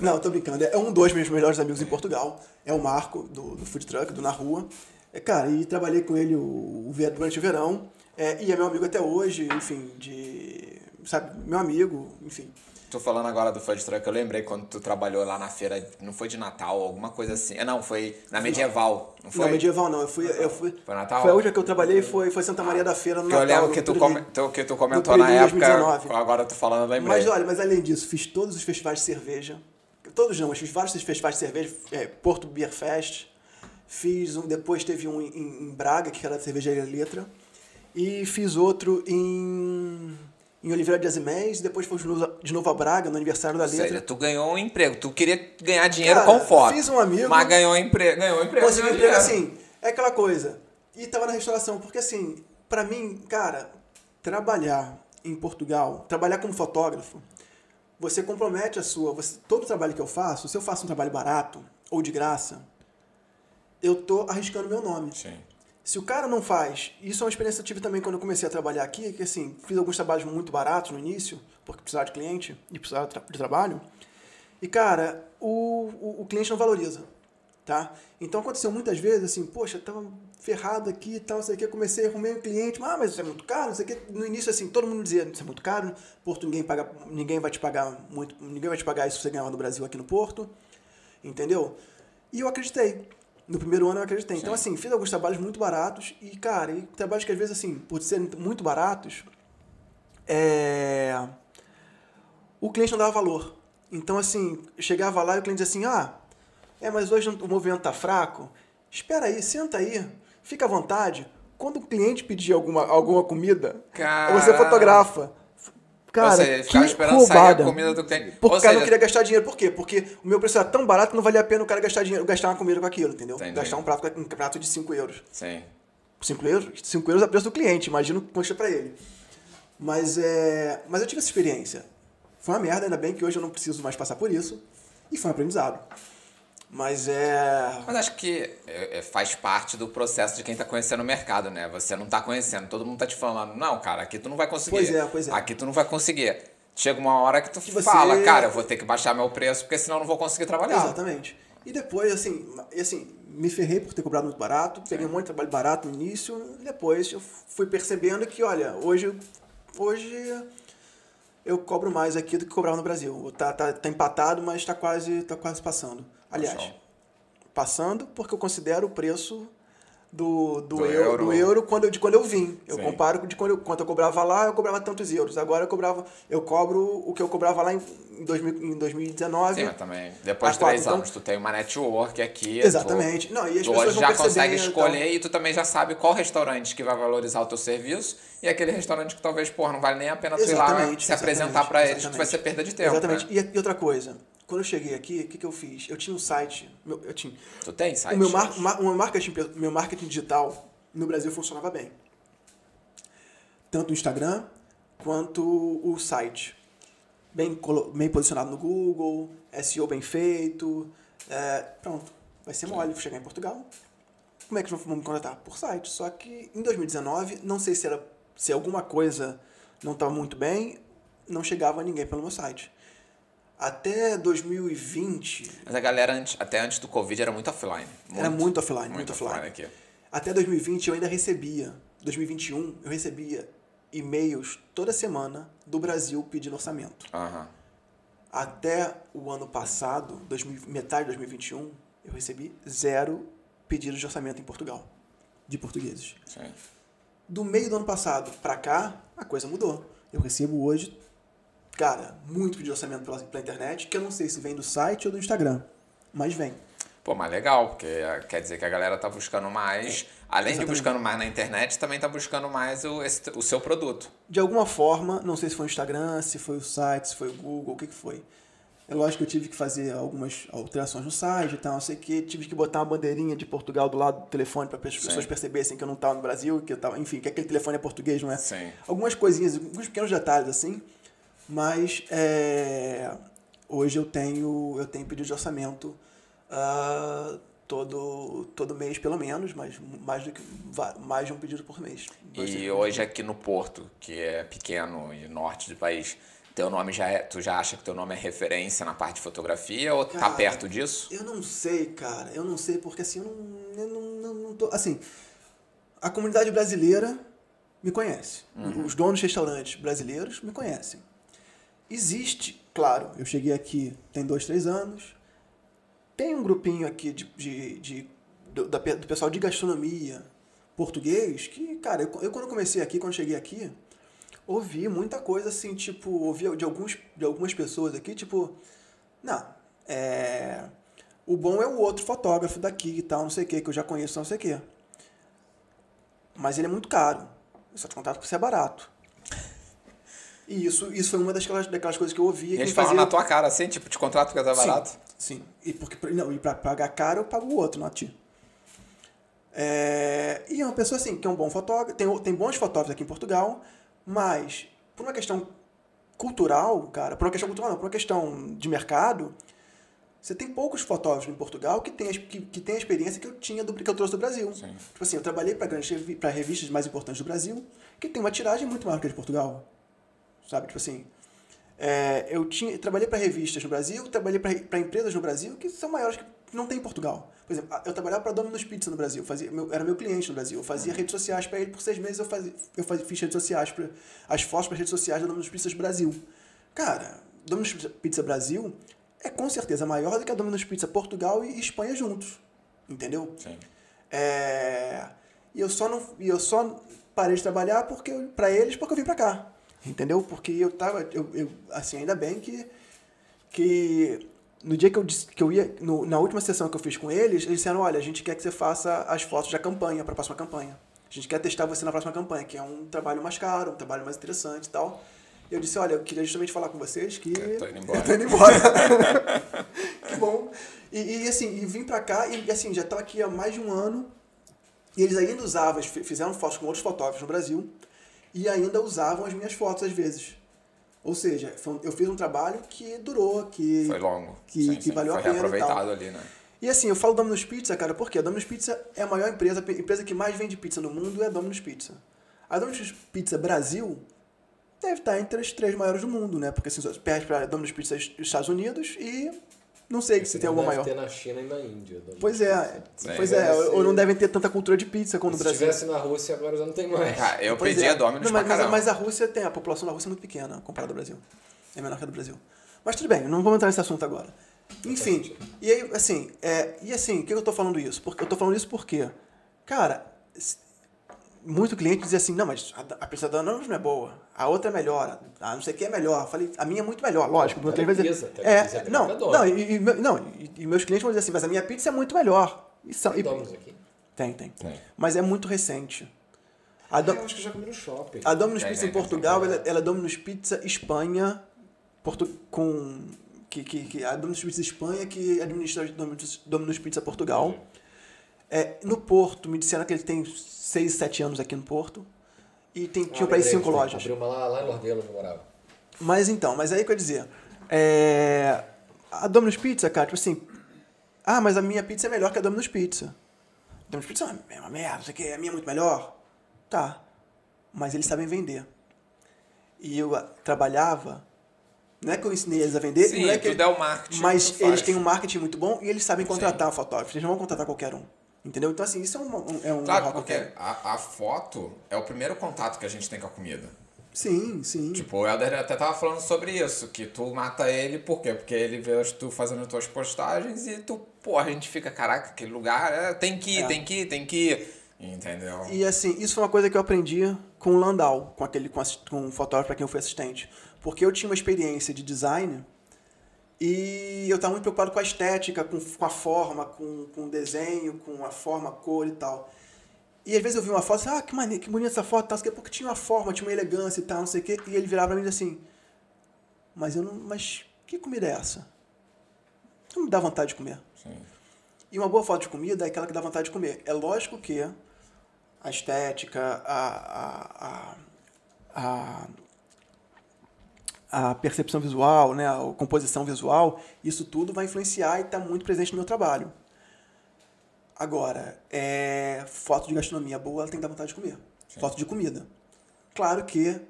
Não, tô brincando. É um dos meus melhores amigos em Portugal. É o Marco, do, do Food Truck, do Na Rua. É, cara, e trabalhei com ele o, o durante o verão. É, e é meu amigo até hoje, enfim, de. Sabe, meu amigo, enfim. Tô falando agora do Food Truck, eu lembrei quando tu trabalhou lá na feira, não foi de Natal, alguma coisa assim. Ah, Não, foi na Medieval, não foi? Não, medieval não. Eu fui. Eu fui Foi Natal? Foi a última que eu trabalhei, foi, foi Santa Maria da Feira no eu Natal. lembro no que tu, tu- que tu comentou na época, 2019. agora tu falando, eu lembrei. Mas olha, mas além disso, fiz todos os festivais de cerveja. Todos não, mas fiz vários festivais de cerveja. É, Porto Beer Fest. Fiz um, depois teve um em, em Braga, que era a cervejaria Letra. E fiz outro em, em Oliveira de Azimés. Depois fui de novo- a Braga, no aniversário da Letra. tu ganhou um emprego. Tu queria ganhar dinheiro Cara, com foto. fiz um amigo- Mas ganhou um emprego. Ganhou um emprego. Consegui um emprego assim. É aquela coisa. E tava na restauração, porque assim, pra mim, cara, trabalhar em Portugal, trabalhar como fotógrafo, você compromete a sua. Você, todo o trabalho que eu faço, se eu faço um trabalho barato ou de graça, eu tô arriscando meu nome. Sim. Se o cara não faz, isso é uma experiência que eu tive também quando eu comecei a trabalhar aqui, que assim, fiz alguns trabalhos muito baratos no início, porque precisava de cliente e precisava de trabalho. E, cara, o, o, o cliente não valoriza, tá? Então aconteceu muitas vezes assim, poxa, tava ferrado aqui e tal, sei que, comecei, arrumei um cliente, ah, mas isso é muito caro, sei que. No início, assim, todo mundo dizia, isso é muito caro, Porto ninguém paga, ninguém vai te pagar muito, ninguém vai te pagar isso que você ganhava no Brasil aqui no Porto, entendeu? E eu acreditei. No primeiro ano eu acreditei. Então, assim, fiz alguns trabalhos muito baratos e, cara, e trabalhos que às vezes, assim, por serem muito baratos, é... o cliente não dava valor. Então, assim, chegava lá e o cliente dizia assim, ah, é, mas hoje o movimento tá fraco. Espera aí, senta aí, fica à vontade. Quando o cliente pedir alguma, alguma comida, você fotografa. Cara, Ou seja, ficava que esperando sair a roubada. comida do cliente. Porque o cara não seja- queria gastar dinheiro. Por quê? Porque o meu preço era tão barato que não valia a pena o cara gastar dinheiro, gastar uma comida com aquilo, entendeu? Entendi. Gastar um prato, um prato de 5 euros. Sim. 5 euros? 5 euros é o preço do cliente, imagino que custa pra ele. Mas é. Mas eu tive essa experiência. Foi uma merda, ainda bem que hoje eu não preciso mais passar por isso. E foi um aprendizado. Mas é. Mas acho que é, é, faz parte do processo de quem tá conhecendo o mercado, né? Você não tá conhecendo, todo mundo tá te falando, não, cara, aqui tu não vai conseguir. Pois é, pois é. Aqui tu não vai conseguir. Chega uma hora que tu Que você- fala, cara, eu vou ter que baixar meu preço, porque senão eu não vou conseguir trabalhar. Exatamente. E depois, assim, e assim, me ferrei por ter cobrado muito barato, peguei um monte de trabalho barato no início, e depois eu fui percebendo que, olha, hoje, hoje eu cobro mais aqui do que cobrava no Brasil. Tá, tá, tá empatado, mas tá quase, tá quase passando. Aliás, Show. passando porque eu considero o preço do, do, Do euro, euro. do euro quando eu, de quando eu vim. Eu Sim. comparo de quando eu, quanto eu cobrava lá, eu cobrava tantos euros. Agora eu cobrava, eu cobro o que eu cobrava lá em, em, 2000, em 2019. Sim, mas também, depois de quatro, três então- anos, tu tem uma network aqui. Exatamente. Tu, Não, e as tu pessoas já consegue percebendo, escolher então. e tu também já sabe qual restaurante que vai valorizar o teu serviço e aquele restaurante que talvez, porra, não vale nem a pena tu ir lá se apresentar pra eles, que vai ser perda de tempo. Exatamente. né? E, e outra coisa, quando eu cheguei aqui, o que, que eu fiz? Eu tinha um site, meu- eu tinha, Tu tem site? o meu, mar, ma- meu marketing, meu marketing digital no Brasil funcionava bem. Tanto o Instagram quanto o site. Bem, bem posicionado no Google, SEO bem feito. é, pronto, vai ser mole chegar em Portugal. Como é que vamos me contratar? Por site. Só que em 2019, não sei se era se alguma coisa não estava muito bem, não chegava ninguém pelo meu site. Até 2020, Mas a galera, antes- até antes do Covid, era muito offline. era muito offline, muito, offline. aqui. Até 2020 eu ainda recebia, 2021 eu recebia e-mails toda semana do Brasil pedindo orçamento. Aham. Até o ano passado, 2000 metade de 2021, eu recebi zero pedidos de orçamento em Portugal, de portugueses. Sim. Do meio do ano passado pra cá, a coisa mudou. Eu recebo hoje, cara, muito de orçamento pela, pela internet, que eu não sei se vem do site ou do Instagram, mas vem. Pô, mas legal, porque eh, quer dizer que a galera tá buscando mais, além de Exatamente. buscando mais na internet, também tá buscando mais o, esse- o seu produto. De alguma forma, não sei se foi o Instagram, se foi o site, se foi o Google, o que que foi. É lógico que eu tive que fazer algumas alterações no site e tal, não sei o que. Tive que botar uma bandeirinha de Portugal do lado do telefone para as pessoas percebessem que eu não estava no Brasil, que eu tava, enfim, que aquele telefone é português, não é? Sim. Algumas coisinhas, alguns pequenos detalhes assim, mas é, hoje eu tenho eu tenho pedido de orçamento ah, todo todo mês pelo menos, mas mais do que mais de um pedido por mês. E hoje aqui no Porto, que é pequeno e norte do país, teu nome já é, tu já acha que teu nome é referência na parte de fotografia ou tá Cara, perto disso? Eu não sei, cara. Eu não sei, porque assim, eu não, eu não, não, não tô. Assim, a comunidade brasileira me conhece. Os donos de restaurantes brasileiros me conhecem. Existe, claro, eu cheguei aqui tem dois, três anos. Tem um grupinho aqui de, de, de- do, da do pessoal de gastronomia português que, cara, eu, eu quando comecei aqui, quando cheguei aqui, ouvi muita coisa assim, tipo, ouvi de, alguns, de algumas pessoas aqui, tipo, não, é. O bom é o outro fotógrafo daqui e tal, não sei o que, que eu já conheço, não sei o que. Mas ele é muito caro. Eu só te contato porque isso é barato. E isso, isso foi uma daquelas, daquelas coisas que eu ouvi. E eles falam na tua cara assim, tipo, te contrato porque tá barato? Sim, sim. E, porque, não, e pra pagar caro, eu pago o outro, não a ti. É, e é uma pessoa assim, que é um bom fotógrafo, tem, tem bons fotógrafos aqui em Portugal, mas por uma questão cultural, cara, por uma questão cultural não, por uma questão de mercado, você tem poucos fotógrafos em Portugal que tem, a- que, que tem a experiência que eu tinha do que eu trouxe do Brasil. Sim. Tipo assim, eu trabalhei para grandes pra revistas mais importantes do Brasil, que tem uma tiragem muito maior que a de Portugal. Sabe, tipo assim, é, eu tinha, trabalhei para revistas no Brasil, trabalhei para empresas no Brasil que são maiores que não tem em Portugal. Por exemplo, eu trabalhava para Domino's Pizza no Brasil, fazia, meu- era meu cliente no Brasil. Eu fazia redes sociais para ele por seis meses. Eu, fazia, eu fazia, fiz redes sociais, pra, as fotos para redes sociais da Domino's Pizza Brasil. Cara, Domino's Pizza Brasil é com certeza maior do que a Domino's Pizza Portugal e Espanha juntos. Entendeu? Sim. É, e eu só não e eu só parei de trabalhar porque para eles porque eu vim para cá entendeu porque eu tava eu, eu- assim ainda bem que que no dia que eu disse que eu ia no- na última sessão que eu fiz com eles eles disseram olha a gente quer que você faça as fotos da campanha para a próxima campanha a gente quer testar você na próxima campanha que é um trabalho mais caro um trabalho mais interessante e tal eu disse olha eu queria justamente falar com vocês que Eu tô indo embora. eu tô indo embora que bom. E, e, assim, e vim pra cá e assim, já tava aqui há mais de um ano. E eles ainda usavam, fizeram fotos com outros fotógrafos no Brasil e ainda usavam as minhas fotos às vezes. Ou seja, foi eu fiz um trabalho que durou, que. Foi longo. que- sim, que sim. valeu a Foi pena e reaproveitado ali, né? E assim, eu falo Domino's Pizza, cara, por quê? A Domino's Pizza é a maior empresa, a empresa que mais vende pizza no mundo é a Domino's Pizza. A Domino's Pizza Brasil deve estar entre as três maiores do mundo, né? Porque assim, só perde pra Domino's Pizza dos Estados Unidos e não sei se tem alguma deve maior. ter na China e na Índia. Pois é, Sim. pois é, Deve ou não devem ter tanta cultura de pizza como no Se Brasil. tivesse na Rússia, agora já não tem mais. Cara, eu Pois pedi é. a Domino's Não, mas, mas, mas a Rússia tem, a população da Rússia é muito pequena comparada ao Brasil. É menor que a do Brasil. Mas tudo bem, não vamos entrar nesse assunto agora. Enfim, e aí, assim, é, e assim, por que eu tô falando isso? Porque eu tô falando isso porque, cara, muito cliente diz assim, não, mas a, a pizza da Domino's não é boa, a outra é melhor, a não sei o que é melhor. Eu falei, a minha é muito melhor, lógico. meu cliente vai pizza, dizer, até pizza é é, não, não, e, e não e, e meus clientes vão dizer assim, mas a minha pizza é muito melhor. E são- Tem e- aqui? tem, tem, Tem. Mas é muito recente. A Ah, Do- eu acho que eu já comi no shopping. a Domino's Tem, Pizza tem, em Portugal, ela, ela é Domino's Pizza Espanha, Portu com que, que, que a Domino's Pizza Espanha que administra a Domino's, Domino's Pizza Portugal. É, no Porto, me disseram que ele tem 6, 7 anos aqui no Porto. E tem, tinha Ah, para ir lembrei, 5 tem- lojas. Abriu uma lá, lá em Lordelo, onde eu morava. Mas então, mas aí que eu ia dizer. É, a Domino's Pizza, cara, tipo assim. Ah, mas a minha pizza é melhor que a Domino's Pizza. Domino's Pizza é uma- é merda, não sei o que, a minha é muito melhor. Tá. Mas eles sabem vender. E eu ah, trabalhava. Não é que eu ensinei eles a vender, Sim, não é que tudo é o marketing. mas eles têm um marketing muito bom e eles sabem contratar fotógrafos. Eles não vão contratar qualquer um. Entendeu? Então, assim, isso é um, é um Claro, porque qualquer. a, a foto é o primeiro contato que a gente tem com a comida. Sim, sim. Tipo, o Helder até tava falando sobre isso, que tu mata ele, por quê? Porque ele vê as- tu fazendo tuas postagens e tu, pô, a gente fica, caraca, aquele lugar é, tem que ir, É. tem que ir, tem que ir. Entendeu? E assim, isso foi uma coisa que eu aprendi com o Landau, com aquele com, com o fotógrafo para quem eu fui assistente. Porque eu tinha uma experiência de design E eu tava muito preocupado com a estética, com, com a forma, com, com o desenho, com a forma, a cor e tal. E às vezes eu vi uma foto, assim, ah, que maneiro, que bonita essa foto, tal, porque tinha uma forma, tinha uma elegância e tal, não sei o quê. E ele virava pra mim e dizia assim, mas eu não. Mas que comida é essa? Não me dá vontade de comer. Sim. E uma boa foto de comida é aquela que dá vontade de comer. É lógico que a estética, a, a, a, a, a percepção visual, né, a composição visual, isso tudo vai influenciar e está muito presente no meu trabalho. Agora, é, foto de gastronomia boa, ela tem que dar vontade de comer. Foto de comida. Claro que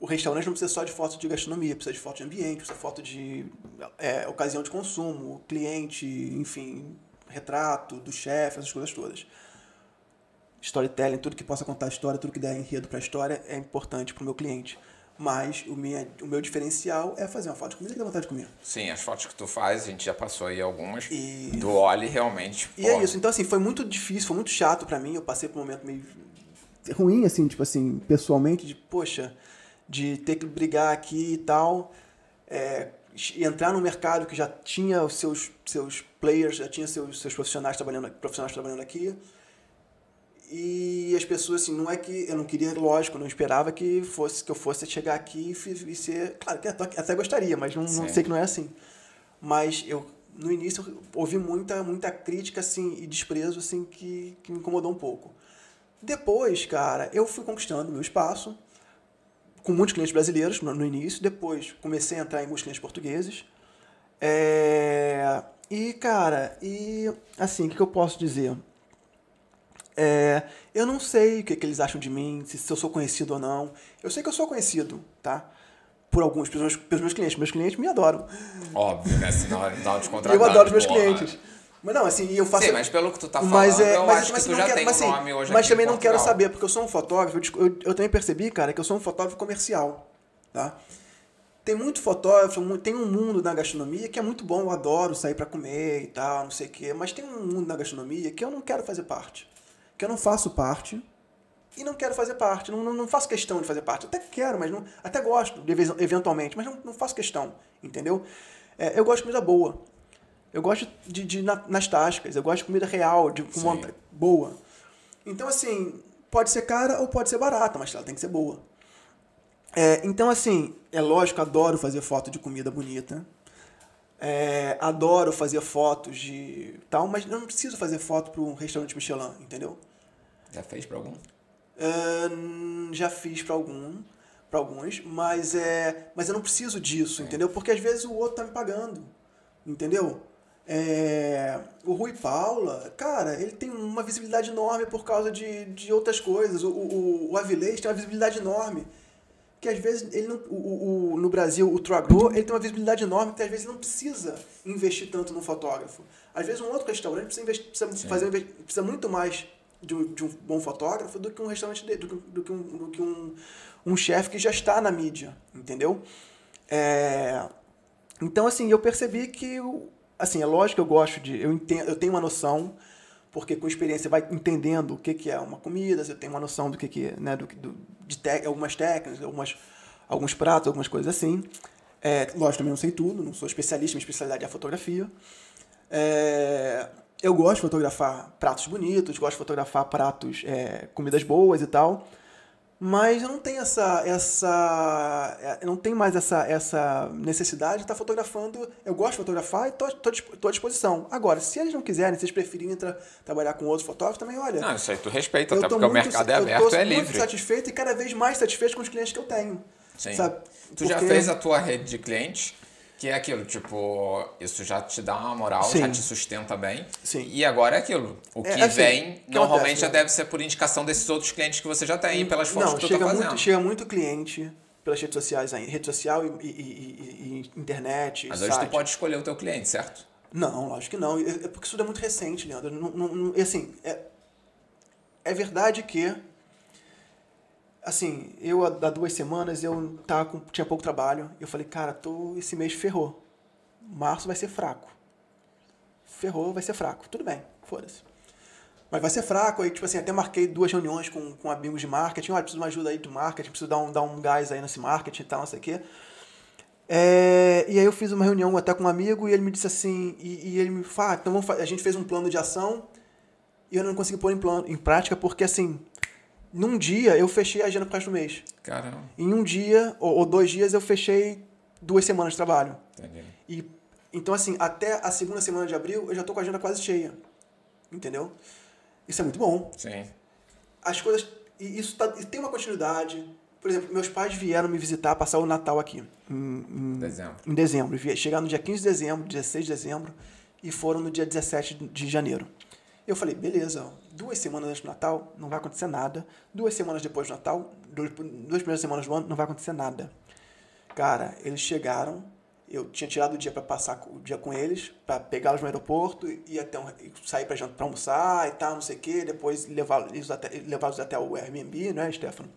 o restaurante não precisa só de foto de gastronomia, precisa de foto de ambiente, precisa de foto de é, ocasião de consumo, cliente, enfim, retrato do chefe, essas coisas todas. Storytelling, tudo que possa contar a história, tudo que der enredo para a história é importante para o meu cliente. Mas o, minha, o meu diferencial é fazer uma foto de comida que dá vontade de comer. Sim, as fotos que tu faz, a gente já passou aí algumas. E- Do Oli, realmente. E pô, é isso. Então, assim, foi muito difícil, foi muito chato pra mim. Eu passei por um momento meio ruim, assim, tipo assim, pessoalmente, de, poxa, de ter que brigar aqui e tal. É, entrar no mercado que já tinha os seus, seus players, já tinha seus, seus profissionais trabalhando, profissionais trabalhando aqui. E as pessoas, assim, não é que eu não queria, lógico, não esperava que fosse que eu fosse chegar aqui e, e ser. Claro que até, até gostaria, mas não, não sei que não é assim. Mas eu, no início, eu ouvi muita, muita crítica, assim, e desprezo, assim, que, que me incomodou um pouco. Depois, cara, eu fui conquistando meu espaço, com muitos clientes brasileiros no, no início. Depois, comecei a entrar em muitos clientes portugueses. É, e, cara, e, assim, o que, que eu posso dizer? É, eu não sei o que, que eles acham de mim, se, se eu sou conhecido ou não. Eu sei que eu sou conhecido, tá? Por alguns, pelos meus, pelos meus clientes. Meus clientes me adoram. Óbvio, né? Senão dá um E descontratado. eu adoro os meus porra. clientes. Mas não, assim, eu faço. Sim, mas pelo que tu tá falando, mas é, eu mas, acho mas que tu não já quero, tem mas, um assim, nome hoje mas também não quero saber, porque eu sou um fotógrafo, eu eu, eu também percebi, cara, que eu sou um fotógrafo comercial, tá? Tem muito fotógrafo, tem um mundo na gastronomia que é muito bom, eu adoro sair pra comer e tal, não sei o quê, mas tem um mundo na gastronomia que eu não quero fazer parte, que eu não faço parte e não quero fazer parte, não, não, não faço questão de fazer parte, até quero, mas não, até gosto, de vez- eventualmente, mas não, não faço questão, entendeu? É, eu gosto de comida boa, eu gosto de, de na- nas tascas, eu gosto de comida real, de com Sim. vontade- boa. Então, assim, pode ser cara ou pode ser barata, mas ela tem que ser boa. É, então, assim, é lógico, adoro fazer foto de comida bonita. É, adoro fazer fotos de tal, mas eu não preciso fazer foto para um restaurante Michelin, entendeu? Já fez pra algum? Ahn, já fiz para algum, para alguns, mas é, mas eu não preciso disso, entendeu? Porque às vezes o outro tá me pagando, entendeu? É, o Rui Paula, cara, ele tem uma visibilidade enorme por causa de, de outras coisas. O, o, o Avilés tem uma visibilidade enorme. Que às vezes ele não, o, o, no Brasil, o Tragro, ele tem uma visibilidade enorme que às vezes ele não precisa investir tanto no fotógrafo. Às vezes um outro restaurante precisa, investir, precisa, fazer, precisa muito mais de um, de um bom fotógrafo do que um restaurante dele, do do que um, do que um, um chefe que já está na mídia, entendeu? É, então, assim, eu percebi que, assim, é lógico que eu gosto de, eu, entendo, eu tenho uma noção, porque com experiência vai entendendo o que, que é uma comida, você tem uma noção do que, que né, do, do, de te- algumas técnicas, algumas, alguns pratos, algumas coisas assim. É, lógico, também não sei tudo, não sou especialista, minha especialidade é a fotografia. É, eu gosto de fotografar pratos bonitos, gosto de fotografar pratos, é, comidas boas e tal. Mas eu não tenho essa. essa é, eu não tenho mais essa, essa necessidade de estar fotografando. Eu gosto de fotografar e estou à disposição. Agora, se eles não quiserem, se eles preferirem tra- trabalhar com outros fotógrafos, também olha. Não, isso aí tu respeita, eu até porque o muito- mercado é eu aberto, tô é muito livre. satisfeito e cada vez mais satisfeito com os clientes que eu tenho. Sim. Sabe? Tu já Porque- fez a tua rede de clientes, que é aquilo, tipo, isso já te dá uma moral, Sim. já te sustenta bem. Sim. E agora é aquilo. O que É, assim, vem, que normalmente acontece, já né? deve ser por indicação desses outros clientes que você já tem, e pelas fotos Não, que tu chega tá fazendo. muito, chega muito cliente pelas redes sociais aí. Rede social e, e- e- e- e internet. Mas hoje site. tu pode escolher o teu cliente, certo? Não, lógico que não. É é porque isso tudo é muito recente, Leandro. Não, não, não- e assim, é, é verdade que. Assim, eu há duas semanas eu tava com, tinha pouco trabalho. Eu falei, cara, tô, esse mês ferrou. Março vai ser fraco. Ferrou, vai ser fraco. Tudo bem, foda-se. Mas vai ser fraco, aí, tipo assim, até marquei duas reuniões com, com amigos de marketing. Olha, preciso de uma ajuda aí do marketing, preciso dar um, dar um gás aí nesse marketing e tal, não sei o quê. É, e aí eu fiz uma reunião até com um amigo e ele me disse assim, e, e ele me falou, ah, então vamos a gente fez um plano de ação e eu não consegui pôr em, plano, em prática porque assim, num dia eu fechei a agenda pro resto do mês. Caramba. Em um dia ou, ou dois dias eu fechei duas semanas de trabalho. Entendi. E então assim, até a segunda semana de abril eu já tô com a agenda quase cheia. Entendeu? Isso é muito bom. Sim. As coisas e isso tá, e tem uma continuidade. Por exemplo, meus pais vieram me visitar, passar o Natal aqui em, em- Dezembro. em dezembro. Chegaram no dia 15 de dezembro, 16 de dezembro e foram no dia 17 de janeiro. Eu falei, beleza, duas semanas antes do Natal não vai acontecer nada. Duas semanas depois do Natal, duas, duas primeiras semanas do ano, não vai acontecer nada. Cara, eles chegaram, eu tinha tirado o dia para passar o dia com eles, para pegá-los no aeroporto e até um, sair para para almoçar e tal, não sei o quê, depois levá-los até, levá-los até o Airbnb, né, Stefano?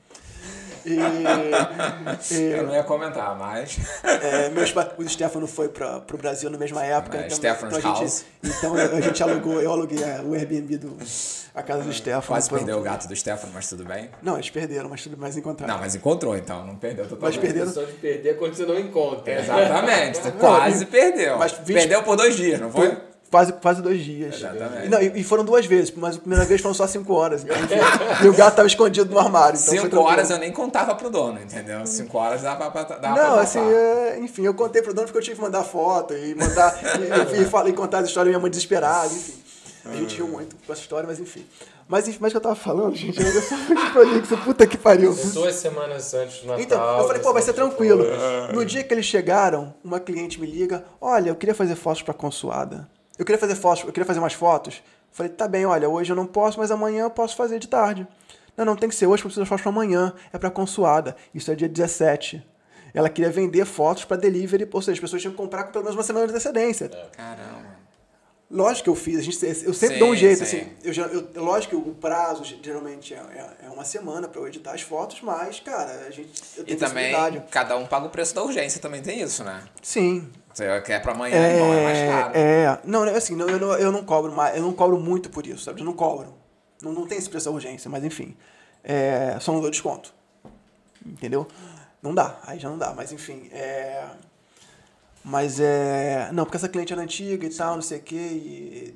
E, e- Eu não ia comentar, mas. é, meus o Stefano foi para o Brasil na mesma época. É, então, Stefano's então a house. gente, então a gente alugou, eu aluguei o Airbnb do a casa do Stefano. Quase perdeu o gato do Stefano, mas tudo bem. Não, eles perderam, mas tudo mais encontraram. Não, mas encontrou então, não perdeu Mas totalmente. perderam. A questão de perder é quando você não encontra. Exatamente, você quase perdeu. mas 20 Perdeu por dois dias, não foi? Foi quase, quase dois dias. Exatamente. E, não, e, e foram duas vezes, mas a primeira vez foram só cinco horas. então, enfim. e o gato estava escondido no armário. Então Cinco horas eu nem contava pro dono, entendeu? Cinco horas dava pra, dava pra Não, passar. assim, é, enfim, eu contei pro dono porque eu tive que mandar foto e mandar. e, e, falei contar as histórias da minha mãe desesperada, enfim. A gente riu muito com essa história, mas enfim. Mas enfim, mas o que eu tava falando, gente, eu sou muito prolixo, puta que pariu. Duas semanas antes do Natal. Então, eu falei, pô, vai ser tranquilo. No dia que eles chegaram, uma cliente me liga, olha, eu queria fazer fotos pra consulada. Eu queria fazer fotos, eu queria fazer umas fotos. Falei, tá bem, olha, hoje eu não posso, mas amanhã eu posso fazer de tarde. Não, não, tem que ser hoje, porque eu preciso das fotos pra amanhã. É pra consulada. Isso é dia 17. Ela queria vender fotos pra delivery, ou seja, as pessoas tinham que comprar com pelo menos uma semana de antecedência. Caramba. Lógico que eu fiz, a gente, eu sempre Sim, dou um jeito, sim. assim. Eu, já- eu- lógico que o prazo geralmente é, é- é uma semana pra eu editar as fotos, mas, cara, a gente. Eu E tenho também, possibilidade. cada um paga o preço da urgência, também tem isso, né? Sim, Você quer pra amanhã, bom, é mais caro. é, não, não, assim, não, eu, não, eu não cobro mais, eu não cobro muito por isso, sabe? Eu não cobro. Não, não tem esse preço da urgência, mas enfim. É, só não dou desconto. Entendeu? Não dá, aí já não dá, mas enfim. É, mas é. Não, porque essa cliente era antiga e tal, não sei o quê. E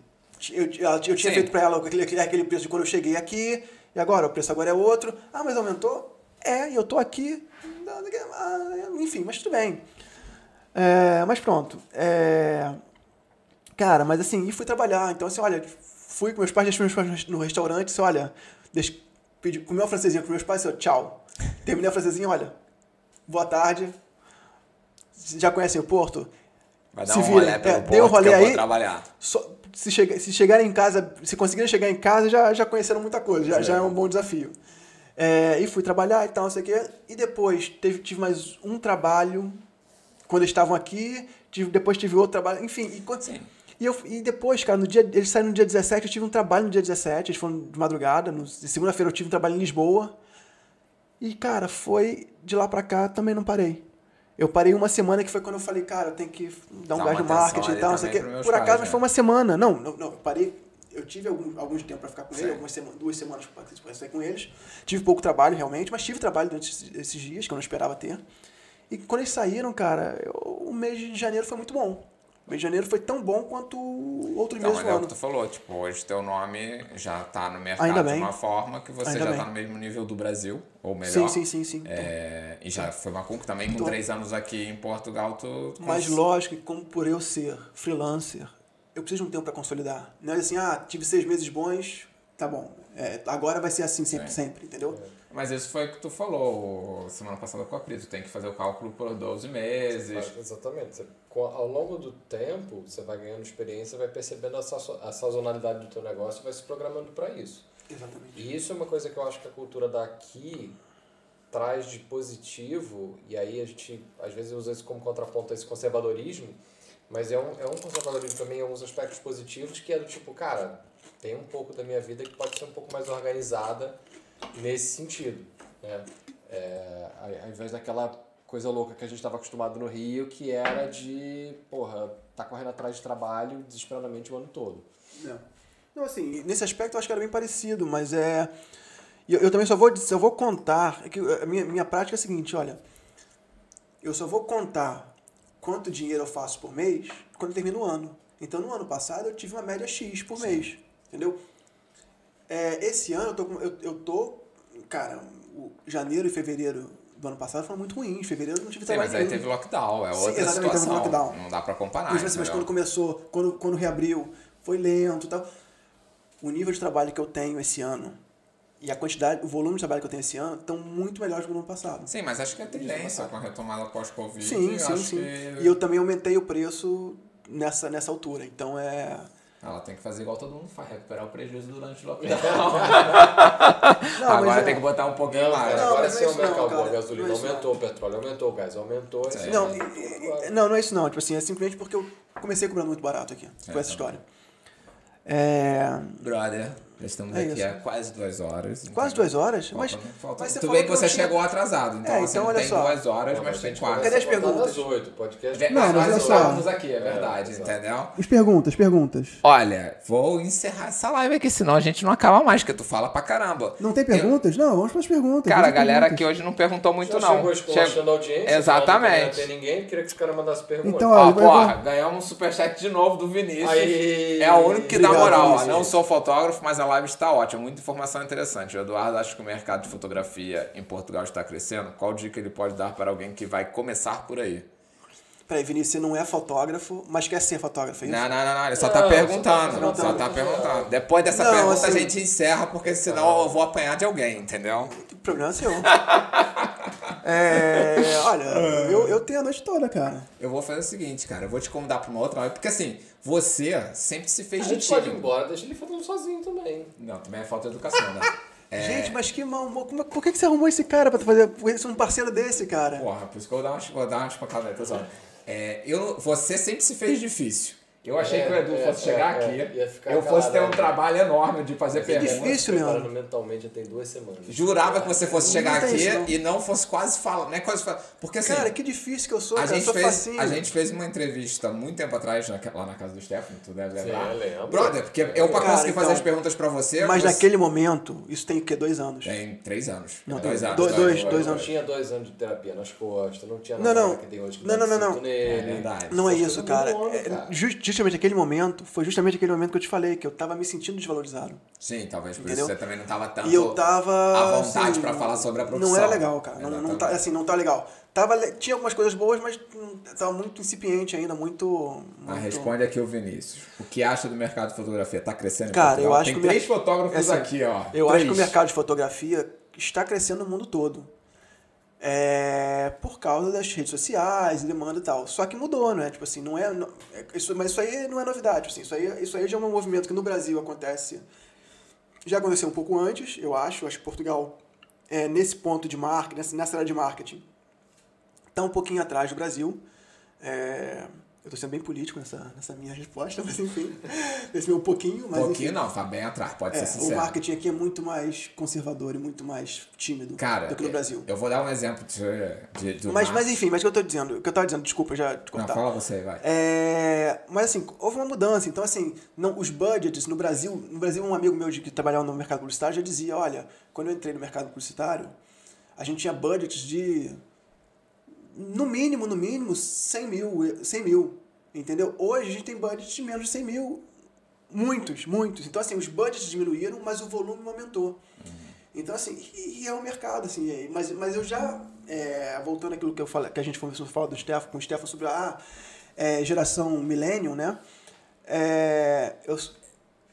eu, eu, eu tinha Sim. feito pra ela aquele, aquele- aquele preço de quando eu cheguei aqui, e agora o preço agora é outro. Ah, mas aumentou? É, e eu tô aqui. Ah, Enfim, mas tudo bem. É, mas pronto. É, cara, mas assim, e fui trabalhar. Então, assim, olha, fui com meus pais, deixei meus pais no restaurante, disse, olha, deixa, pedi, comi uma francesinha com meus pais, disse, tchau. Terminei a francesinha, olha, boa tarde. Já conhecem o Porto? Vai dar Se um vira. rolê pelo É, porto dê um rolê aí. trabalhar. Só- se, chega, se chegarem em casa, se conseguirem chegar em casa, já, já conheceram muita coisa, já, já é um bom desafio. É, e fui trabalhar e tal, não sei o quê. E depois teve, tive mais um trabalho quando eles estavam aqui, tive, depois tive outro trabalho, enfim. E, quando- e, eu, e depois, cara, no dia, eles saíram no dia 17, eu tive um trabalho no dia 17, eles foram de madrugada, no, segunda-feira eu tive um trabalho em Lisboa. E, cara, foi de lá pra cá, também não parei. Eu parei uma semana que foi quando eu falei, cara, eu tenho que dar um Dá gás no marketing e tal, não sei o quê. Por acaso, mas né? foi uma semana. Não, não, não, eu parei. Eu tive algum, alguns tempo pra ficar com Sim. ele, algumas semanas, duas semanas pra sair com eles. Tive pouco trabalho, realmente, mas tive trabalho durante esses, esses dias, que eu não esperava ter. E quando eles saíram, cara, eu- o mês de janeiro foi muito bom. O mês de janeiro foi tão bom quanto outros meses do é o ano. que tu falou, tipo, hoje teu nome já tá no mercado de uma forma que você Ainda já bem. tá no mesmo nível do Brasil, ou melhor. Sim, sim, sim, sim. É, e já foi uma conquista também, com Então- três anos aqui em Portugal, tu... tu Mas cons- lógico que como por eu ser freelancer, eu preciso de um tempo para consolidar. Não é assim, ah, tive seis meses bons, tá bom. É, agora vai ser assim sempre, Sim. sempre, entendeu? Mas isso foi o que tu falou semana passada com a Cris. Tu tem que fazer o cálculo por 12 meses. Mas, Exatamente. Você- ao longo do tempo, você vai ganhando experiência, vai percebendo a, a sazonalidade do teu negócio e vai se programando para isso. Exatamente. E isso é uma coisa que eu acho que a cultura daqui traz de positivo, e aí a gente às vezes usa isso como contraponto a esse conservadorismo, mas é um, é um conservadorismo também em alguns aspectos positivos, que é do tipo, cara, tem um pouco da minha vida que pode ser um pouco mais organizada nesse sentido. Né? É, ao- invés daquela coisa louca que a gente estava acostumado no Rio, que era de, porra, tá correndo atrás de trabalho desesperadamente o ano todo. Não. Não, assim, nesse aspecto eu acho que era bem parecido, mas é. Eu, eu também só vou, só vou contar. É que a minha, minha prática é a seguinte: olha. Eu só vou contar quanto dinheiro eu faço por mês quando termina o ano. Então, no ano passado, eu tive uma média X por mês, entendeu? É, esse ano, eu tô, eu, eu tô... Cara, o janeiro e fevereiro do ano passado foram muito ruins. Fevereiro eu não tive Sim, mas trabalho aí nenhum. teve lockdown, é Sim, outra exatamente, teve situação. lockdown. Não dá pra comparar. Mas, assim, mas entendeu? quando começou, quando, quando reabriu, foi lento e tal. O nível de trabalho que eu tenho esse ano e a quantidade, o volume de trabalho que eu tenho esse ano estão muito melhores do que no ano passado. Sim, mas acho que é tendência com a retomada pós-Covid. Sim, sim, sim. que E eu também aumentei o preço nessa, nessa altura. Então é. Ela tem que fazer igual todo mundo faz, recuperar o prejuízo durante o lockdown. Não, Agora é- tem que botar um pouquinho Não, mais. Não, agora mas sim é o gasolina Não é aumentou, o petróleo aumentou, o gás aumentou. Não, e- e- não, não é isso não. Tipo assim, é simplesmente porque eu comecei cobrando muito barato aqui. Foi essa história. É, Brother, estamos É aqui isso. há quase duas horas. quase entendeu? duas horas? Mas, Falta- falta- mas você Tudo bem que você tinha- chegou atrasado, então, É, você então não olha tem só. duas horas, Não, mas a tem quatro. Cadê as perguntas? oito, podcast. Não, mas mas nós olha só. aqui, é verdade, exato. entendeu? As perguntas, perguntas. Olha, vou encerrar essa live aqui, senão a gente não acaba mais, porque tu fala pra caramba. Não tem Eu- perguntas? Não, vamos para as perguntas. Cara, a galera perguntas. aqui hoje não perguntou muito, Já não. chegou esculachando a audiência, Exatamente. Não tem ninguém, queria que os caras mandassem perguntas. Então, Ó, porra, ganhamos um superchat de novo do Vinícius. É o único que dá moral. Não sou fotógrafo, mas a live está ótima. Muita informação interessante. O Eduardo acha que o mercado de fotografia em Portugal está crescendo. Qual dica ele pode dar para alguém que vai começar por aí? Peraí, Vinícius, você não é fotógrafo, mas quer ser fotógrafo, é isso? Não, não, não, não. Ele só Não, tá só tá perguntando. perguntando. Só tá perguntando. Depois dessa Não, pergunta assim- a gente encerra, porque senão eu vou apanhar de alguém, entendeu? O problema é seu. É, olha, eu, eu tenho a noite toda, cara. Eu vou fazer o seguinte, cara. Eu vou te convidar para uma outra live. Porque assim, você sempre se fez A de gente pode ir embora, deixa ele falando sozinho também. Não, também é falta de educação, né? É, Gente, mas que mal. como Por que que você arrumou esse cara pra fazer um parceiro desse, cara? Porra, por isso que eu vou dar umas, vou dar umas pancadas, só. É, eu, você sempre se fez difícil. Eu achei É, que o Edu é, fosse chegar é, aqui, é, ficar eu fosse ter um né? trabalho enorme de fazer perguntas. difícil, Preparando Leandro. mentalmente já tem duas semanas. Jurava que você fosse Não chegar aqui isso, não. e não fosse quase falar, não é quase falar. Porque assim, Cara, que difícil que eu sou, a, cara. Eu gente sou fez, facinho. a gente fez uma entrevista muito tempo atrás na- lá na casa do Stefano, tu deve lembrar. eu lembro. Brother, porque eu pra Cara, conseguir fazer então, as perguntas pra você. Mas você- naquele momento, isso tem o quê? Dois anos. Tem três anos. Não, dois tem anos. dois- dois- dois não anos. tinha dois anos de terapia nas costas, não tinha nada não. que tem hoje que Não, não, não, não. É verdade. Não é isso, coisas cara. mudam, É, cara. ju- justamente aquele momento, foi justamente aquele momento que eu te falei, que eu tava me sentindo desvalorizado. Sim, talvez por Entendeu? isso você também não tava tanto E eu tava. à vontade assim, pra falar sobre a profissão. Não era legal, cara. Não, não tá, assim, não tá legal. Tava, tinha algumas coisas boas, mas tava muito incipiente ainda, muito. Ah, muito- responde aqui o Vinícius. O que acha do mercado de fotografia? Tá crescendo Cara, Portugal? eu acho Tem que três fotógrafos assim, aqui, ó. Eu Três. acho que o mercado de fotografia está crescendo no mundo todo. É, por causa das redes sociais, demanda e tal. Só que mudou, né? Tipo assim, não é. não- é- isso, mas isso aí não é novidade. Assim, isso, aí, isso aí já é um movimento que no Brasil acontece. Já aconteceu um pouco antes, eu acho. Acho que Portugal, é, nesse ponto de marketing, nessa, nessa área de marketing, está um pouquinho atrás do Brasil. É, eu estou sendo bem político nessa, nessa minha resposta, mas enfim. Esse meu pouquinho, mas Um pouquinho enfim. não, tá bem atrás, pode É, ser o sincero. marketing aqui é muito mais conservador e muito mais tímido Cara, do que no Brasil. eu vou dar um exemplo de, de, do Mas, mas enfim, mas o que eu tô dizendo, o que eu tava dizendo, desculpa já te Não, contar. fala você vai. É, mas assim, houve uma mudança. Então, assim, não, os budgets no Brasil. No Brasil, um amigo meu de, que trabalhava no mercado publicitário já dizia: olha, quando eu entrei no mercado publicitário, a gente tinha budgets de. No mínimo, no mínimo, 100 mil. 100 mil entendeu? Hoje a gente tem budgets de menos de 100 mil. Muitos, muitos. Então, assim, os budgets diminuíram, mas o volume aumentou. Então, assim, e, e é o mercado, assim, aí, mas, mas eu já, é, voltando àquilo que, eu falei, que a gente começou a falar do Stefan, com o Stefan sobre a é, geração millennium, né? É, eu,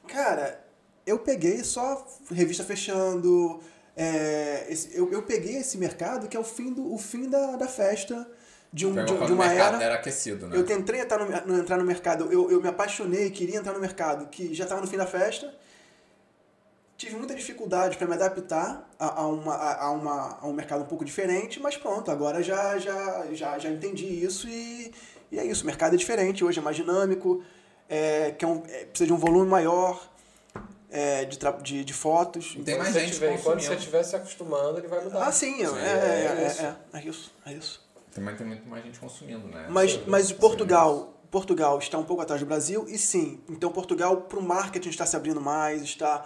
cara, eu peguei só revista fechando, é, esse- eu, eu peguei esse mercado que é o fim, do, o fim da, da festa de, um, de, de uma era. era aquecido, né? Eu tentei entrar no, no- entrar no mercado, eu, eu me apaixonei, queria entrar no mercado que já estava no fim da festa. Tive muita dificuldade para me adaptar a, a, uma, a, a uma, a um mercado um pouco diferente, mas pronto, agora já, já, já, já entendi isso e, e é isso. O mercado é diferente, hoje é mais dinâmico, é, quer um, é, precisa de um volume maior é, de, tra- de, de fotos. Tem mais gente tiver- Quando você consumindo. estiver se acostumando, ele vai mudar. Ah, sim, é, Sim, é, é é, isso. é, é, é isso, é isso. Também tem muito mais gente consumindo, né? Mas, Sim. mas. Portugal, Portugal está um pouco atrás do Brasil e sim, então Portugal para o marketing está se abrindo mais, está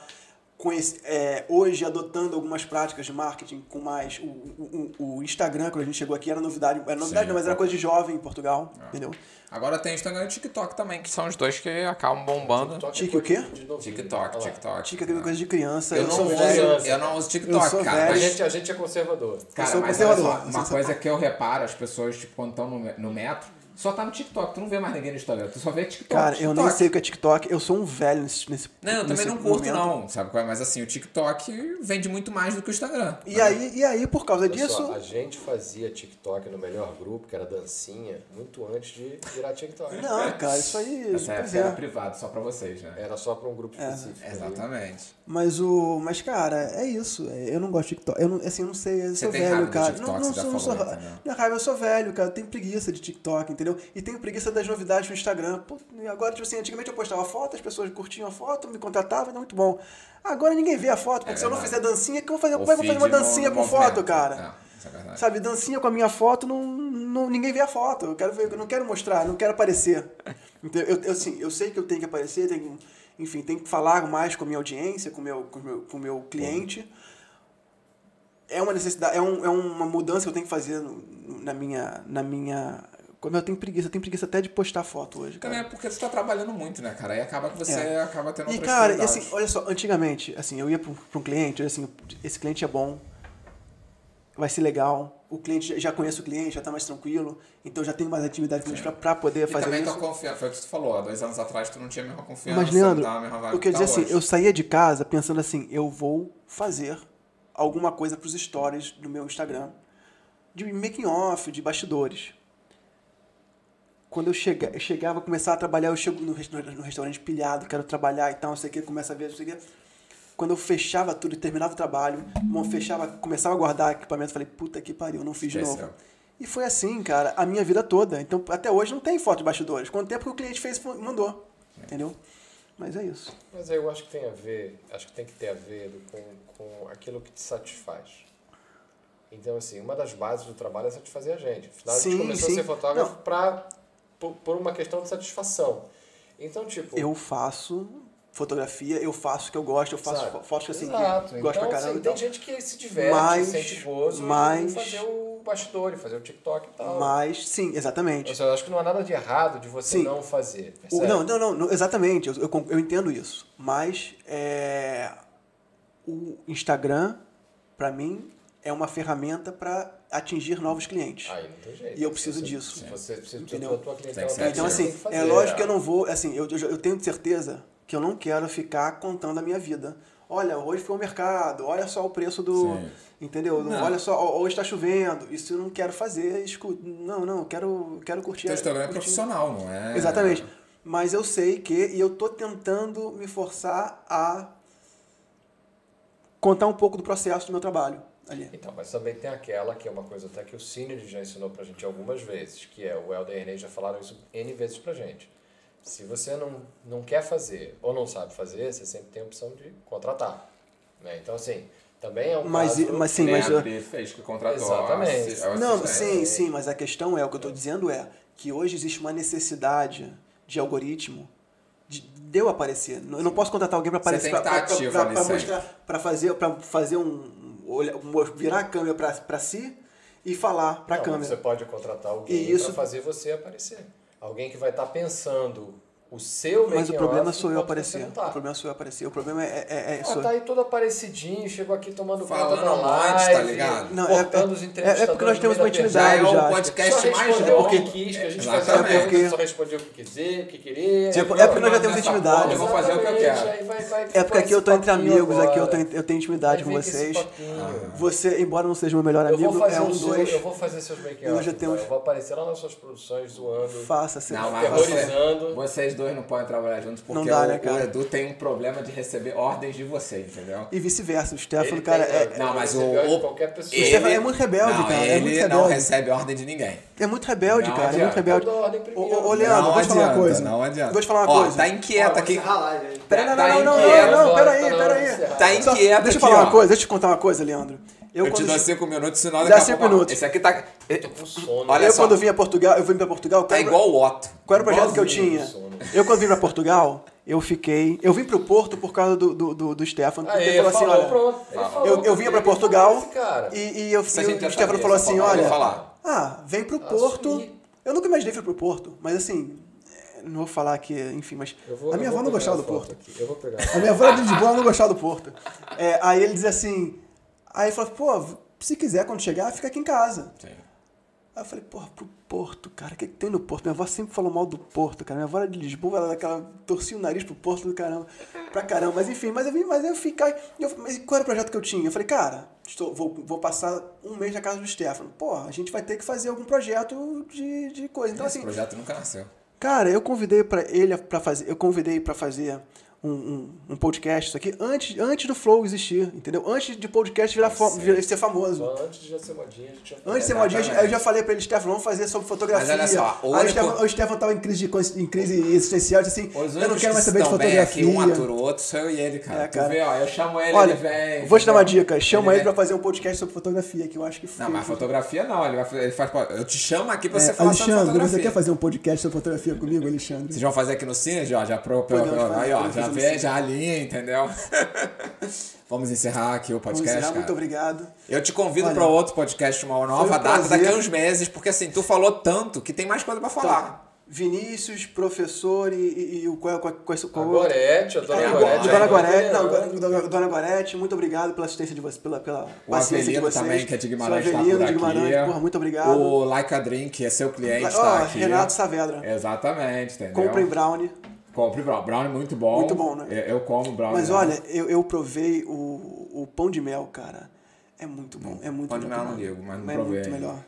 conhece- é, hoje adotando algumas práticas de marketing com mais. O, o, o- Instagram, quando a gente chegou aqui, era novidade. Era novidade, Sim. não, mas era coisa de jovem em Portugal, Ah. entendeu? Agora tem Instagram e TikTok também, que são os dois que acabam bombando. TikTok é o quê? novinho. TikTok. TikTok. Tica aquela coisa de criança. Eu, Eu, não sou uso, velho. eu não uso Eu TikTok, sou cara. velho. A gente, a gente é conservador. cara, sou mas conservador, uma sou- coisa que eu reparo, as pessoas, tipo, quando estão no, no metro, só tá no TikTok. Tu não vê mais ninguém no Instagram, tu só vê TikTok. Cara, eu nem TikTok. sei o que é TikTok. Eu sou um velho nesse. nesse Não, eu também nesse não curto, momento. não, sabe qual é? Mas assim, o TikTok vende muito mais do que o Instagram. E aí, e aí, por causa Olha disso. só, a gente fazia TikTok no melhor grupo, que era dancinha, muito antes de virar TikTok. Não, cara, isso aí. Essa época era é. privado, só pra vocês, né? Era só para um grupo específico. ali. Exatamente. Mas o. Mas, cara, é isso. é, Eu não gosto de TikTok. Eu não, assim, eu não sei. Eu sou velho, cara. TikTok, não, sou, não sou. raiva, eu sou velho, cara. Eu tenho preguiça de TikTok, entendeu? E tenho preguiça das novidades no Instagram. Pô, agora, tipo assim, antigamente eu postava foto, as pessoas curtiam a foto, me contratavam, era muito bom. Agora ninguém vê a foto, porque É se eu não fizer dancinha, que eu vou fazer, O como é que eu vou fazer uma dancinha com foto, cara? É, é. Sabe, dancinha com a minha foto, não, não, ninguém vê a foto. Eu quero ver, eu não quero mostrar, não quero aparecer. Entendeu? Eu, eu, assim, eu sei que eu tenho que aparecer, tenho, enfim, tenho que falar mais com a minha audiência, com o meu, com o meu, com meu cliente. É uma necessidade, é, um, é uma mudança que eu tenho que fazer no- na minha, na minha. Como eu tenho preguiça, eu tenho preguiça até de postar foto hoje, Também é cara. porque você tá trabalhando muito, né, cara? Aí acaba que você É. acaba tendo E cara, e assim, olha só, antigamente, assim, eu ia para um cliente, eu ia assim, esse cliente é bom, vai ser legal, o cliente já- conhece o cliente, já tá mais tranquilo, então já tenho mais atividade com pra, pra poder E fazer também isso. tua confiança, foi o que tu falou, há dois anos atrás tu não tinha a mesma confiança, Mas, Leandro, não mesma vibe eu quero dizer tá assim, hoje. eu saía de casa pensando assim, eu vou fazer alguma coisa pros stories do meu Instagram, de making off, de bastidores. Quando eu chega, eu chegava, começava a trabalhar, eu chego no, resta- no restaurante pilhado, quero trabalhar e tal, não sei o que, começa a ver, não sei o que. Quando eu fechava tudo e terminava o trabalho, fechava, começava a guardar equipamento, falei, puta que pariu, não fiz de novo. E foi assim, cara, a minha vida toda. Então, até hoje não tem foto de bastidores. Quanto tempo que o cliente fez, mandou. Entendeu? Mas é isso. Mas aí eu acho que tem a ver, acho que tem que ter a ver com, com aquilo que te satisfaz. Então, assim, uma das bases do trabalho é satisfazer a gente. Afinal, a Sim, gente começou sim. a ser fotógrafo Não. Pra, por, por uma questão de satisfação. Então, tipo... Eu faço fotografia, eu faço o que eu gosto, eu faço sabe? fo- fotos que assim, Exato. que gosto então, pra caramba. assim, e tal. tem gente que se diverte, Mas- sente gozo mas- fazer o bastidor, fazer o TikTok e tal. Mas, sim, exatamente. Seja, eu acho que não há nada de errado de você Sim. não fazer. O- não, não, não, não, exatamente, eu, eu, eu entendo isso. Mas é, o Instagram, pra mim, é uma ferramenta para atingir novos clientes. Aí não tem jeito. E eu preciso você- disso. Você precisa Entendeu? da tua clientela Então, Sim, assim, é lógico que eu não vou, assim, eu, eu, eu tenho certeza que eu não quero ficar contando a minha vida. Olha, hoje foi ao mercado, olha só o preço do. Sim. Entendeu? Não. Olha só, hoje está chovendo. Isso eu não quero fazer. Escu... Não, não, eu quero, quero curtir. Teu Instagram é curtir- profissional, não é? Exatamente. Mas eu sei que, e eu tô tentando me forçar a contar um pouco do processo do meu trabalho ali. Então, mas também tem aquela que é uma coisa até que o Cine já ensinou pra gente algumas vezes, que é o Helder e já falaram isso N vezes pra gente. Se você não, não quer fazer ou não sabe fazer, você sempre tem a opção de contratar. Né? Então, assim, também é um Mas, caso... mas sim, mas. a fez que contratou. Exatamente. assi- Não, sim, sim, mas a questão é, o que eu estou dizendo é que hoje existe uma necessidade de algoritmo de, de eu aparecer. Eu não posso contratar alguém para aparecer, para mostrar, para fazer, para fazer um, olha- um- virar a câmera para si e falar para a câmera. Você pode contratar alguém pra fazer você aparecer. Alguém que vai estar pensando o seu Mas o problema sou eu aparecer. tá. O problema sou eu aparecer. O problema é, é, é, é Ah, tá aí todo aparecidinho, chegou aqui tomando Falando conta da monte, live, tá ligado? Não, é- é- os é- é porque nós temos uma meio da Já é intimidade o já. podcast Só mais longo. o que quis, que a gente fazia a É porque- só respondeu o que quiser, o que queria. É porque nós já temos intimidade. porra Eu vou fazer o que eu quero. aí vai- vai- É porque aqui eu tô entre amigos, aqui eu, agora. tô, eu tenho intimidade com vocês. papinho. Você, embora não seja o meu melhor Eu vou amigo, fazer é um dois. Eu vou fazer seus make Eu off, já tenho- Eu vou aparecer lá nas suas produções zoando, Faça, você Não, mas terrorizando. Vocês dois não podem trabalhar juntos porque Não dá, o, né, cara? o Edu tem um problema de receber ordens de você, entendeu? E vice-versa. O Stefano, Ele cara, tem- é, Não, mas o- o- qualquer pessoa. Ele- Stefano é muito rebelde, não, cara, é Ele muito não rebelde. recebe ordem de ninguém. é muito rebelde, Não cara. É adianta. muito rebelde. Ô, ô, Leandro, não vou te falar uma coisa. não adianta. Vou te falar uma Ó, coisa. tá inquieta aqui. Pera, não, tá não, não, não, inquieto. não, não, pera Tá. Tá inquieta Deixa eu aqui, falar uma coisa, deixa eu te contar uma coisa, Leandro. Eu, Eu, te dou cinco minutos, senão Dá daqui a cinco pouco- minutos. Esse aqui tá. Com sono. Olha eu só. quando vim a Portugal, eu vim pra Portugal, Tá igual o Otto. Qual era o projeto que eu tinha? Eu quando vim pra Portugal, eu fiquei. Eu vim pro Porto por causa do, do, do, do Stefano. porque Aí, ele falou assim: falou, olha. pronto. Eu, eu vinha pra Portugal e, e, eu, a e o Stefano falou assim: olha. falar. Ah, vem pro Assumir. Porto. Eu nunca imaginei vir pro Porto, mas assim, não vou falar aqui, enfim, mas. Eu vou- a minha eu avó não gostava do a Porto. aqui. Eu vou pegar. A minha avó era de Lisboa, ela não gostava do Porto. É, aí ele dizia assim. Aí ele falou: pô, se quiser quando chegar, fica aqui em casa. Sim. Aí eu falei, porra, pro Porto, cara, o que, que tem no Porto? Minha avó sempre falou mal do Porto, cara. Minha avó era de Lisboa, ela, ela torcia o nariz pro Porto do caramba, pra caramba. Mas enfim, mas eu vim, mas eu fiquei. Eu, mas qual era o projeto que eu tinha? Eu falei, cara, estou, vou, vou passar um mês na casa do Stefano. Porra, a gente vai ter que fazer algum projeto de, de coisa. Então, Esse assim, projeto nunca nasceu. Cara, eu convidei para ele para fazer, eu convidei para fazer um, um, um podcast isso aqui antes, antes do Flow existir, entendeu? Antes de podcast virar, fam- virar- ser famoso. Antes de já ser modinha, a gente já Antes de ser modinha, eu já falei pra ele, Stefano, vamos fazer sobre fotografia. Mas olha só, o único- o Stefano tava em crise, de, em crise existencial, disse assim, eu não quero mais saber de fotografia. aqui, um atura o outro, sou eu e ele, cara. É, Tu cara. vê, ó, eu chamo ele, Olha, ele vem. vou te dar uma dica, chama ele, vem- pra fazer um podcast sobre fotografia, que eu acho que foi. Não, mas fotografia não, ele, vai, fazer- ele faz. Eu te chamo aqui pra É, você falar sobre Alexandre, fotografia. você quer fazer um podcast sobre fotografia comigo, Alexandre? Vocês vão fazer aqui no Cine, ó, já pro, pro, Podemos pro- fazer, aí, ó, já já alinha, entendeu? Vamos encerrar aqui o Vamos podcast, encerrar, cara. muito obrigado. Eu te convido para outro podcast, uma nova um data prazer. daqui a uns meses, porque assim, tu falou tanto que tem mais coisa pra falar. Tá. Vinícius, professor e, e, e o qual, qual, qual, qual, A Gorete, a Dona É, Gorete. Dona aí, Gorete, não. Dona- Dona Gorete, muito obrigado pela assistência de vocês, pela, pela O paciência de Avelino vocês. também, que é de Guimarães, tá Avelino por de aqui. Guimarães, porra, muito obrigado. O Like a Drink, que é seu cliente, Ó, tá aqui. Renato Saavedra. Exatamente, entendeu? Comprem brownie. Compre brownie. Brownie é muito bom. Muito bom, né? Eu, eu como brownie. Mas olha, eu, eu provei o, o pão de mel, cara. É muito bom, é muito Pão de muito mel bom. não ligo, mas não é provei muito ainda. melhor.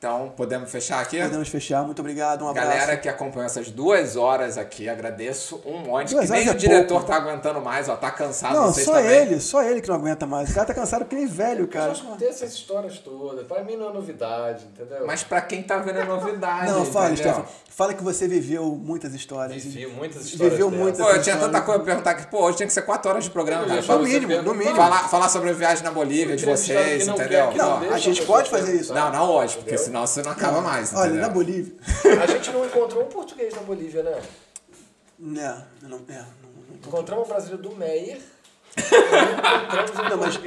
Então, podemos fechar aqui? Podemos fechar, muito obrigado, um abraço. Galera que acompanhou essas duas horas aqui, agradeço um monte. Duas que nem horas o é diretor pouco. tá aguentando mais, ó. Tá cansado, Não, vocês só também. ele, só ele que não aguenta mais. O cara tá cansado que nem velho, Eu cara. já escutei essas histórias todas. Pra mim não é novidade, entendeu? Mas pra quem tá vendo é novidade. Não, fala? Stefano. Fala que você viveu muitas histórias. Vivi muitas histórias Viveu dessas. muitas Pô, eu tinha histórias. tanta coisa pra perguntar que, pô, hoje tinha que ser quatro horas de programa, cara. Eu No mínimo, no mínimo. Falar, falar sobre a viagem na Bolívia de vocês, entendeu? não a gente pode fazer isso. Não, não hoje, porque senão você não acaba mais, Olha, entendeu? na Bolívia. A gente não encontrou um português na Bolívia, né? Não, não, é, não, Encontramos um brasileiro do Meyer. Um não, mas,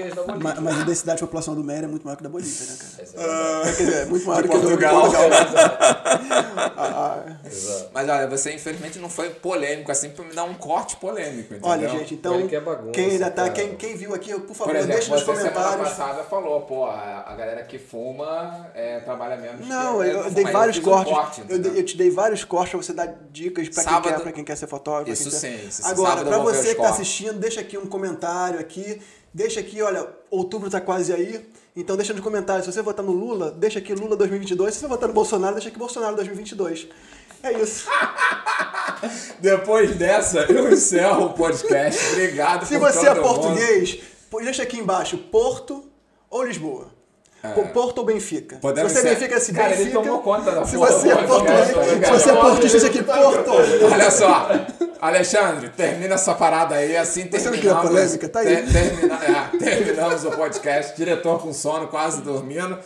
mas, mas a densidade de população do Méria é muito maior que a da Bolívia, né, cara? É verdade. Quer dizer, é muito maior que Portugal. Portugal. Ah, ah. Exato. Mas olha, você infelizmente não foi polêmico assim pra me dar um corte polêmico, entendeu? Olha, gente, então, Ele quer bagunça, quem ainda tá, quem, quem viu aqui, por favor, Por exemplo, deixe nos você semana comentários. passada falou, pô, a, a galera que fuma é, trabalha menos Não, que eu, eu fuma. dei vários um cortes. corte, eu, dei- eu te dei vários cortes pra você dar dicas pra quem, Sábado- quer, pra quem quer ser fotógrafo. Isso quem quer- sim, isso sim. Agora, Sábado eu pra você que tá cortes. assistindo, deixa aqui um comentário aqui. Deixa aqui, olha, outubro tá quase aí. Então deixa nos comentários. Se você votar no Lula, deixa aqui Lula 2022. Se você votar no Bolsonaro, deixa aqui Bolsonaro 2022. É isso. Depois dessa, eu encerro o podcast. Obrigado Se por você é mundo. português, pô, deixa aqui embaixo Porto ou Lisboa. Pô, Porto ou Benfica. É. Podemos se você é ser- Benfica, se Cara, ele Benfica. tomou conta da Se porra você do é tá se você é portista, aqui Porto. Olha só, Alexandre, termina essa parada aí, assim Você não terminamos. quer polêmica? Tá aí. ter- termina- é, terminamos o podcast, diretor com sono, quase dormindo.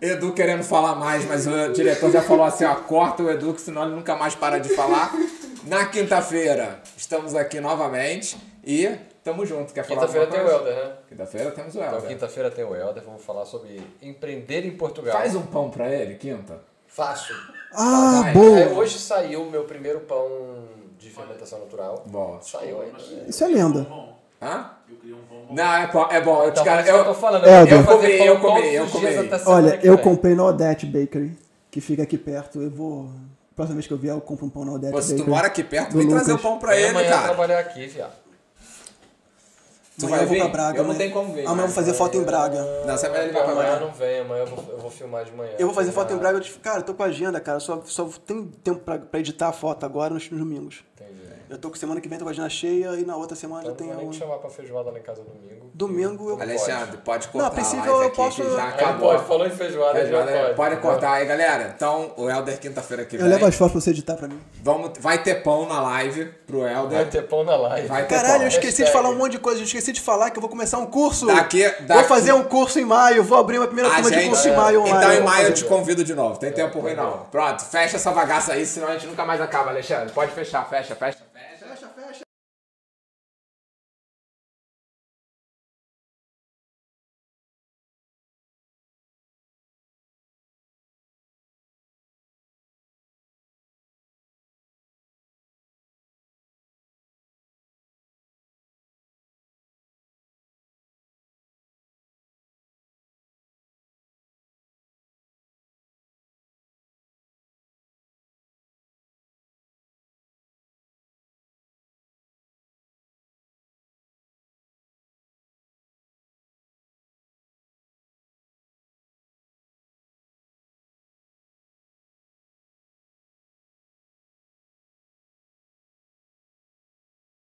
Edu querendo falar mais, mas o diretor já falou assim, ó, corta o Edu, que senão ele nunca mais para de falar. Na quinta-feira, estamos aqui novamente e tamo junto. Quer falar Quinta-feira tem o? Helder, né? Quinta-feira temos o Então, Helder. quinta-feira tem o Helder. Vamos falar sobre empreender em Portugal. Faz um pão pra ele, quinta. Fácil. Ah, Vai. É, boa. hoje saiu o meu primeiro pão de fermentação natural. Boa. Saiu ainda. Isso é lenda. Hã? eu queria um bom. Não, é bom. É bom. Eu, te Então, cara, eu tô eu, falando. É, eu eu vou fazer comi, pão eu comi, todos eu os comi. dias até semana Olha, que eu vem. comprei na Odete Bakery, que fica aqui perto. Eu vou. Próxima vez que eu vier, eu compro um pão na Odete Pô, se Bakery. tu mora aqui perto, do vem trazer o Lucas. pão pra Vem ele, amanhã cara. trabalhar aqui, viado. Tu Amanhã vai eu vou vir? pra Braga. Eu não amanhã. tenho como vir. Amanhã eu vou fazer foto em Braga. Não, você vai ele vai pra amanhã não vem, amanhã eu vou, eu vou filmar de manhã. Eu vou fazer foto em Braga. Eu te- Cara, eu tô com a agenda, cara. Só, só tenho tempo pra, pra editar a foto agora nos, nos domingos. Entendi. Eu tô com semana que vem, tô com a agenda cheia e na outra semana Então já tem não vou te chamar pra feijoada lá em casa domingo. Domingo eu. Alexandre, pode cortar Não, a princípio a live eu aqui, posso- já acabou. pode, falou em feijoada, já Feijoada, pode. Pode cortar aí, galera. Então, o Helder quinta-feira que Eu vem. levo as fotos pra você editar pra mim. Vamos, vai ter pão na live pro Helder. Vai ter pão na live. Vai ter Caralho, eu pão. esqueci de Hashtag. falar um monte de coisa. Eu esqueci de falar que eu vou começar um curso. Daqui- Vou daqui- fazer um curso em maio. Vou abrir uma primeira A turma de gente- curso em maio online. Então, em Eu vou maio eu te convido de novo. Tem tempo ruim, não. Pronto, fecha essa bagaça aí, senão a gente nunca mais acaba, Alexandre. Pode fechar, fecha, fecha.